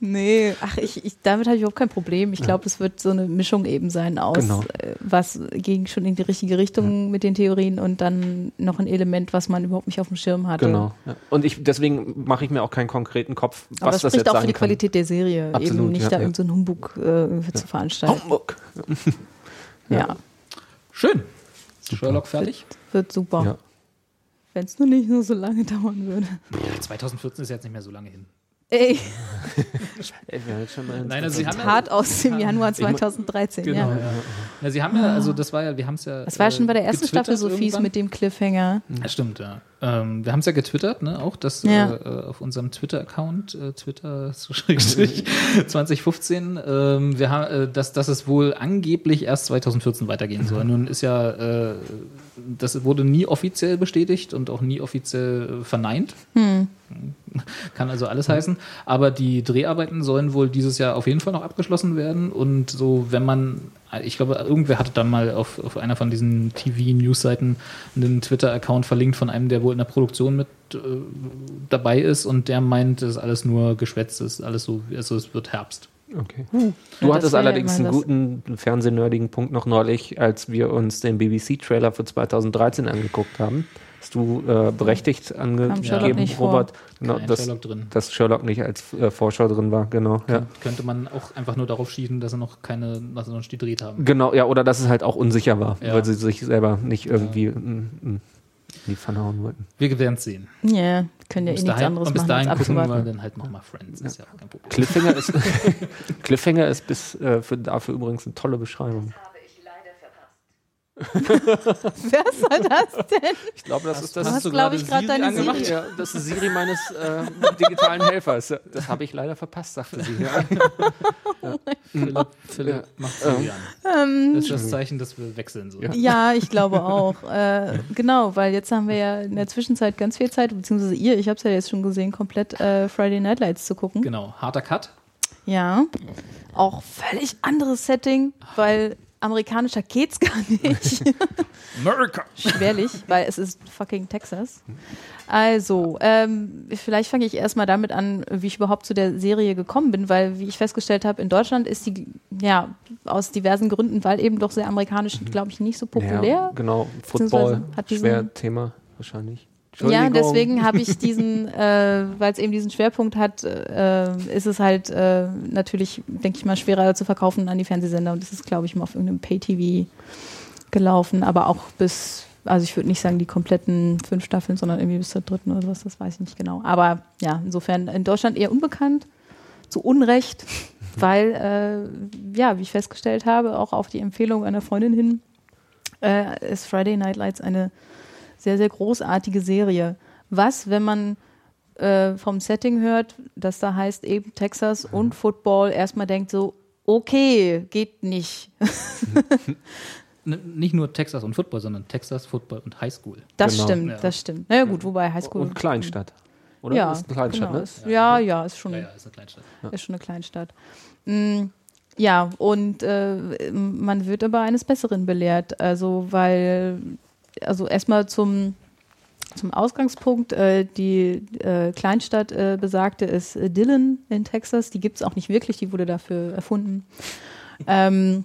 nee, ach, ich, ich, damit habe ich überhaupt kein Problem. Ich glaube, es wird so eine Mischung eben sein aus, Genau. äh, was ging schon in die richtige Richtung mit den Theorien und dann noch ein Element, was man überhaupt nicht auf dem Schirm hatte. Genau. Ja. Und ich, deswegen mache ich mir auch keinen konkreten Kopf, was Aber das das spricht jetzt auch für die kann. Qualität der Serie, eben Absolut, nicht ja, da ja. irgendeinen so einen Humbug äh, zu veranstalten. Hamburg. [LAUGHS] Ja, Schön. Sherlock fertig? wird super. Ja. Wenn es nur nicht nur so lange [LAUGHS] dauern würde. Ja, 2014 ist jetzt nicht mehr so lange hin. Ey, Nein, also sie haben ja, hart aus dem Januar 2013, Genau, ja. ja. ja. Sie haben ja, also das war ja, wir haben es ja. Das war schon bei der äh, ersten Staffel so fies mit dem Cliffhanger. Ja, stimmt, ja. Ähm, wir haben es ja getwittert, ne, auch, dass Ja. äh, auf unserem Twitter-Account, äh, Twitter [LAUGHS] so Schrägstrich 2015, [LAUGHS] ähm, wir haben, äh, dass, dass es wohl angeblich erst 2014 weitergehen soll. Nun ist ja, äh, das wurde nie offiziell bestätigt und auch nie offiziell äh, verneint. Kann also alles heißen. Aber die Dreharbeiten sollen wohl dieses Jahr auf jeden Fall noch abgeschlossen werden. Und so, wenn man, ich glaube, irgendwer hatte dann mal auf, auf einer von diesen TV-News-Seiten einen Twitter-Account verlinkt von einem, der wohl in der Produktion mit äh, dabei ist und der meint, das ist alles nur geschwätzt, das ist alles so, also es wird Herbst. Okay. Ja, Du das hattest ja allerdings immer einen guten fernsehnerdigen Punkt noch neulich, als wir uns den BBC-Trailer für 2013 angeguckt haben. Hast du äh, berechtigt angegeben, vor. Robert, genau, dass, Sherlock drin. dass Sherlock nicht als äh, Vorschau drin war, genau. Ja. Könnte man auch einfach nur darauf schieben, dass er noch keine, dass sie noch nicht gedreht haben. Genau, ja, oder dass es halt auch unsicher war, Ja. weil sie sich selber nicht irgendwie in, in die Pfanne hauen wollten. Wir werden es sehen. Ja, können ja eh bis nichts dahin, anderes und bis machen dahin als gucken wir dann halt nochmal Friends. Ist ja kein Problem. Cliffhanger ist, [LAUGHS] Cliffhanger ist bis, äh, für, dafür übrigens eine tolle Beschreibung. [LAUGHS] Wer soll das denn? Ich glaube, das ist Du das. hast, du glaube gerade ich, gerade deine angemacht? Siri. Ja, das ist Siri meines äh, digitalen Helfers. Das habe ich leider verpasst, sagte sie. Ja. Philipp, Philipp macht Ähm. Siri an. Ähm, Das ist das Zeichen, dass wir wechseln sollen. Ja, ich glaube auch. Äh, genau, weil jetzt haben wir ja in der Zwischenzeit ganz viel Zeit, beziehungsweise ihr, ich habe es ja jetzt schon gesehen, komplett äh, Friday Night Lights zu gucken. Genau, harter Cut. Ja, auch völlig anderes Setting, weil amerikanischer geht's gar nicht. [LAUGHS] America! Schwerlich, weil es ist fucking Texas. Also, ähm, vielleicht fange ich erstmal damit an, wie ich überhaupt zu der Serie gekommen bin, weil, wie ich festgestellt habe, in Deutschland ist die, ja, aus diversen Gründen, weil eben doch sehr amerikanisch, glaube ich, nicht so populär. Ja, genau. Football, hat diesen- schwer Thema wahrscheinlich. Ja, deswegen habe ich [LAUGHS] diesen, äh, weil es eben diesen Schwerpunkt hat, äh, ist es halt äh, natürlich, denke ich mal, schwerer zu verkaufen an die Fernsehsender. Und das ist, glaube ich, mal auf irgendeinem Pay-TV gelaufen, aber auch bis, also ich würde nicht sagen die kompletten fünf Staffeln, sondern irgendwie bis zur dritten oder sowas, das weiß ich nicht genau. Aber ja, insofern in Deutschland eher unbekannt, zu Unrecht, [LAUGHS] weil, äh, ja, wie ich festgestellt habe, auch auf die Empfehlung einer Freundin hin, äh, ist Friday Night Lights eine sehr, sehr großartige Serie. Was, wenn man äh, vom Setting hört, dass da heißt eben Texas und Football, erstmal denkt so, okay, geht nicht. [LAUGHS] Nicht nur Texas und Football, sondern Texas, Football und Highschool. Das Genau. stimmt, Ja. das stimmt. Naja gut, wobei Highschool. Und Kleinstadt. Oder? Ja, Ist eine Kleinstadt, genau. ne? Ist, ja, ja, ist schon, Ja, ja, ist eine Kleinstadt. ist schon eine Kleinstadt. Mm, ja, und äh, man wird aber eines Besseren belehrt. Also, weil, also erstmal zum, zum Ausgangspunkt, äh, die äh, Kleinstadt äh, besagte ist äh, Dillon in Texas. Die gibt es auch nicht wirklich, die wurde dafür erfunden. ähm,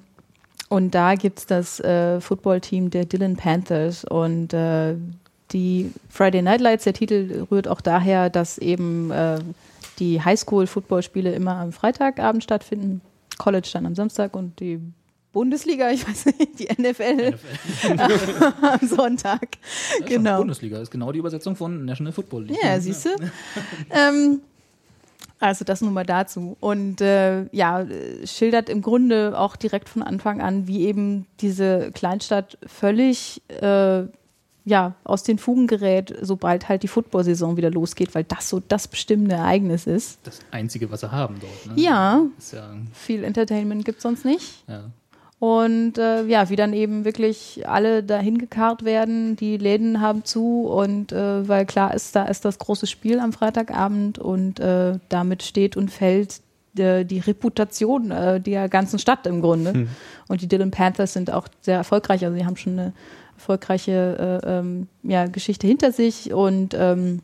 und da gibt es das äh, Footballteam der Dillon Panthers und äh, die Friday Night Lights, der Titel rührt auch daher, dass eben äh, die Highschool-Footballspiele immer am Freitagabend stattfinden, College dann am Samstag und die Bundesliga, ich weiß nicht, die NFL, [LAUGHS] am Sonntag. Genau. Bundesliga ist genau die Übersetzung von National Football League. Ja, siehst du. ähm, also das nur mal dazu. Und äh, ja, schildert im Grunde auch direkt von Anfang an, wie eben diese Kleinstadt völlig äh, ja, aus den Fugen gerät, sobald halt die Football-Saison wieder losgeht, weil das so das bestimmende Ereignis ist. Das Einzige, was sie haben dort. Ne? Ja, ja, viel Entertainment gibt es sonst nicht. ja. Und äh, ja, wie dann eben wirklich alle dahin gekarrt werden, die Läden haben zu und äh, weil klar ist, da ist das große Spiel am Freitagabend und äh, damit steht und fällt äh, die Reputation äh, der ganzen Stadt im Grunde. Und die Dillon Panthers sind auch sehr erfolgreich, also sie haben schon eine erfolgreiche äh, ähm, ja, Geschichte hinter sich und ähm,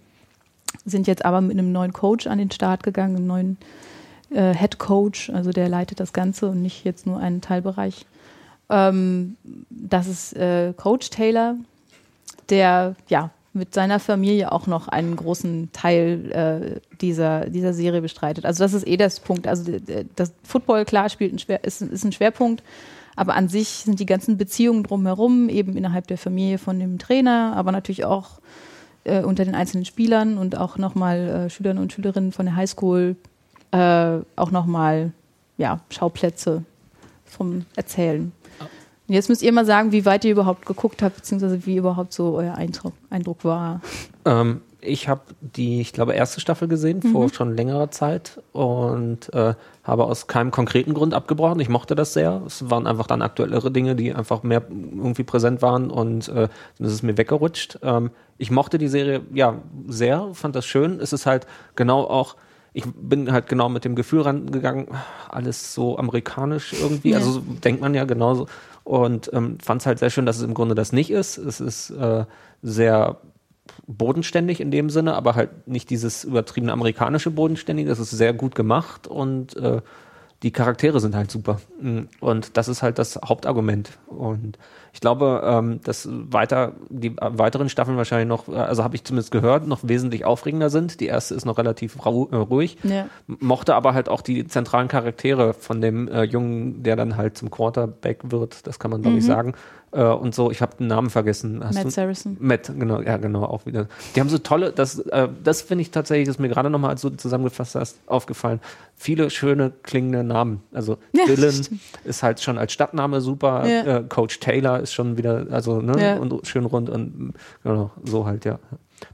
sind jetzt aber mit einem neuen Coach an den Start gegangen, einem neuen äh, Head Coach, also der leitet das Ganze und nicht jetzt nur einen Teilbereich. Ähm, das ist äh, Coach Taylor, der ja mit seiner Familie auch noch einen großen Teil äh, dieser, dieser Serie bestreitet. Also das ist eh das Punkt. Also das Football, klar, spielt ein Schwer, ist, ist ein Schwerpunkt, aber an sich sind die ganzen Beziehungen drumherum, eben innerhalb der Familie von dem Trainer, aber natürlich auch äh, unter den einzelnen Spielern und auch nochmal äh, Schülern und Schülerinnen von der Highschool äh, auch nochmal ja, Schauplätze vom Erzählen. Und jetzt müsst ihr mal sagen, wie weit ihr überhaupt geguckt habt, beziehungsweise wie überhaupt so euer Eindruck, Eindruck war. Ähm, ich habe die, ich glaube, erste Staffel gesehen Mhm. vor schon längerer Zeit und äh, habe aus keinem konkreten Grund abgebrochen. Ich mochte das sehr. Es waren einfach dann aktuellere Dinge, die einfach mehr irgendwie präsent waren und äh, dann ist mir weggerutscht. Ähm, ich mochte die Serie ja sehr, fand das schön. Es ist halt genau auch ich bin halt genau mit dem Gefühl rangegangen, alles so amerikanisch irgendwie. Ja. Also so denkt man ja genauso. Und ähm, fand es halt sehr schön, dass es im Grunde das nicht ist. Es ist äh, sehr bodenständig in dem Sinne, aber halt nicht dieses übertriebene amerikanische bodenständige. Das ist sehr gut gemacht und äh, die Charaktere sind halt super. Und das ist halt das Hauptargument. Und ich glaube, ähm, dass weiter die weiteren Staffeln wahrscheinlich noch, also habe ich zumindest gehört, noch wesentlich aufregender sind. Die erste ist noch relativ äh, ruhig. Ja. Mochte aber halt auch die zentralen Charaktere von dem äh, Jungen, der dann halt zum Quarterback wird, das kann man glaube ich sagen. Äh, und so, ich habe den Namen vergessen. Hast Matt du- Saracen. Matt, genau, ja, genau, auch wieder. Die haben so tolle, das, äh, das finde ich tatsächlich, ist mir gerade nochmal so zusammengefasst hast, aufgefallen. Viele schöne klingende Namen. Also [LAUGHS] Ja, Dylan stimmt. ist halt schon als Stadtname super. Ja. Äh, Coach Taylor ist schon wieder, also, ne, Ja. und schön rund und genau, so halt, ja.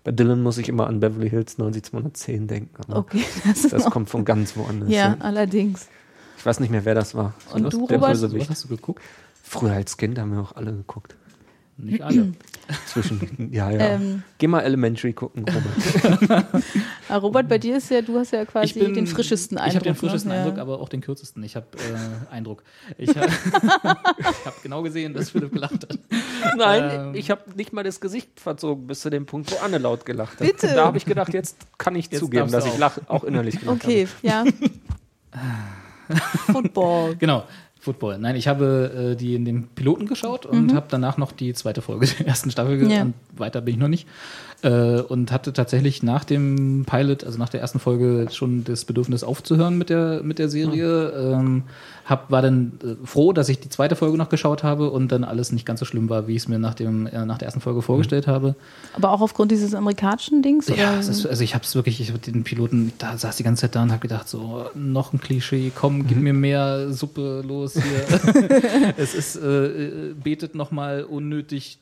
Bei Dylan muss ich immer an Beverly Hills 90210 denken. aber Okay, [LAUGHS] das Das kommt von ganz woanders. ja, ja. allerdings. Ich weiß nicht mehr, wer das war. Und du, der Robert? Was hast du geguckt? Früher als Kind haben wir auch alle geguckt. Nicht alle. [CLEARS THROAT] Zwischen, ja, ja. Ähm. Geh mal Elementary gucken, Robert. [LAUGHS] Robert, bei dir ist ja, du hast ja quasi Ich bin, den frischesten Eindruck. Ich habe den frischesten ne? Eindruck, ja. aber auch den kürzesten. Ich habe äh, Eindruck. Ich habe [LAUGHS] hab genau gesehen, dass Philipp gelacht hat. Nein, Ähm. ich habe nicht mal das Gesicht verzogen bis zu dem Punkt, wo Anne laut gelacht hat. Bitte. Da habe ich gedacht, jetzt kann ich Jetzt zugeben, dass du ich auch. lach, auch innerlich gelacht Okay, ja. [LAUGHS] Football. Genau. Football. Nein, ich habe äh, die in den Piloten geschaut und habe danach noch die zweite Folge [LAUGHS] der ersten Staffel gesehen. Ja. Und weiter bin ich noch nicht. Äh, und hatte tatsächlich nach dem Pilot, also nach der ersten Folge, schon das Bedürfnis aufzuhören mit der, mit der Serie. Ähm, hab, war dann äh, froh, dass ich die zweite Folge noch geschaut habe und dann alles nicht ganz so schlimm war, wie ich es mir nach, dem, äh, nach der ersten Folge vorgestellt habe. Aber auch aufgrund dieses amerikanischen Dings? Ja, oder? es ist, also ich habe es wirklich, ich hab den Piloten, da saß die ganze Zeit da und habe gedacht, so, noch ein Klischee, komm, gib mir mehr Suppe los hier. [LAUGHS] es ist, äh, äh, betet nochmal unnötig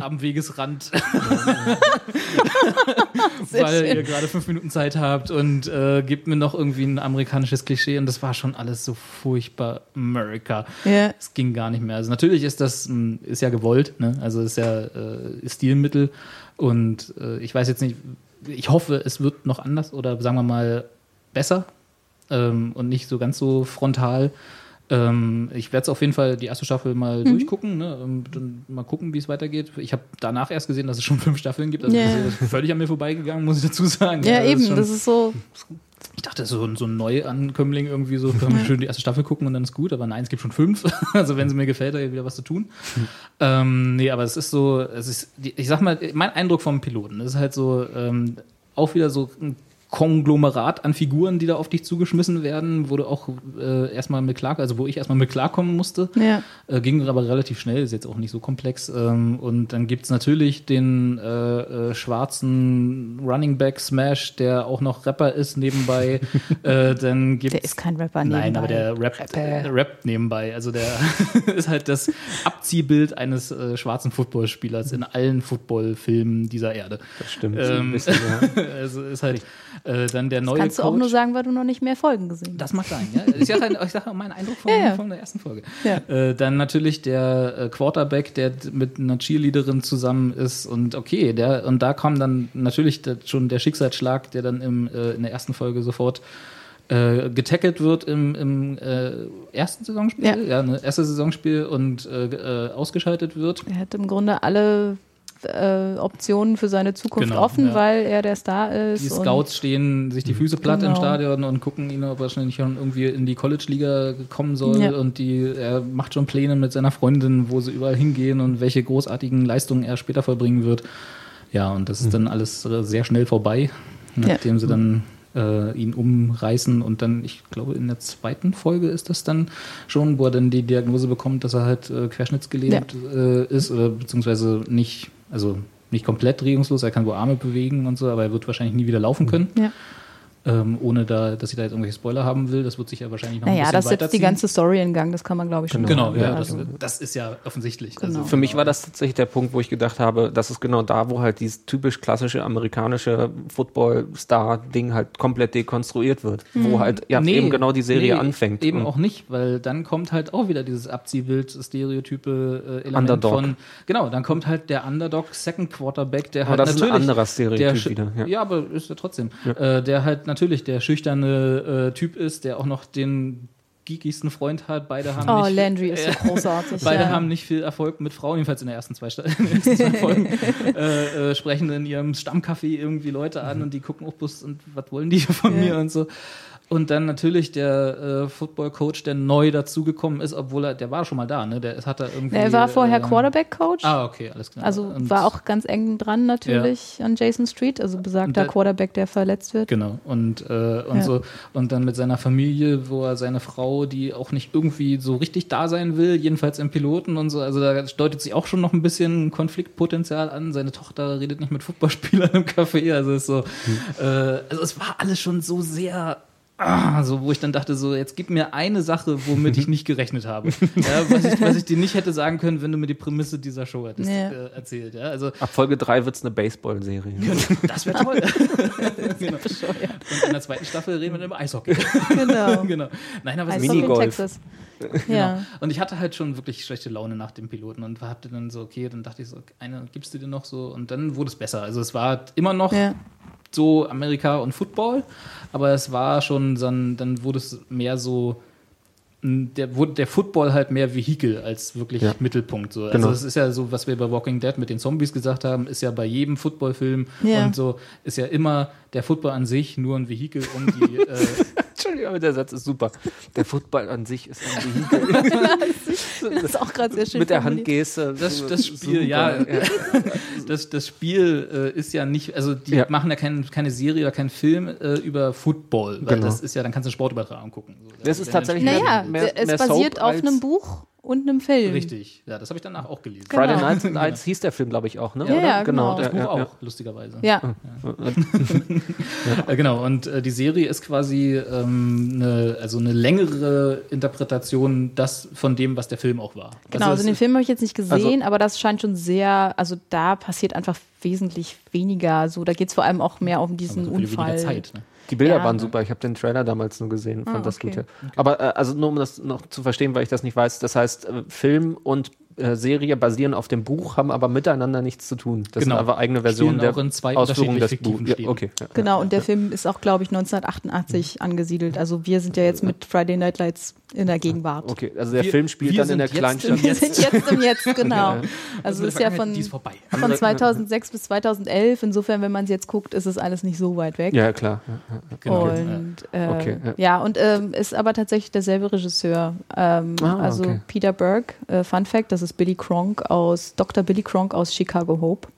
am Wegesrand, [LAUGHS] [LAUGHS] weil schön. ihr gerade fünf Minuten Zeit habt und äh, gebt mir noch irgendwie ein amerikanisches Klischee und das war schon alles so furchtbar America. Ja. Es ging gar nicht mehr. Also natürlich ist das mh, ist ja gewollt, ne? Also ist ja äh, Stilmittel und äh, ich weiß jetzt nicht. Ich hoffe, es wird noch anders oder sagen wir mal besser ähm, und nicht so ganz so frontal. Ähm, ich werde es auf jeden Fall die erste Staffel mal Mhm. durchgucken, ne? und dann mal gucken, wie es weitergeht. Ich habe danach erst gesehen, dass es schon fünf Staffeln gibt. Also Ja. das ist völlig an mir vorbeigegangen, muss ich dazu sagen. Ja, Also eben, schon- das ist so. ich dachte, so, ein- so ein Neuankömmling irgendwie so, können wir schön die erste Staffel gucken und dann ist gut, aber nein, es gibt schon fünf. [LAUGHS] Also wenn sie mir gefällt, da wieder was zu tun. Ähm, nee, aber es ist so, es ist, ich sag mal, mein Eindruck vom Piloten ist halt so, ähm, auch wieder so ein Konglomerat an Figuren, die da auf dich zugeschmissen werden, wo du auch äh, erstmal mit klar, also wo ich erstmal mit klarkommen musste. Ja. Äh, ging aber relativ schnell, ist jetzt auch nicht so komplex. Ähm, und dann gibt's natürlich den äh, äh, schwarzen Running Back Smash, der auch noch Rapper ist nebenbei. [LAUGHS] äh, dann gibt's, Der ist kein Rapper nebenbei. Nein, aber der rappt, Rapper. äh, rappt nebenbei. Also der [LAUGHS] ist halt das Abziehbild eines äh, schwarzen Footballspielers in allen Footballfilmen dieser Erde. Das stimmt. Ähm, ein bisschen, ja. [LAUGHS] also ist halt äh, dann der neue Kannst du auch Coach. nur sagen, weil du noch nicht mehr Folgen gesehen hast. Das mag sein, ja. Ich sage ich sag meinen Eindruck von, [LAUGHS] Ja, ja. von der ersten Folge. Ja. Äh, dann natürlich der äh, Quarterback, der mit einer Cheerleaderin zusammen ist und okay, der und da kam dann natürlich schon der Schicksalsschlag, der dann im, äh, in der ersten Folge sofort äh, getackelt wird im, im äh, ersten Saisonspiel, Ja. ja, ne, erste Saisonspiel und äh, ausgeschaltet wird. Er hat im Grunde alle äh, Optionen für seine Zukunft Genau, offen, ja. weil er der Star ist. Die und- Scouts stehen sich die Füße platt im Genau. Stadion und gucken ihn, ob er wahrscheinlich schon irgendwie in die College-Liga kommen soll. Ja. Und die, er macht schon Pläne mit seiner Freundin, wo sie überall hingehen und welche großartigen Leistungen er später vollbringen wird. Ja, und das ist dann alles sehr schnell vorbei, nachdem sie dann äh, ihn umreißen und dann, ich glaube, in der zweiten Folge ist das dann schon, wo er dann die Diagnose bekommt, dass er halt äh, querschnittsgelähmt äh, ist oder beziehungsweise nicht, also nicht komplett regungslos, er kann wohl Arme bewegen und so, aber er wird wahrscheinlich nie wieder laufen können, Ja. Ähm, ohne da, dass ich da jetzt irgendwelche Spoiler haben will. Das wird sich ja wahrscheinlich noch ein Naja, bisschen das setzt die ganze Story in Gang, das kann man, glaube ich, schon Genau, ja, das, Also, das ist ja offensichtlich. Genau. Also, Für mich war das tatsächlich der Punkt, wo ich gedacht habe, das ist genau da, wo halt dieses typisch klassische amerikanische Football-Star-Ding halt komplett dekonstruiert wird. Wo halt ja Nee, eben genau die Serie nee, anfängt. Eben Und auch nicht, weil dann kommt halt auch wieder dieses Abziehbild, stereotype äh, Element Underdog. von. Genau, dann kommt halt der Underdog Second Quarterback, der Aber halt das ist ein anderer Stereotyp der wieder, ja. Ja. aber ist ja trotzdem. Äh, der halt natürlich der schüchterne äh, Typ ist, der auch noch den geekigsten Freund hat. Beide haben Oh, nicht, Landry ist so äh, großartig. [LAUGHS] Beide ja. haben nicht viel Erfolg mit Frauen, jedenfalls in der ersten zwei, Sta- [LAUGHS] in den ersten zwei Folgen. [LAUGHS] äh, äh, sprechen in ihrem Stammcafé irgendwie Leute an und die gucken auch bloß und was wollen die hier von Ja. mir und so. Und dann natürlich der äh, Football-Coach, der neu dazugekommen ist, obwohl er, der war schon mal da, ne? Der hat er irgendwie. Er war vorher ähm, Quarterback-Coach. Ah, okay, alles klar. Also Und- war auch ganz eng dran natürlich an Jason Street, also besagter da- Quarterback, der verletzt wird. Genau. Und, äh, und Ja. so. Und dann mit seiner Familie, wo er seine Frau, die auch nicht irgendwie so richtig da sein will, jedenfalls im Piloten und so. Also da deutet sich auch schon noch ein bisschen Konfliktpotenzial an. Seine Tochter redet nicht mit Footballspielern im Café. Also es ist so, äh, also es war alles schon so sehr. Ah, so, wo ich dann dachte, so, jetzt gib mir eine Sache, womit ich nicht gerechnet habe. Ja, was, ich, was ich dir nicht hätte sagen können, wenn du mir die Prämisse dieser Show hättest Ja. äh, erzählt. Ja? Also, ab Folge 3 wird es eine Baseball-Serie. das wäre toll. [LAUGHS] genau. Und in der zweiten Staffel reden wir dann über Eishockey. Genau. [LAUGHS] genau. Nein, aber es ist Eishockey in. Texas. [LAUGHS] Ja. Und ich hatte halt schon wirklich schlechte Laune nach dem Piloten und hatte dann so, okay, dann dachte ich so, eine gibst du dir noch so und dann wurde es besser. Also es war immer noch Ja. So Amerika und Football, aber es war schon so ein, dann wurde es mehr so der wurde der Football halt mehr Vehikel als wirklich Ja. Mittelpunkt so. Genau. Also es ist ja so, was wir bei Walking Dead mit den Zombies gesagt haben, ist ja bei jedem Footballfilm Ja. und so ist ja immer der Football an sich nur ein Vehikel, um die [LAUGHS] äh, Entschuldigung, aber der Satz ist super. Der Football an sich ist ein Vehikel. [LAUGHS] Das ist auch gerade sehr schön Mit der. Handgeste. Das, das Spiel, Super. ja. [LAUGHS] Das, das Spiel äh, ist ja nicht, also die Ja. machen ja kein, keine Serie oder keinen Film äh, über Football, weil Genau. das ist ja, dann kannst du Sportübertragung gucken. So, Das ist wenn tatsächlich dann- Naja, Mehr- es mehr basiert Soap auf einem Buch und einem Film. Richtig, ja, das habe ich danach auch gelesen. Friday Genau. Night Lights hieß der Film, glaube ich, auch, ne? Ja, ja, genau. Das der- Buch ja, auch, ja. lustigerweise. Ja, [LAUGHS] Äh, genau, und äh, die Serie ist quasi ähm, eine, also eine längere Interpretation das von dem, was der Film auch war. genau. Also es- den Film habe ich jetzt nicht gesehen, aber das scheint schon sehr, also da passiert einfach wesentlich weniger. So, da geht es vor allem auch mehr um diesen aber so viel Unfall. Zeit. Ne? Die Bilder Ja. waren super. Ich habe den Trailer damals nur gesehen, fand Ah, das okay. gut. Ja. Aber äh, also nur um das noch zu verstehen, weil ich das nicht weiß. Das heißt, äh, Film und äh, Serie basieren auf dem Buch, haben aber miteinander nichts zu tun. Das Genau. sind einfach eigene Versionen der in zwei Ausführung des fiktiven Ja, okay. Ja, Genau, und der Film ist auch, glaube ich, 1988 angesiedelt. Also wir sind ja jetzt mit Friday Night Lights in der Gegenwart. Okay, also der Wir- Film spielt dann in der Kleinstadt. Wir sind jetzt im Jetzt, [LAUGHS] genau. Also Also in ist ja von, die ist vorbei. von 2006 bis 2011. Insofern, wenn man es jetzt guckt, ist es alles nicht so weit weg. Ja, klar. Ja, ja. Genau. Und äh, Okay, ja. ja. und ähm, ist aber tatsächlich derselbe Regisseur. Ähm, Ah, also okay. Peter Berg, äh, Fun Fact, das ist Billy Cronk aus Dr. Billy Cronk aus Chicago Hope.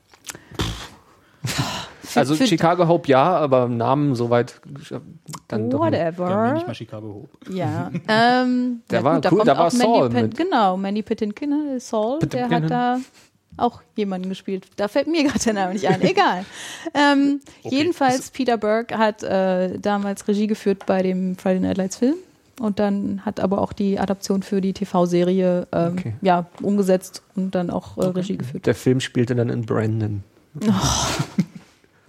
[LAUGHS] Also für- Chicago Hope ja, aber Namen soweit dann doch nicht. Ja, Whatever. mal Chicago Hope. Ja. [LAUGHS] ähm, Der ja war gut, da cool, kommt da war auch Mandy Saul Pat- mit. Genau, Mandy Patinkin, äh, Saul, der Patinkin. hat da auch jemanden gespielt. Da fällt mir [LAUGHS] gerade der Name nicht ein. Egal. ähm, Okay. Jedenfalls, Peter Berg hat äh, damals Regie geführt bei dem Friday Night Lights Film. Und dann hat aber auch die Adaption für die TV-Serie ähm, Okay. ja, umgesetzt und dann auch äh, Regie geführt. Der Film spielte dann in Brandon. [LAUGHS]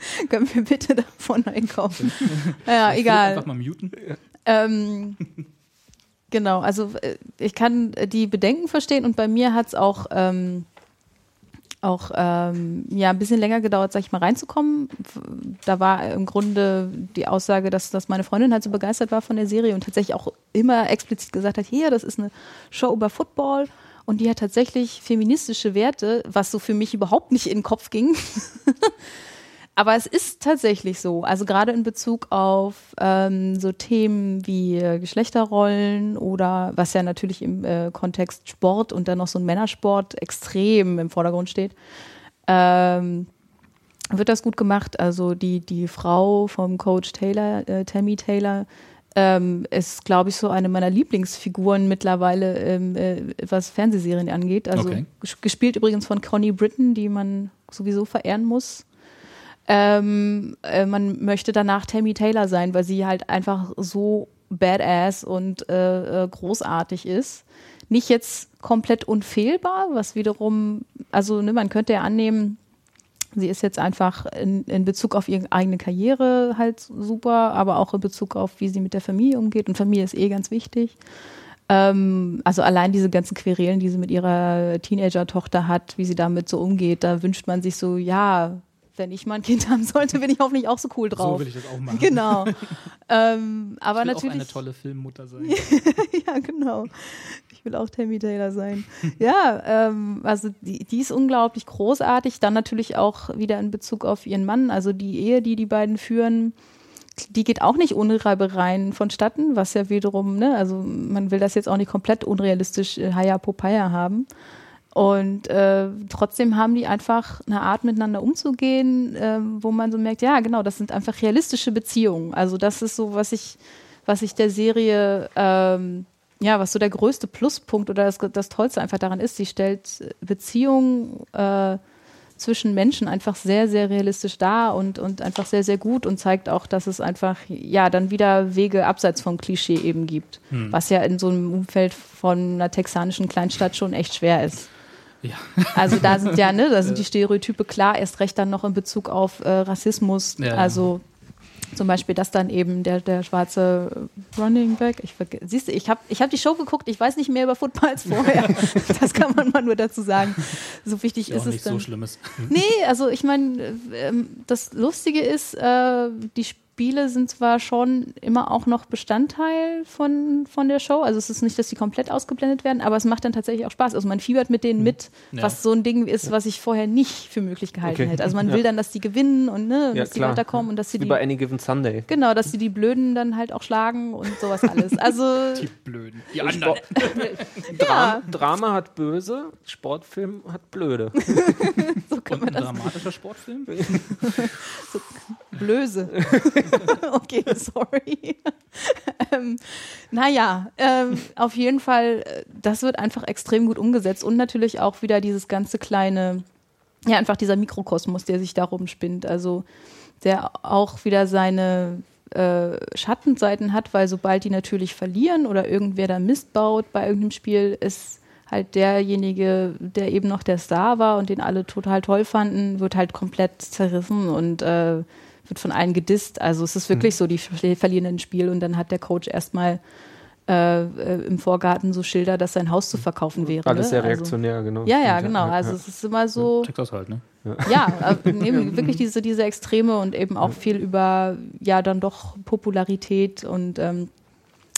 [LAUGHS] Können wir bitte davon einkaufen? [LAUGHS] ja, egal. Einfach mal muten. Ähm, genau, also äh, ich kann äh, die Bedenken verstehen und bei mir hat es auch, ähm, auch ähm, ja, ein bisschen länger gedauert, sag ich mal, reinzukommen. Da war im Grunde die Aussage, dass, dass meine Freundin halt so begeistert war von der Serie und tatsächlich auch immer explizit gesagt hat, hier, das ist eine Show über Football und die hat tatsächlich feministische Werte, was so für mich überhaupt nicht in den Kopf ging. [LAUGHS] Aber es ist tatsächlich so. Also gerade in Bezug auf ähm, so Themen wie äh, Geschlechterrollen oder was ja natürlich im äh, Kontext Sport und dann noch so ein Männersport extrem im Vordergrund steht, ähm, wird das gut gemacht. Also die, die Frau vom Coach Taylor, äh, Tammy Taylor, ähm, ist, glaube ich, so eine meiner Lieblingsfiguren mittlerweile, ähm, äh, was Fernsehserien angeht. Also Okay. ges- gespielt übrigens von Connie Britton, die man sowieso verehren muss. Ähm, äh, man möchte danach Tammy Taylor sein, weil sie halt einfach so badass und äh, äh, großartig ist. Nicht jetzt komplett unfehlbar, was wiederum, also ne, man könnte ja annehmen, sie ist jetzt einfach in, in Bezug auf ihre eigene Karriere halt super, aber auch in Bezug auf, wie sie mit der Familie umgeht. Und Familie ist eh ganz wichtig. Ähm, also allein diese ganzen Querelen, die sie mit ihrer Teenager-Tochter hat, wie sie damit so umgeht, da wünscht man sich so, ja, wenn ich mal ein Kind [LAUGHS] haben sollte, bin ich hoffentlich auch so cool drauf. So will ich das auch machen. Genau. [LAUGHS] ähm, aber ich will natürlich. auch eine tolle Filmmutter sein. [LAUGHS] ja, genau. Ich will auch Tammy Taylor sein. ja, ähm, also die, die ist unglaublich großartig. Dann natürlich auch wieder in Bezug auf ihren Mann, also die Ehe, die die beiden führen. Die geht auch nicht ohne Reibereien vonstatten, was ja wiederum, ne, also man will das jetzt auch nicht komplett unrealistisch äh, Haya Popeye haben. Und äh, trotzdem haben die einfach eine Art, miteinander umzugehen, äh, wo man so merkt, ja, genau, das sind einfach realistische Beziehungen. Also das ist so, was ich, was ich der Serie, ähm, ja, was so der größte Pluspunkt oder das, das Tollste einfach daran ist, sie stellt Beziehungen äh, zwischen Menschen einfach sehr, sehr realistisch dar und, und einfach sehr, sehr gut und zeigt auch, dass es einfach, ja, dann wieder Wege abseits vom Klischee eben gibt, was ja in so einem Umfeld von einer texanischen Kleinstadt schon echt schwer ist. Ja. [LAUGHS] Also da sind ja, ne, da sind die Stereotype klar, erst recht dann noch in Bezug auf äh, Rassismus. Ja. Also Zum Beispiel, dass dann eben der, der schwarze Running Back, ich siehst du, ich habe ich hab die Show geguckt, ich weiß nicht mehr über Football als vorher. [LAUGHS] das kann man mal nur dazu sagen. So wichtig Ja, ist auch es nicht dann. so Schlimmes. Nee, also ich meine, ähm, das Lustige ist, äh, die Spiele sind zwar schon immer auch noch Bestandteil von, von der Show. Also es ist nicht, dass die komplett ausgeblendet werden, aber es macht dann tatsächlich auch Spaß. Also man fiebert mit denen mit, Ja. was so ein Ding ist, was ich vorher nicht für möglich gehalten Okay. hätte. Also man Ja. will dann, dass die gewinnen und, ne, und Ja, dass die klar. weiterkommen und dass sie Wie die, bei Any Given Sunday. genau, dass sie die Blöden dann halt auch schlagen und sowas [LAUGHS] alles. Also Die Blöden. Die anderen. [LAUGHS] Dra Drama hat böse, Sportfilm hat blöde. [LAUGHS] so kann Und man ein das dramatischer Sportfilm? Blöse. [LAUGHS] okay, sorry. [LAUGHS] ähm, naja, ähm, auf jeden Fall, äh, das wird einfach extrem gut umgesetzt und natürlich auch wieder dieses ganze kleine, ja, einfach dieser Mikrokosmos, der sich darum spinnt. Also der auch wieder seine äh, Schattenseiten hat, weil sobald die natürlich verlieren oder irgendwer da Mist baut bei irgendeinem Spiel, ist halt derjenige, der eben noch der Star war und den alle total toll fanden, wird halt komplett zerrissen und äh, wird von allen gedisst. Also es ist wirklich so, die ver- verlieren ein Spiel und dann hat der Coach erstmal äh, äh, im Vorgarten so Schilder, dass sein Haus zu verkaufen wäre. Alles sehr Also- reaktionär, genau. Ja, ja, genau. Also es ist immer so, Texas halt, ne? ja, äh, [LAUGHS] nee, wirklich diese, diese Extreme und eben auch viel über, ja, dann doch Popularität und ähm,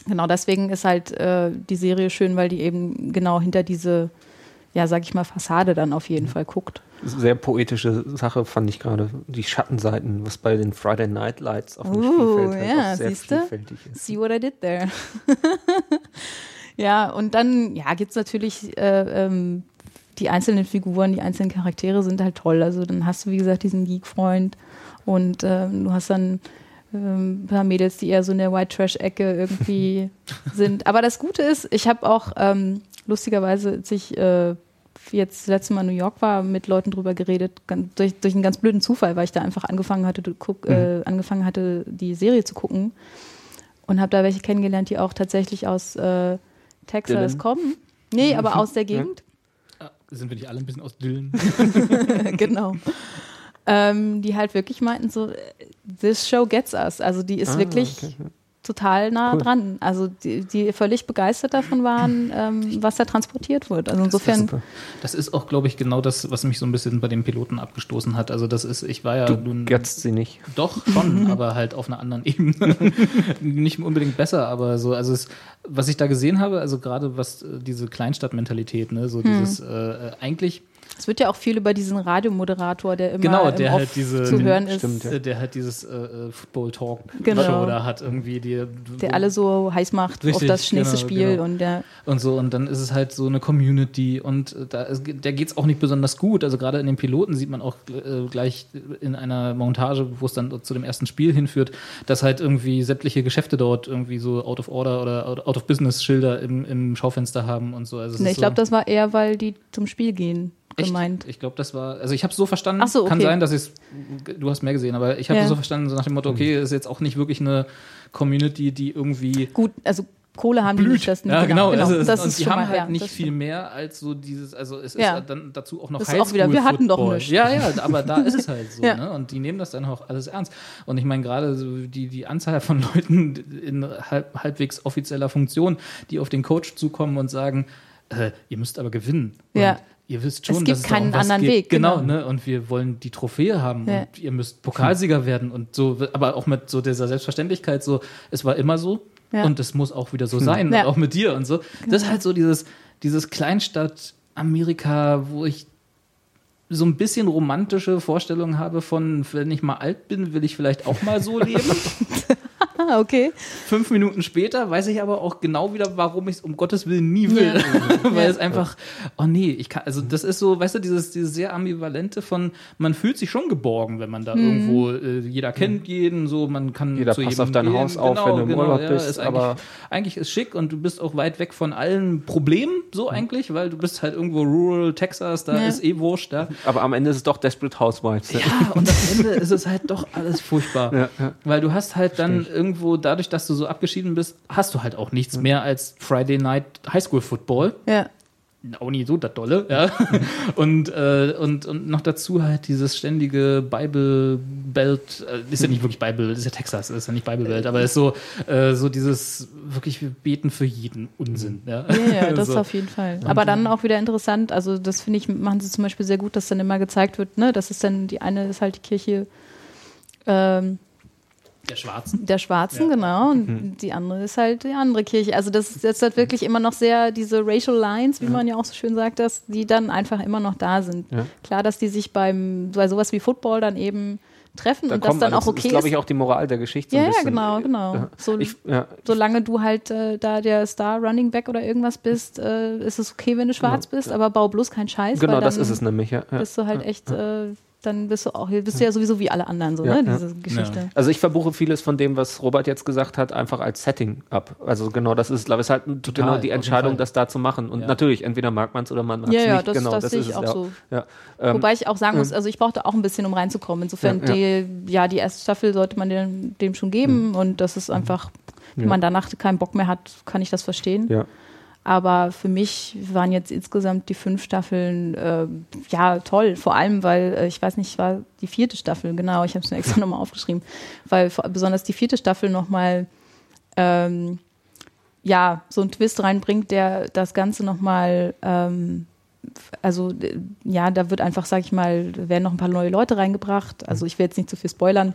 genau deswegen ist halt äh, die Serie schön, weil die eben genau hinter diese, ja, sag ich mal, Fassade dann auf jeden Fall guckt. Sehr poetische Sache fand ich gerade. Die Schattenseiten, was bei den Friday Night Lights auf dem Uh, Spielfeld halt ja, auch sehr siehste? vielfältig ist. See what I did there. [LAUGHS] ja, und dann, ja, gibt's natürlich äh, ähm, die einzelnen Figuren, die einzelnen Charaktere sind halt toll. Also dann hast du, wie gesagt, diesen Geek-Freund und ähm, du hast dann ähm, ein paar Mädels, die eher so in der White Trash-Ecke irgendwie [LAUGHS] sind. Aber das Gute ist, ich habe auch ähm, lustigerweise, als ich äh, jetzt das letzte Mal in New York war, mit Leuten drüber geredet, ganz, durch, durch einen ganz blöden Zufall, weil ich da einfach angefangen hatte, guck, äh, angefangen hatte, die Serie zu gucken und habe da welche kennengelernt, die auch tatsächlich aus äh, Texas Dylan? kommen. Nee, aber aus der Gegend. Ah, Sind wir nicht alle ein bisschen aus Dillen? [LAUGHS] [LAUGHS] genau. Ähm, die halt wirklich meinten so, this show gets us. Also die ist Ah, wirklich okay. Total nah Cool. dran. Also die, die völlig begeistert davon waren, ähm, was da transportiert wird. Also insofern, Super. Das ist auch, glaube ich, genau das, was mich so ein bisschen bei den Piloten abgestoßen hat. Also das ist, ich war ja Du nun götzt sie nicht. doch schon, [LAUGHS] aber halt auf einer anderen Ebene. [LAUGHS] Nicht unbedingt besser, aber so, also es, was ich da gesehen habe, also gerade was äh, diese Kleinstadtmentalität, ne, so dieses äh, eigentlich es wird ja auch viel über diesen Radiomoderator, der immer Genau, im der Off halt diese- zu hören ist, Stimmt, ja. der halt dieses äh, äh, Football Talk Genau. Show da hat irgendwie die der alle so heiß macht auf Richtig, das nächste genau, Spiel genau. und der und so und dann ist es halt so eine Community und äh, da ist, der geht's auch nicht besonders gut. Also gerade in den Piloten sieht man auch äh, gleich in einer Montage, wo es dann zu dem ersten Spiel hinführt, dass halt irgendwie sämtliche Geschäfte dort irgendwie so out of order oder out of business Schilder im, im Schaufenster haben und so. Also Ne, ist ich glaube, so, das war eher, weil die zum Spiel gehen? Gemeint. Ich glaube, das war, also ich habe es so verstanden, Ach so, kann okay. sein, dass ich du hast mehr gesehen, aber ich habe Ja. es so verstanden, so nach dem Motto, okay, ist jetzt auch nicht wirklich eine Community, die irgendwie Gut, also Kohle haben die blüht. nicht. Das, ja, genau. Also es, das und ist die haben mal, halt ja, nicht viel mehr als so dieses, also es Ja. ist dann dazu auch noch Das ist auch wieder, wir hatten doch nichts. Ja, ja, aber da ist es halt so, [LAUGHS] Ja. ne? Und die nehmen das dann auch alles ernst. Und ich meine, gerade so die, die Anzahl von Leuten in halb, halbwegs offizieller Funktion, die auf den Coach zukommen und sagen, äh, ihr müsst aber gewinnen. Und Ja. Ihr wisst schon, Es gibt dass es da keinen um was anderen geht. Weg, Genau, genau. ne? Und wir wollen die Trophäe haben Ja. und ihr müsst Pokalsieger werden und so, aber auch mit so dieser Selbstverständlichkeit, so, es war immer so Ja. und es muss auch wieder so sein, Ja. und auch mit dir und so. Das ist halt so dieses, dieses Kleinstadt-Amerika, wo ich so ein bisschen romantische Vorstellungen habe von, wenn ich mal alt bin, will ich vielleicht auch mal so leben. [LAUGHS] [LAUGHS] Ah, okay. Fünf Minuten später weiß ich aber auch genau wieder, warum ich es um Gottes Willen nie will. [LAUGHS] Weil Ja. es einfach, oh nee, ich kann, also das ist so, weißt du, dieses, dieses sehr ambivalente von, man fühlt sich schon geborgen, wenn man da irgendwo, äh, jeder kennt jeden, so, man kann Jeder zu passt jedem auf dein gehen. Haus auf, wenn du im Urlaub bist, ist aber- eigentlich, eigentlich ist schick und du bist auch weit weg von allen Problemen, so eigentlich, weil du bist halt irgendwo rural Texas, da Ja. ist eh wurscht, da. Aber am Ende ist es doch Desperate Housewives. Ja, und am Ende ist es halt doch alles furchtbar. Ja, ja. Weil du hast halt dann irgendwo, dadurch, dass du so abgeschieden bist, hast du halt auch nichts mehr als Friday Night Highschool Football. Ja. auch nicht so das Dolle, ja. [LAUGHS] und, äh, und, und noch dazu halt dieses ständige Bible Belt, äh, ist ja nicht wirklich Bible, ist ja Texas, ist ja nicht Bible Belt, aber ist so, äh, so dieses wirklich, wir beten für jeden Unsinn, ja. Ja, ja, das [LAUGHS] so. auf jeden Fall. Aber dann auch wieder interessant, also das finde ich, machen sie zum Beispiel sehr gut, dass dann immer gezeigt wird, ne, das ist dann, die eine ist halt die Kirche ähm, Der Schwarzen. der Schwarzen, Ja. genau, und die andere ist halt die andere Kirche. Also das ist jetzt halt wirklich immer noch sehr diese Racial Lines, wie man ja auch so schön sagt, dass die dann einfach immer noch da sind. Ja. Klar, dass die sich beim, bei sowas wie Football dann eben treffen Da und das dann auch okay ist, glaube ist. ich, auch die Moral der Geschichte. so Ja, ein ja, genau, genau. Ja. So, Ich, ja, solange du halt äh, da der Star Running Back oder irgendwas bist, äh, ist es okay, wenn du schwarz bist, aber bau bloß keinen Scheiß. genau, weil das ist es nämlich. Ja. Ja. Bist du halt echt, äh, dann bist du auch, bist du ja sowieso wie alle anderen so, Ja, ne, ja. diese Geschichte. Also ich verbuche vieles von dem, was Robert jetzt gesagt hat, einfach als Setting ab. Also genau, das ist, glaube ich, ist halt Total, genau die Entscheidung, das da zu machen. Und Ja. natürlich, entweder mag man es oder man mag es Ja, ja, nicht. das- genau, das sehe ist ich auch ja. so. Ja. Ähm, Wobei ich auch sagen muss, also ich brauchte auch ein bisschen, um reinzukommen. Insofern, Ja, die, ja, die erste Staffel sollte man dem, dem schon geben und das ist einfach, wenn Ja. man danach keinen Bock mehr hat, kann ich das verstehen. ja. Aber für mich waren jetzt insgesamt die fünf Staffeln äh, ja toll. Vor allem, weil äh, ich weiß nicht, war die vierte Staffel, genau, ich habe es mir extra [LAUGHS] nochmal aufgeschrieben, weil vor, besonders die vierte Staffel nochmal ähm, ja, so einen Twist reinbringt, der das Ganze nochmal, ähm, also ja, da wird einfach, sag ich mal, werden noch ein paar neue Leute reingebracht. Also ich will jetzt nicht zu viel spoilern,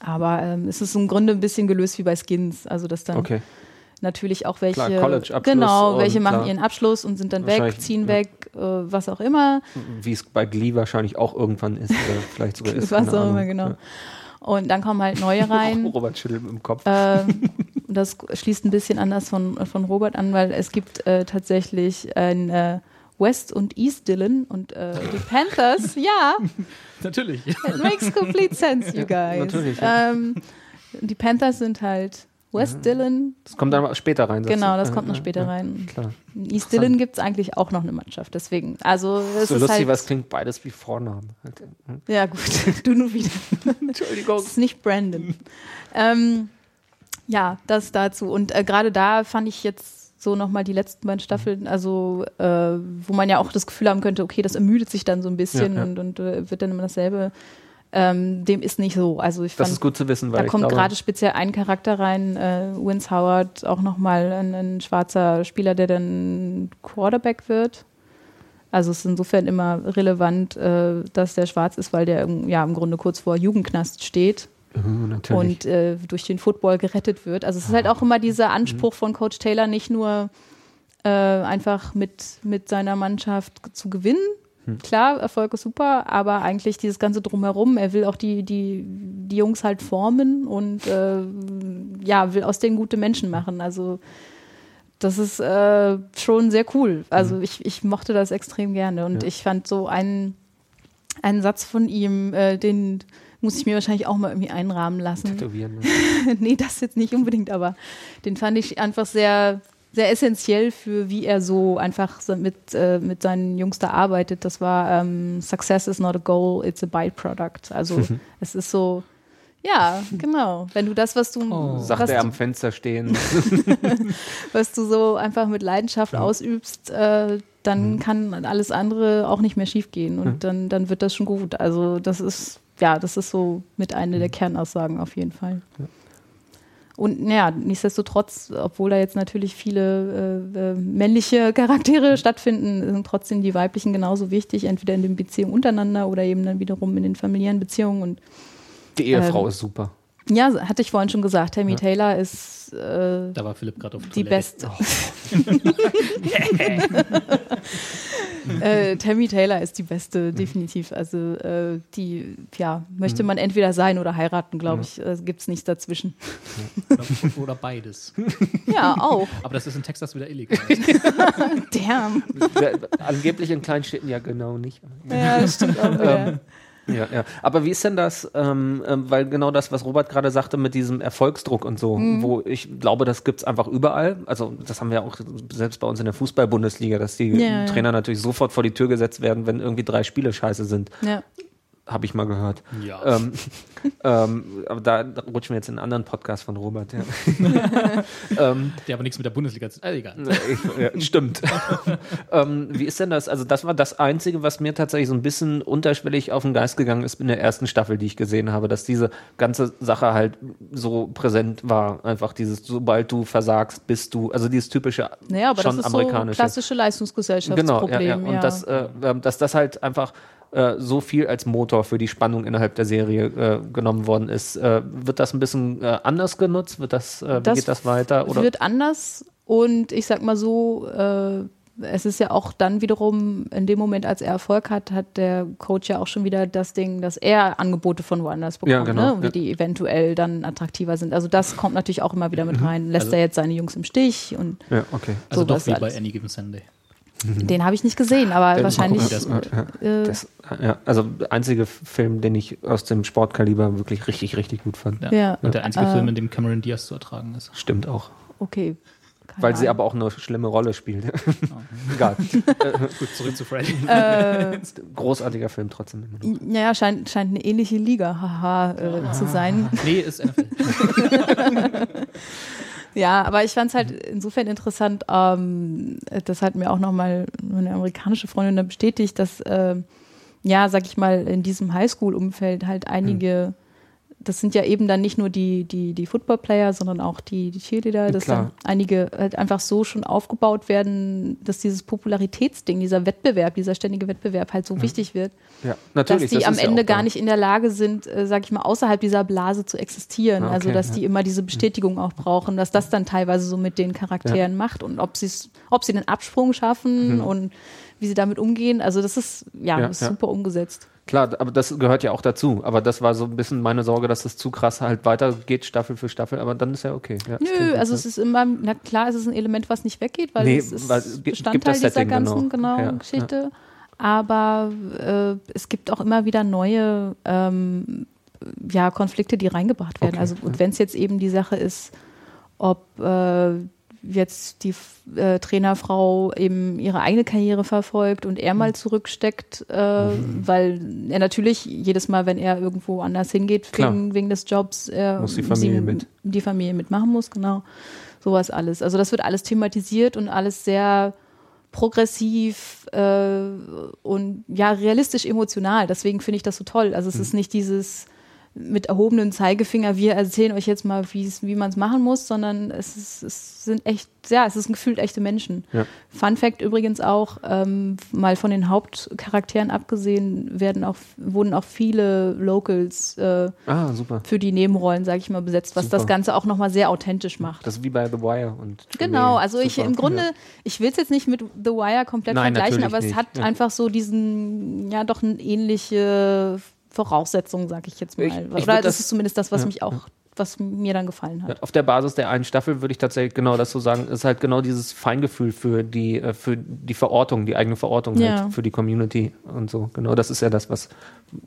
aber ähm, es ist im Grunde ein bisschen gelöst wie bei Skins. Also dass dann Okay. Natürlich auch welche, Klar, College-Abschluss genau, welche machen klar. ihren Abschluss und sind dann weg, ziehen ja. weg, äh, was auch immer. Wie es bei Glee wahrscheinlich auch irgendwann ist. Oder [LAUGHS] vielleicht sogar ist. was auch immer, genau. Ja. Und dann kommen halt neue [LAUGHS] rein. Robert schüttelt im Kopf. Ähm, und [LAUGHS] das schließt ein bisschen anders von, von Robert an, weil es gibt äh, tatsächlich ein äh, West und East Dylan und äh, die Panthers, ja, Natürlich. it makes complete sense, you guys. Natürlich, ja. Ähm, die Panthers sind halt West Dylan, Das kommt dann später rein. genau, das Ja, kommt noch ja, später ja, rein. Klar. In East Dylan gibt es eigentlich auch noch eine Mannschaft, deswegen. Also es So ist lustig, halt, was klingt beides wie Vornamen. Halt. Ja gut, [LAUGHS] du nur wieder. Entschuldigung. Das ist nicht Brandon. ähm, ja, das dazu. Und äh, gerade da fand ich jetzt so nochmal die letzten beiden Staffeln, also äh, wo man ja auch das Gefühl haben könnte, okay, das ermüdet sich dann so ein bisschen Ja, ja. und, und äh, wird dann immer dasselbe. Ähm, dem ist nicht so. Also ich Das fand, ist gut zu wissen, weil da kommt gerade speziell ein Charakter rein, äh, Vince Howard, auch nochmal ein, ein schwarzer Spieler, der dann Quarterback wird. Also es ist insofern immer relevant, äh, dass der schwarz ist, weil der im- ja im Grunde kurz vor Jugendknast steht Mhm, natürlich. und äh, durch den Football gerettet wird. Also es ist halt auch immer dieser Anspruch von Coach Taylor, nicht nur äh, einfach mit, mit seiner Mannschaft zu gewinnen. Klar, Erfolg ist super, aber eigentlich dieses ganze Drumherum, er will auch die, die, die Jungs halt formen und äh, ja, will aus denen gute Menschen machen. Also das ist äh, schon sehr cool. Also ich, ich mochte das extrem gerne und Ja. ich fand so einen, einen Satz von ihm, äh, den muss ich mir wahrscheinlich auch mal irgendwie einrahmen lassen. Tätowieren. ne? [LAUGHS] nee, das jetzt nicht unbedingt, aber den fand ich einfach sehr, sehr essentiell für, wie er so einfach mit, äh, mit seinen Jungs da arbeitet. Das war ähm, Success is not a goal, it's a byproduct. Also [LAUGHS] es ist so, ja, genau. Wenn du das, was du, Oh. Sagt was, er am Fenster stehen. [LAUGHS] was du so einfach mit Leidenschaft ausübst, äh, dann kann alles andere auch nicht mehr schiefgehen und dann, dann wird das schon gut. Also das ist, ja, das ist so mit einer der Kernaussagen auf jeden Fall. Und naja, nichtsdestotrotz, obwohl da jetzt natürlich viele äh, äh, männliche Charaktere stattfinden, sind trotzdem die weiblichen genauso wichtig, entweder in den Beziehungen untereinander oder eben dann wiederum in den familiären Beziehungen. Und Die Ehefrau Ähm, ist super. ja, hatte ich vorhin schon gesagt, Tammy Taylor ist äh, Da war Philipp gerade auf die Toilette. beste. [LAUGHS] [LAUGHS] [LAUGHS] [LAUGHS] äh, Tammy Taylor ist die beste, definitiv. Also äh, die, ja, möchte man entweder sein oder heiraten, glaube ich. Äh, Gibt es nichts dazwischen. Oder, oder beides. [LAUGHS] Ja, auch. Aber das ist in Texas wieder illegal. [LAUGHS] Damn. Angeblich in Kleinstädten ja genau nicht. Ja, das stimmt auch wieder. Ja, ja. Aber wie ist denn das, ähm, ähm, weil genau das, was Robert gerade sagte mit diesem Erfolgsdruck und so, Mhm. wo ich glaube, das gibt's einfach überall. Also das haben wir auch selbst bei uns in der Fußball-Bundesliga, dass die Ja, ja. Trainer natürlich sofort vor die Tür gesetzt werden, wenn irgendwie drei Spiele scheiße sind. Ja. Habe ich mal gehört. Ja. Ähm, [LAUGHS] ähm, aber da, rutschen wir jetzt in einen anderen Podcast von Robert. Ja. [LAUGHS] ähm, Der aber nichts mit der Bundesliga zu. Äh, egal. ja, stimmt. [LAUGHS] ähm, wie ist denn das? Also, das war das Einzige, was mir tatsächlich so ein bisschen unterschwellig auf den Geist gegangen ist in der ersten Staffel, die ich gesehen habe, dass diese ganze Sache halt so präsent war. Einfach dieses, sobald du versagst, bist du, also dieses typische Naja, aber schon das ist so amerikanische. klassische Genau, Leistungsgesellschaftsproblem. ja, ja. Und Das, äh, ähm, dass das halt einfach so viel als Motor für die Spannung innerhalb der Serie äh, genommen worden ist. Äh, wird das ein bisschen äh, anders genutzt? Wird das, äh, wie Das geht das weiter? Oder? wird anders und ich sag mal so, äh, es ist ja auch dann wiederum in dem Moment, als er Erfolg hat, hat der Coach ja auch schon wieder das Ding, dass er Angebote von woanders bekommt, Ja, genau, ne? ja. die eventuell dann attraktiver sind. Also das kommt natürlich auch immer wieder mit rein. Lässt Also- er jetzt seine Jungs im Stich und ja, okay. Also doch wie alles. bei Any Given Sunday. Den habe ich nicht gesehen, aber Den- wahrscheinlich. Ja, äh, das, ja, also der einzige Film, den ich aus dem Sportkaliber wirklich richtig, richtig gut fand. Ja. Ja. Und der einzige Äh, Film, in dem Cameron Diaz zu ertragen ist. Stimmt auch. okay. Keine Weil sie Ahnung. aber auch eine schlimme Rolle spielt. [LAUGHS] Egal. [LAUGHS] [LAUGHS] Gut, zurück zu Freddy. Äh, Großartiger Film trotzdem. Naja, scheint, scheint eine ähnliche Liga haha, äh, zu sein. nee, ist NFL. Ja, aber ich fand es halt insofern interessant, ähm, das hat mir auch nochmal eine amerikanische Freundin bestätigt, dass, ähm, ja, sag ich mal, in diesem Highschool-Umfeld halt einige, das sind ja eben dann nicht nur die, die, die Football-Player, sondern auch die, die Cheerleader, dass Klar. dann einige halt einfach so schon aufgebaut werden, dass dieses Popularitätsding, dieser Wettbewerb, dieser ständige Wettbewerb halt so wichtig wird Ja, natürlich. dass die das am ja Ende gar nicht in der Lage sind, äh, sag ich mal, außerhalb dieser Blase zu existieren. Ah, okay, also dass ja. die immer diese Bestätigung auch brauchen, dass das dann teilweise so mit den Charakteren macht und ob sie ob sie den Absprung schaffen und wie sie damit umgehen. Also das ist ja, Mhm. Ja, das ist ja. super umgesetzt. Klar, aber das gehört ja auch dazu. Aber das war so ein bisschen meine Sorge, dass das zu krass halt weitergeht, Staffel für Staffel. Aber dann ist ja okay. Ja, Nö, also ja. es ist immer, na klar, es ist ein Element, was nicht weggeht, weil Nee, es ist weil Bestandteil dieser Setting, ganzen genau. genau, Ja, Geschichte. Aber äh, es gibt auch immer wieder neue ähm, ja, Konflikte, die reingebracht werden. Okay, also und wenn es jetzt eben die Sache ist, ob äh, jetzt die äh, Trainerfrau eben ihre eigene Karriere verfolgt und er Mhm. mal zurücksteckt, äh, weil er natürlich jedes Mal, wenn er irgendwo anders hingeht, wegen, wegen des Jobs, er Muss die Familie sie- mit. die Familie mitmachen muss, genau. Sowas alles. Also das wird alles thematisiert und alles sehr progressiv äh, und ja, realistisch emotional. Deswegen finde ich das so toll. Also es Mhm. ist nicht dieses mit erhobenem Zeigefinger, wir erzählen euch jetzt mal, wie man es machen muss, sondern es, ist, es sind echt, ja, es ist ein gefühlt echte Menschen. Ja. Fun Fact übrigens auch, ähm, mal von den Hauptcharakteren abgesehen, werden auch, wurden auch viele Locals äh, Ah, für die Nebenrollen, sage ich mal, besetzt, was Super. das Ganze auch nochmal sehr authentisch macht. Das ist wie bei The Wire. Und Genau, also ich Super. im Grunde, ich will es jetzt nicht mit The Wire komplett Nein, vergleichen, aber es nicht, hat ja. einfach so diesen, ja doch eine ähnliche Voraussetzung, sage ich jetzt mal. Ich- ich Oder das, das- ist zumindest das, was ja, mich auch, was mir dann gefallen Ja, hat. Auf der Basis der einen Staffel würde ich tatsächlich genau das so sagen, ist halt genau dieses Feingefühl für die, äh, für die Verortung, die eigene Verortung Ja. halt für die Community und so. Genau das ist ja das, was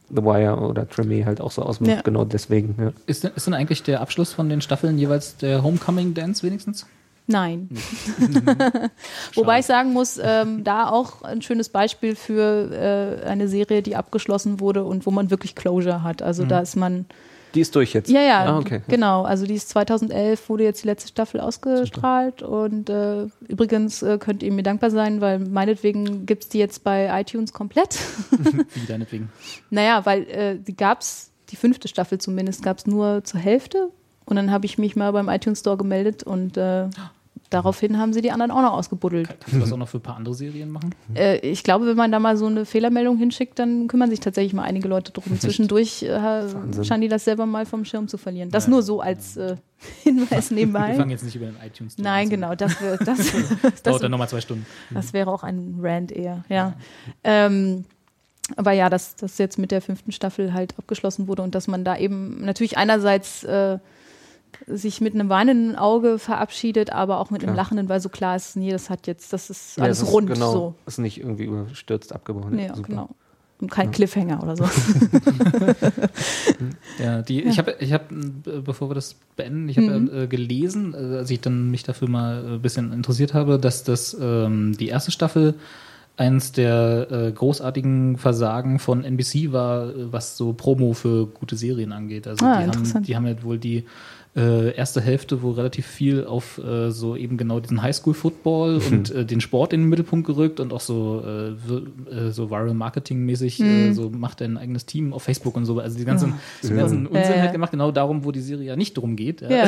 The Wire oder Treme halt auch so ausmacht. Ja. Genau deswegen. Ja. Ist, ist denn eigentlich der Abschluss von den Staffeln jeweils der Homecoming Dance wenigstens? Nein. [LAUGHS] Wobei ich sagen muss, ähm, da auch ein schönes Beispiel für äh, eine Serie, die abgeschlossen wurde und wo man wirklich Closure hat. Also da ist man Die ist durch jetzt. Ja, ja, Ah, okay. genau. Also die ist 2011, wurde jetzt die letzte Staffel ausgestrahlt und äh, übrigens äh, könnt ihr mir dankbar sein, weil meinetwegen gibt es die jetzt bei iTunes komplett. [LAUGHS] Wie deinetwegen? naja, weil äh, die gab's, die fünfte Staffel zumindest, gab es nur zur Hälfte und dann habe ich mich mal beim iTunes Store gemeldet und äh, daraufhin haben sie die anderen auch noch ausgebuddelt. Kannst du das auch noch für ein paar andere Serien machen? Äh, ich glaube, wenn man da mal so eine Fehlermeldung hinschickt, dann kümmern sich tatsächlich mal einige Leute drum. Zwischendurch äh, scheinen die das selber mal vom Schirm zu verlieren. Das nur so als äh, [LAUGHS] Hinweis Wir nebenbei. fangen jetzt nicht über den iTunes Store Nein, an. genau, das, wär- [LAUGHS] das, Dauert das, dann nochmal zwei Stunden. das wäre auch ein Rant eher, ja. Ähm, aber ja, dass das jetzt mit der fünften Staffel halt abgeschlossen wurde und dass man da eben natürlich einerseits äh, sich mit einem weinenden Auge verabschiedet, aber auch mit einem Klar. lachenden, weil so klar ist, nee, das hat jetzt, das ist Ja, alles es ist rund genau, so. Ist nicht irgendwie überstürzt abgebrochen. Ja, Super. genau. Und kein Cliffhanger oder so. [LAUGHS] Ja, die, ich habe, ich hab, äh, bevor wir das beenden, ich habe Mhm. äh, gelesen, äh, als ich dann mich dafür mal äh, ein bisschen interessiert habe, dass das ähm, die erste Staffel eins der äh, großartigen Versagen von NBC war, äh, was so Promo für gute Serien angeht. Also Ah, die, haben, die haben halt wohl die äh, erste Hälfte, wo relativ viel auf äh, so eben genau diesen Highschool-Football und äh, den Sport in den Mittelpunkt gerückt und auch so, äh, äh, so Viral Marketing-mäßig, äh, so macht dein eigenes Team auf Facebook und so. Also die ganzen, den ganzen Unsinn Ja, ja. halt gemacht, genau darum, wo die Serie ja nicht drum geht. Ja. Ja.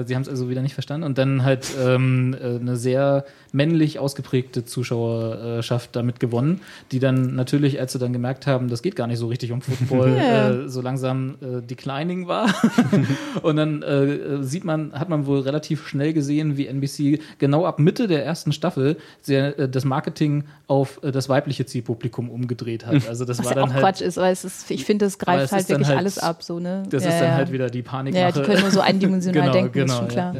Äh, sie haben es also wieder nicht verstanden und dann halt ähm, äh, eine sehr männlich ausgeprägte Zuschauerschaft damit gewonnen, die dann natürlich, als sie dann gemerkt haben, das geht gar nicht so richtig um Football, [LAUGHS] Ja. so langsam declining war. [LAUGHS] und dann äh, sieht man, hat man wohl relativ schnell gesehen, wie NBC genau ab Mitte der ersten Staffel sehr, äh, das Marketing auf äh, das weibliche Zielpublikum umgedreht hat. Also das Was war ja auch dann halt, Quatsch ist, weil es ist, ich finde, es Aber greift halt wirklich halt- alles ab, so, ne? das ja, ist dann ja. halt wieder die Panik. Ja, die können nur so eindimensional [LAUGHS] denken, ist schon klar.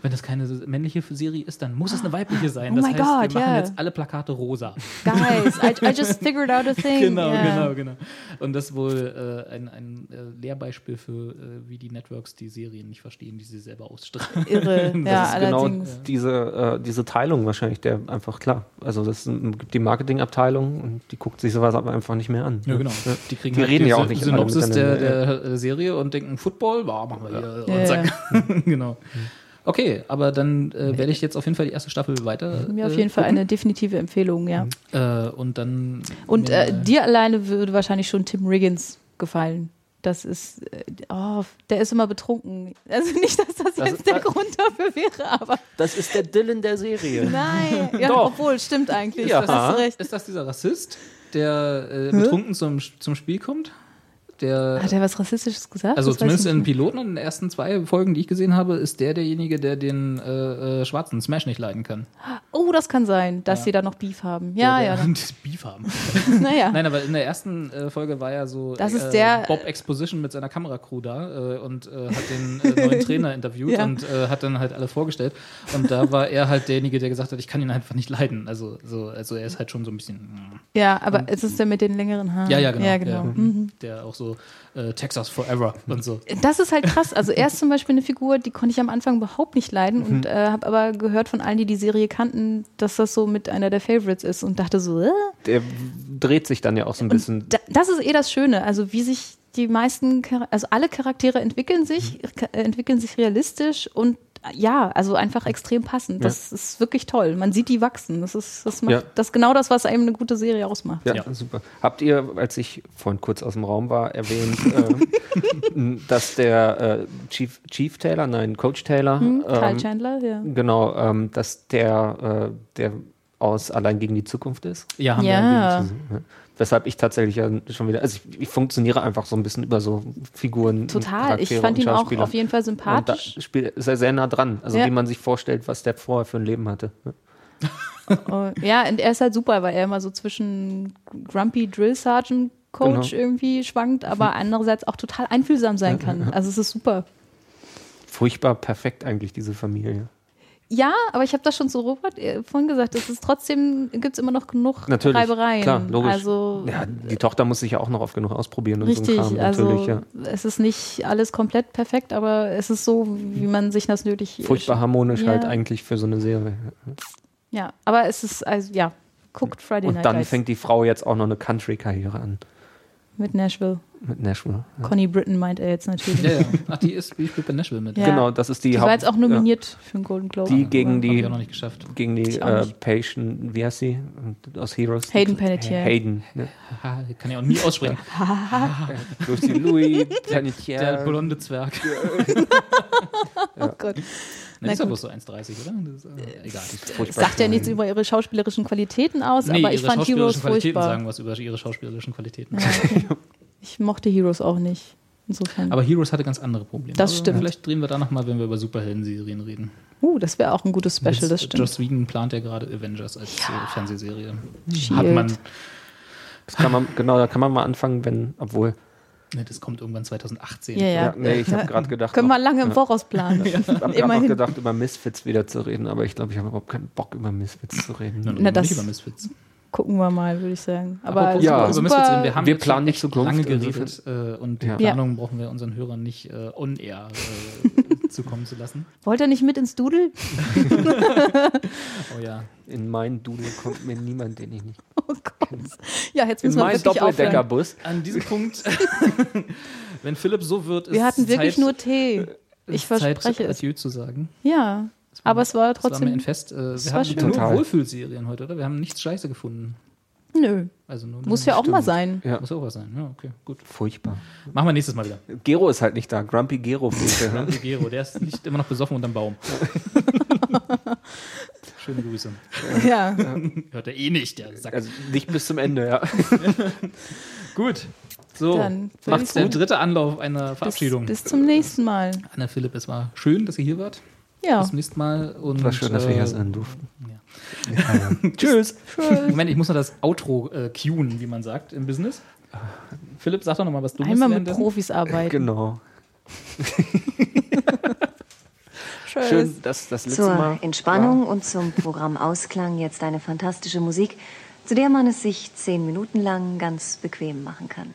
Wenn das keine männliche Serie ist, dann muss es eine weibliche sein. Oh das heißt, God, wir machen ja. jetzt alle Plakate rosa. Guys, I, I just figured out a [LAUGHS] thing. genau, ja. genau, genau. Und das ist wohl äh, ein, ein äh, Lehrbeispiel für, äh, wie die Networks die Serien nicht verstehen, die sie selber ausstrahlen. [LAUGHS] Irre. ja, das ist genau allerdings. diese, äh, diese Teilung wahrscheinlich, der einfach klar. Also das ist- gibt die Marketingabteilung und die guckt sich sowas aber einfach nicht mehr an. Ja, genau. Ja. Die kriegen Die halt reden die ja auch nicht Synopsis der, der äh, Serie und denken, Football, wow, machen wir hier. Ja, und ja. zack. [LAUGHS] genau. Okay, aber dann äh, werde ich jetzt auf jeden Fall die erste Staffel weiter. Mir auf äh, jeden Fall gucken. eine definitive Empfehlung, ja. Äh, und dann. Und äh, mal- dir alleine würde wahrscheinlich schon Tim Riggins gefallen. Das ist, äh, oh, der ist immer betrunken. Also nicht, dass das, Das jetzt ist- der Grund dafür wäre, aber Das ist der Dylan der Serie. nein. Ja, Doch. obwohl, stimmt eigentlich. Ja. Das recht. Ist das dieser Rassist, der äh, betrunken zum, zum Spiel kommt? Der, Hat er was Rassistisches gesagt? also Das zumindest in. Piloten und in den ersten zwei Folgen, die ich gesehen habe, ist der derjenige, der den äh, äh, schwarzen Smash nicht leiden kann. Oh, das kann sein, dass Ja. sie da noch Beef haben. Ja, ja. [LAUGHS] das Beef haben. [LAUGHS] Naja. Nein, aber in der ersten äh, Folge war ja so Das ist äh, der- Bob Exposition mit seiner Kameracrew da äh, und äh, hat den äh, neuen Trainer interviewt [LAUGHS] Ja. und äh, hat dann halt alle vorgestellt. Und da war er halt derjenige, der gesagt hat, ich kann ihn einfach nicht leiden. Also, so, also er ist halt schon so ein bisschen. mm. Ja, aber es ist der mit den längeren Haaren. Ja, ja, genau. Ja, genau. Ja. Mhm. Der auch so äh, Texas Forever und so. Das ist halt krass. Also er ist zum Beispiel eine Figur, die konnte ich am Anfang überhaupt nicht leiden Mhm. und äh, habe aber gehört von allen, die die Serie kannten, dass das so mit einer der Favorites ist und dachte so, äh? Der dreht sich dann ja auch so ein bisschen. da, das ist eh das Schöne. Also wie sich die meisten, also alle Charaktere entwickeln sich, ka- äh, entwickeln sich realistisch und ja, also einfach extrem passend. Das ist wirklich toll. Man sieht die wachsen. Das ist, das macht Ja. das ist genau das, was einem eine gute Serie ausmacht. Ja, Ja. super. Habt ihr, als ich vorhin kurz aus dem Raum war, erwähnt, [LAUGHS] äh, dass der äh, Chief, Chief Taylor, nein, Coach Taylor, Hm, Kyle ähm, Chandler, ja. genau, ähm, dass der, äh, der aus Allein gegen die Zukunft ist. Ja, haben wir Ja. erwähnt. Weshalb ich tatsächlich ja schon wieder, also ich, ich funktioniere einfach so ein bisschen über so Figuren. Total. Ich fand ihn auch auf jeden Fall Und da sympathisch. spielt, ist er sehr nah dran. Also Ja. wie man sich vorstellt, was der vorher für ein Leben hatte. Oh, ja, und er ist halt super, weil er immer so zwischen Grumpy Drill Sergeant Coach Genau. irgendwie schwankt, aber [LAUGHS] andererseits auch total einfühlsam sein kann. Also es ist super. Furchtbar perfekt eigentlich, diese Familie. Ja, aber ich habe das schon zu Robert äh, vorhin gesagt, es ist trotzdem, gibt es immer noch genug Natürlich. Reibereien. Klar, logisch. Also Ja, die Tochter muss sich ja auch noch oft genug ausprobieren und richtig, so ein Kram. also Natürlich, ja. es ist nicht alles komplett perfekt, aber es ist so, wie man sich das nötig Furchtbar harmonisch Ja. halt eigentlich für so eine Serie. Ja, aber es ist, also ja, guckt Friday Und Night dann Lights fängt die Frau jetzt auch noch eine Country-Karriere an mit Nashville. Mit Nashville. Ja. Connie Britton meint er jetzt natürlich. Ja, ja. Ach, die ist, die spielt bei Nashville mit. Ja. Genau, das ist die, Die Haupt- war jetzt auch nominiert für einen Golden Globe. Die gegen die- Hab ich auch noch nicht geschafft. gegen die äh. Patient, wie heißt sie? Aus Heroes. Hayden Panettiere. Hayden. Ne? Kann ich auch nie aussprechen. [LAUGHS] Durch die Louis Der Planetier. blonde Zwerg. [LAUGHS] Oh Gott. Na, ist ja bloß so 1,30, oder? Das ist, äh, egal. Furchtbar. Sagt ja nichts über ihre schauspielerischen Qualitäten aus, Nee, aber ich ihre fand Heroes schauspielerischen Qualitäten furchtbar. sagen was über ihre schauspielerischen Qualitäten. Ja, okay. [LAUGHS] Ich mochte Heroes auch nicht. Insofern. Aber Heroes hatte ganz andere Probleme. Das Also stimmt. Vielleicht drehen wir da nochmal, wenn wir über Superhelden-Serien reden. uh, das wäre auch ein gutes Special, das Jetzt, stimmt. Joss Whedon plant ja gerade Avengers als äh, Fernsehserie. Shield. Hat man, Das kann man, genau, da kann man mal anfangen, wenn, obwohl. ne, das kommt irgendwann 2018. Ja, ja. Ja, nee, ich habe [LAUGHS] gerade gedacht. Können noch- wir lange im Voraus planen. [LAUGHS] Ich habe gerade noch gedacht, über Misfits wieder zu reden, aber ich glaube, ich habe überhaupt keinen Bock, über Misfits zu reden. Nein, Na, nicht das- über Misfits. Gucken wir mal, würde ich sagen. Aber Apropos ja, super, Misfits reden, wir haben Wir planen echt Zukunft, lange geredet äh, und die Ja. Planung brauchen wir unseren Hörern nicht äh, on air äh, [LAUGHS] zukommen zu lassen. Wollt ihr nicht mit ins Doodle? [LAUGHS] Oh ja. In meinen Dudel kommt mir niemand, den ich nicht. Oh Gott. Ja, jetzt In müssen wir meinen wirklich aufhören. Doppeldeckerbus. An diesem Punkt, [LAUGHS] wenn Philipp so wird, ist Wir hatten wirklich Zeit, nur Tee. Ich Zeit, verspreche es. Adieu zu sagen. Ja, aber es war Das war mir trotzdem. ein Fest. Äh, wir war haben schön. nur Total. Wohlfühlserien heute, oder? Wir haben nichts Scheiße gefunden. Nö, Also nur, muss ja auch mal sein. Ja. Muss auch was sein. Ja, okay, gut. Furchtbar. Machen wir nächstes Mal wieder. Gero ist halt nicht da. Grumpy Gero? [LAUGHS] Danke, Gero. Der ist nicht immer noch besoffen unterm Baum. [LAUGHS] Schöne Grüße. Ja, Hört er eh nicht, der Sack. Also nicht bis zum Ende, ja. [LAUGHS] gut. So, Dann macht's der dritte Anlauf einer bis, Verabschiedung. bis zum nächsten Mal. Anna Philipp, es war schön, dass ihr hier wart. Ja, Bis zum nächsten Mal. Und, War schön, dass wir äh, hier sein durften. Tschüss. tschüss. Moment, ich muss noch das Outro äh, cueen, wie man sagt im Business. Philipp, sag doch noch mal was Dummes Einmal mit. Profis arbeiten. Genau. [LAUGHS] Tschüss. Schön, dass das letzte Zur Mal. Entspannung und zum Programmausklang jetzt eine fantastische Musik, zu der man es sich zehn Minuten lang ganz bequem machen kann.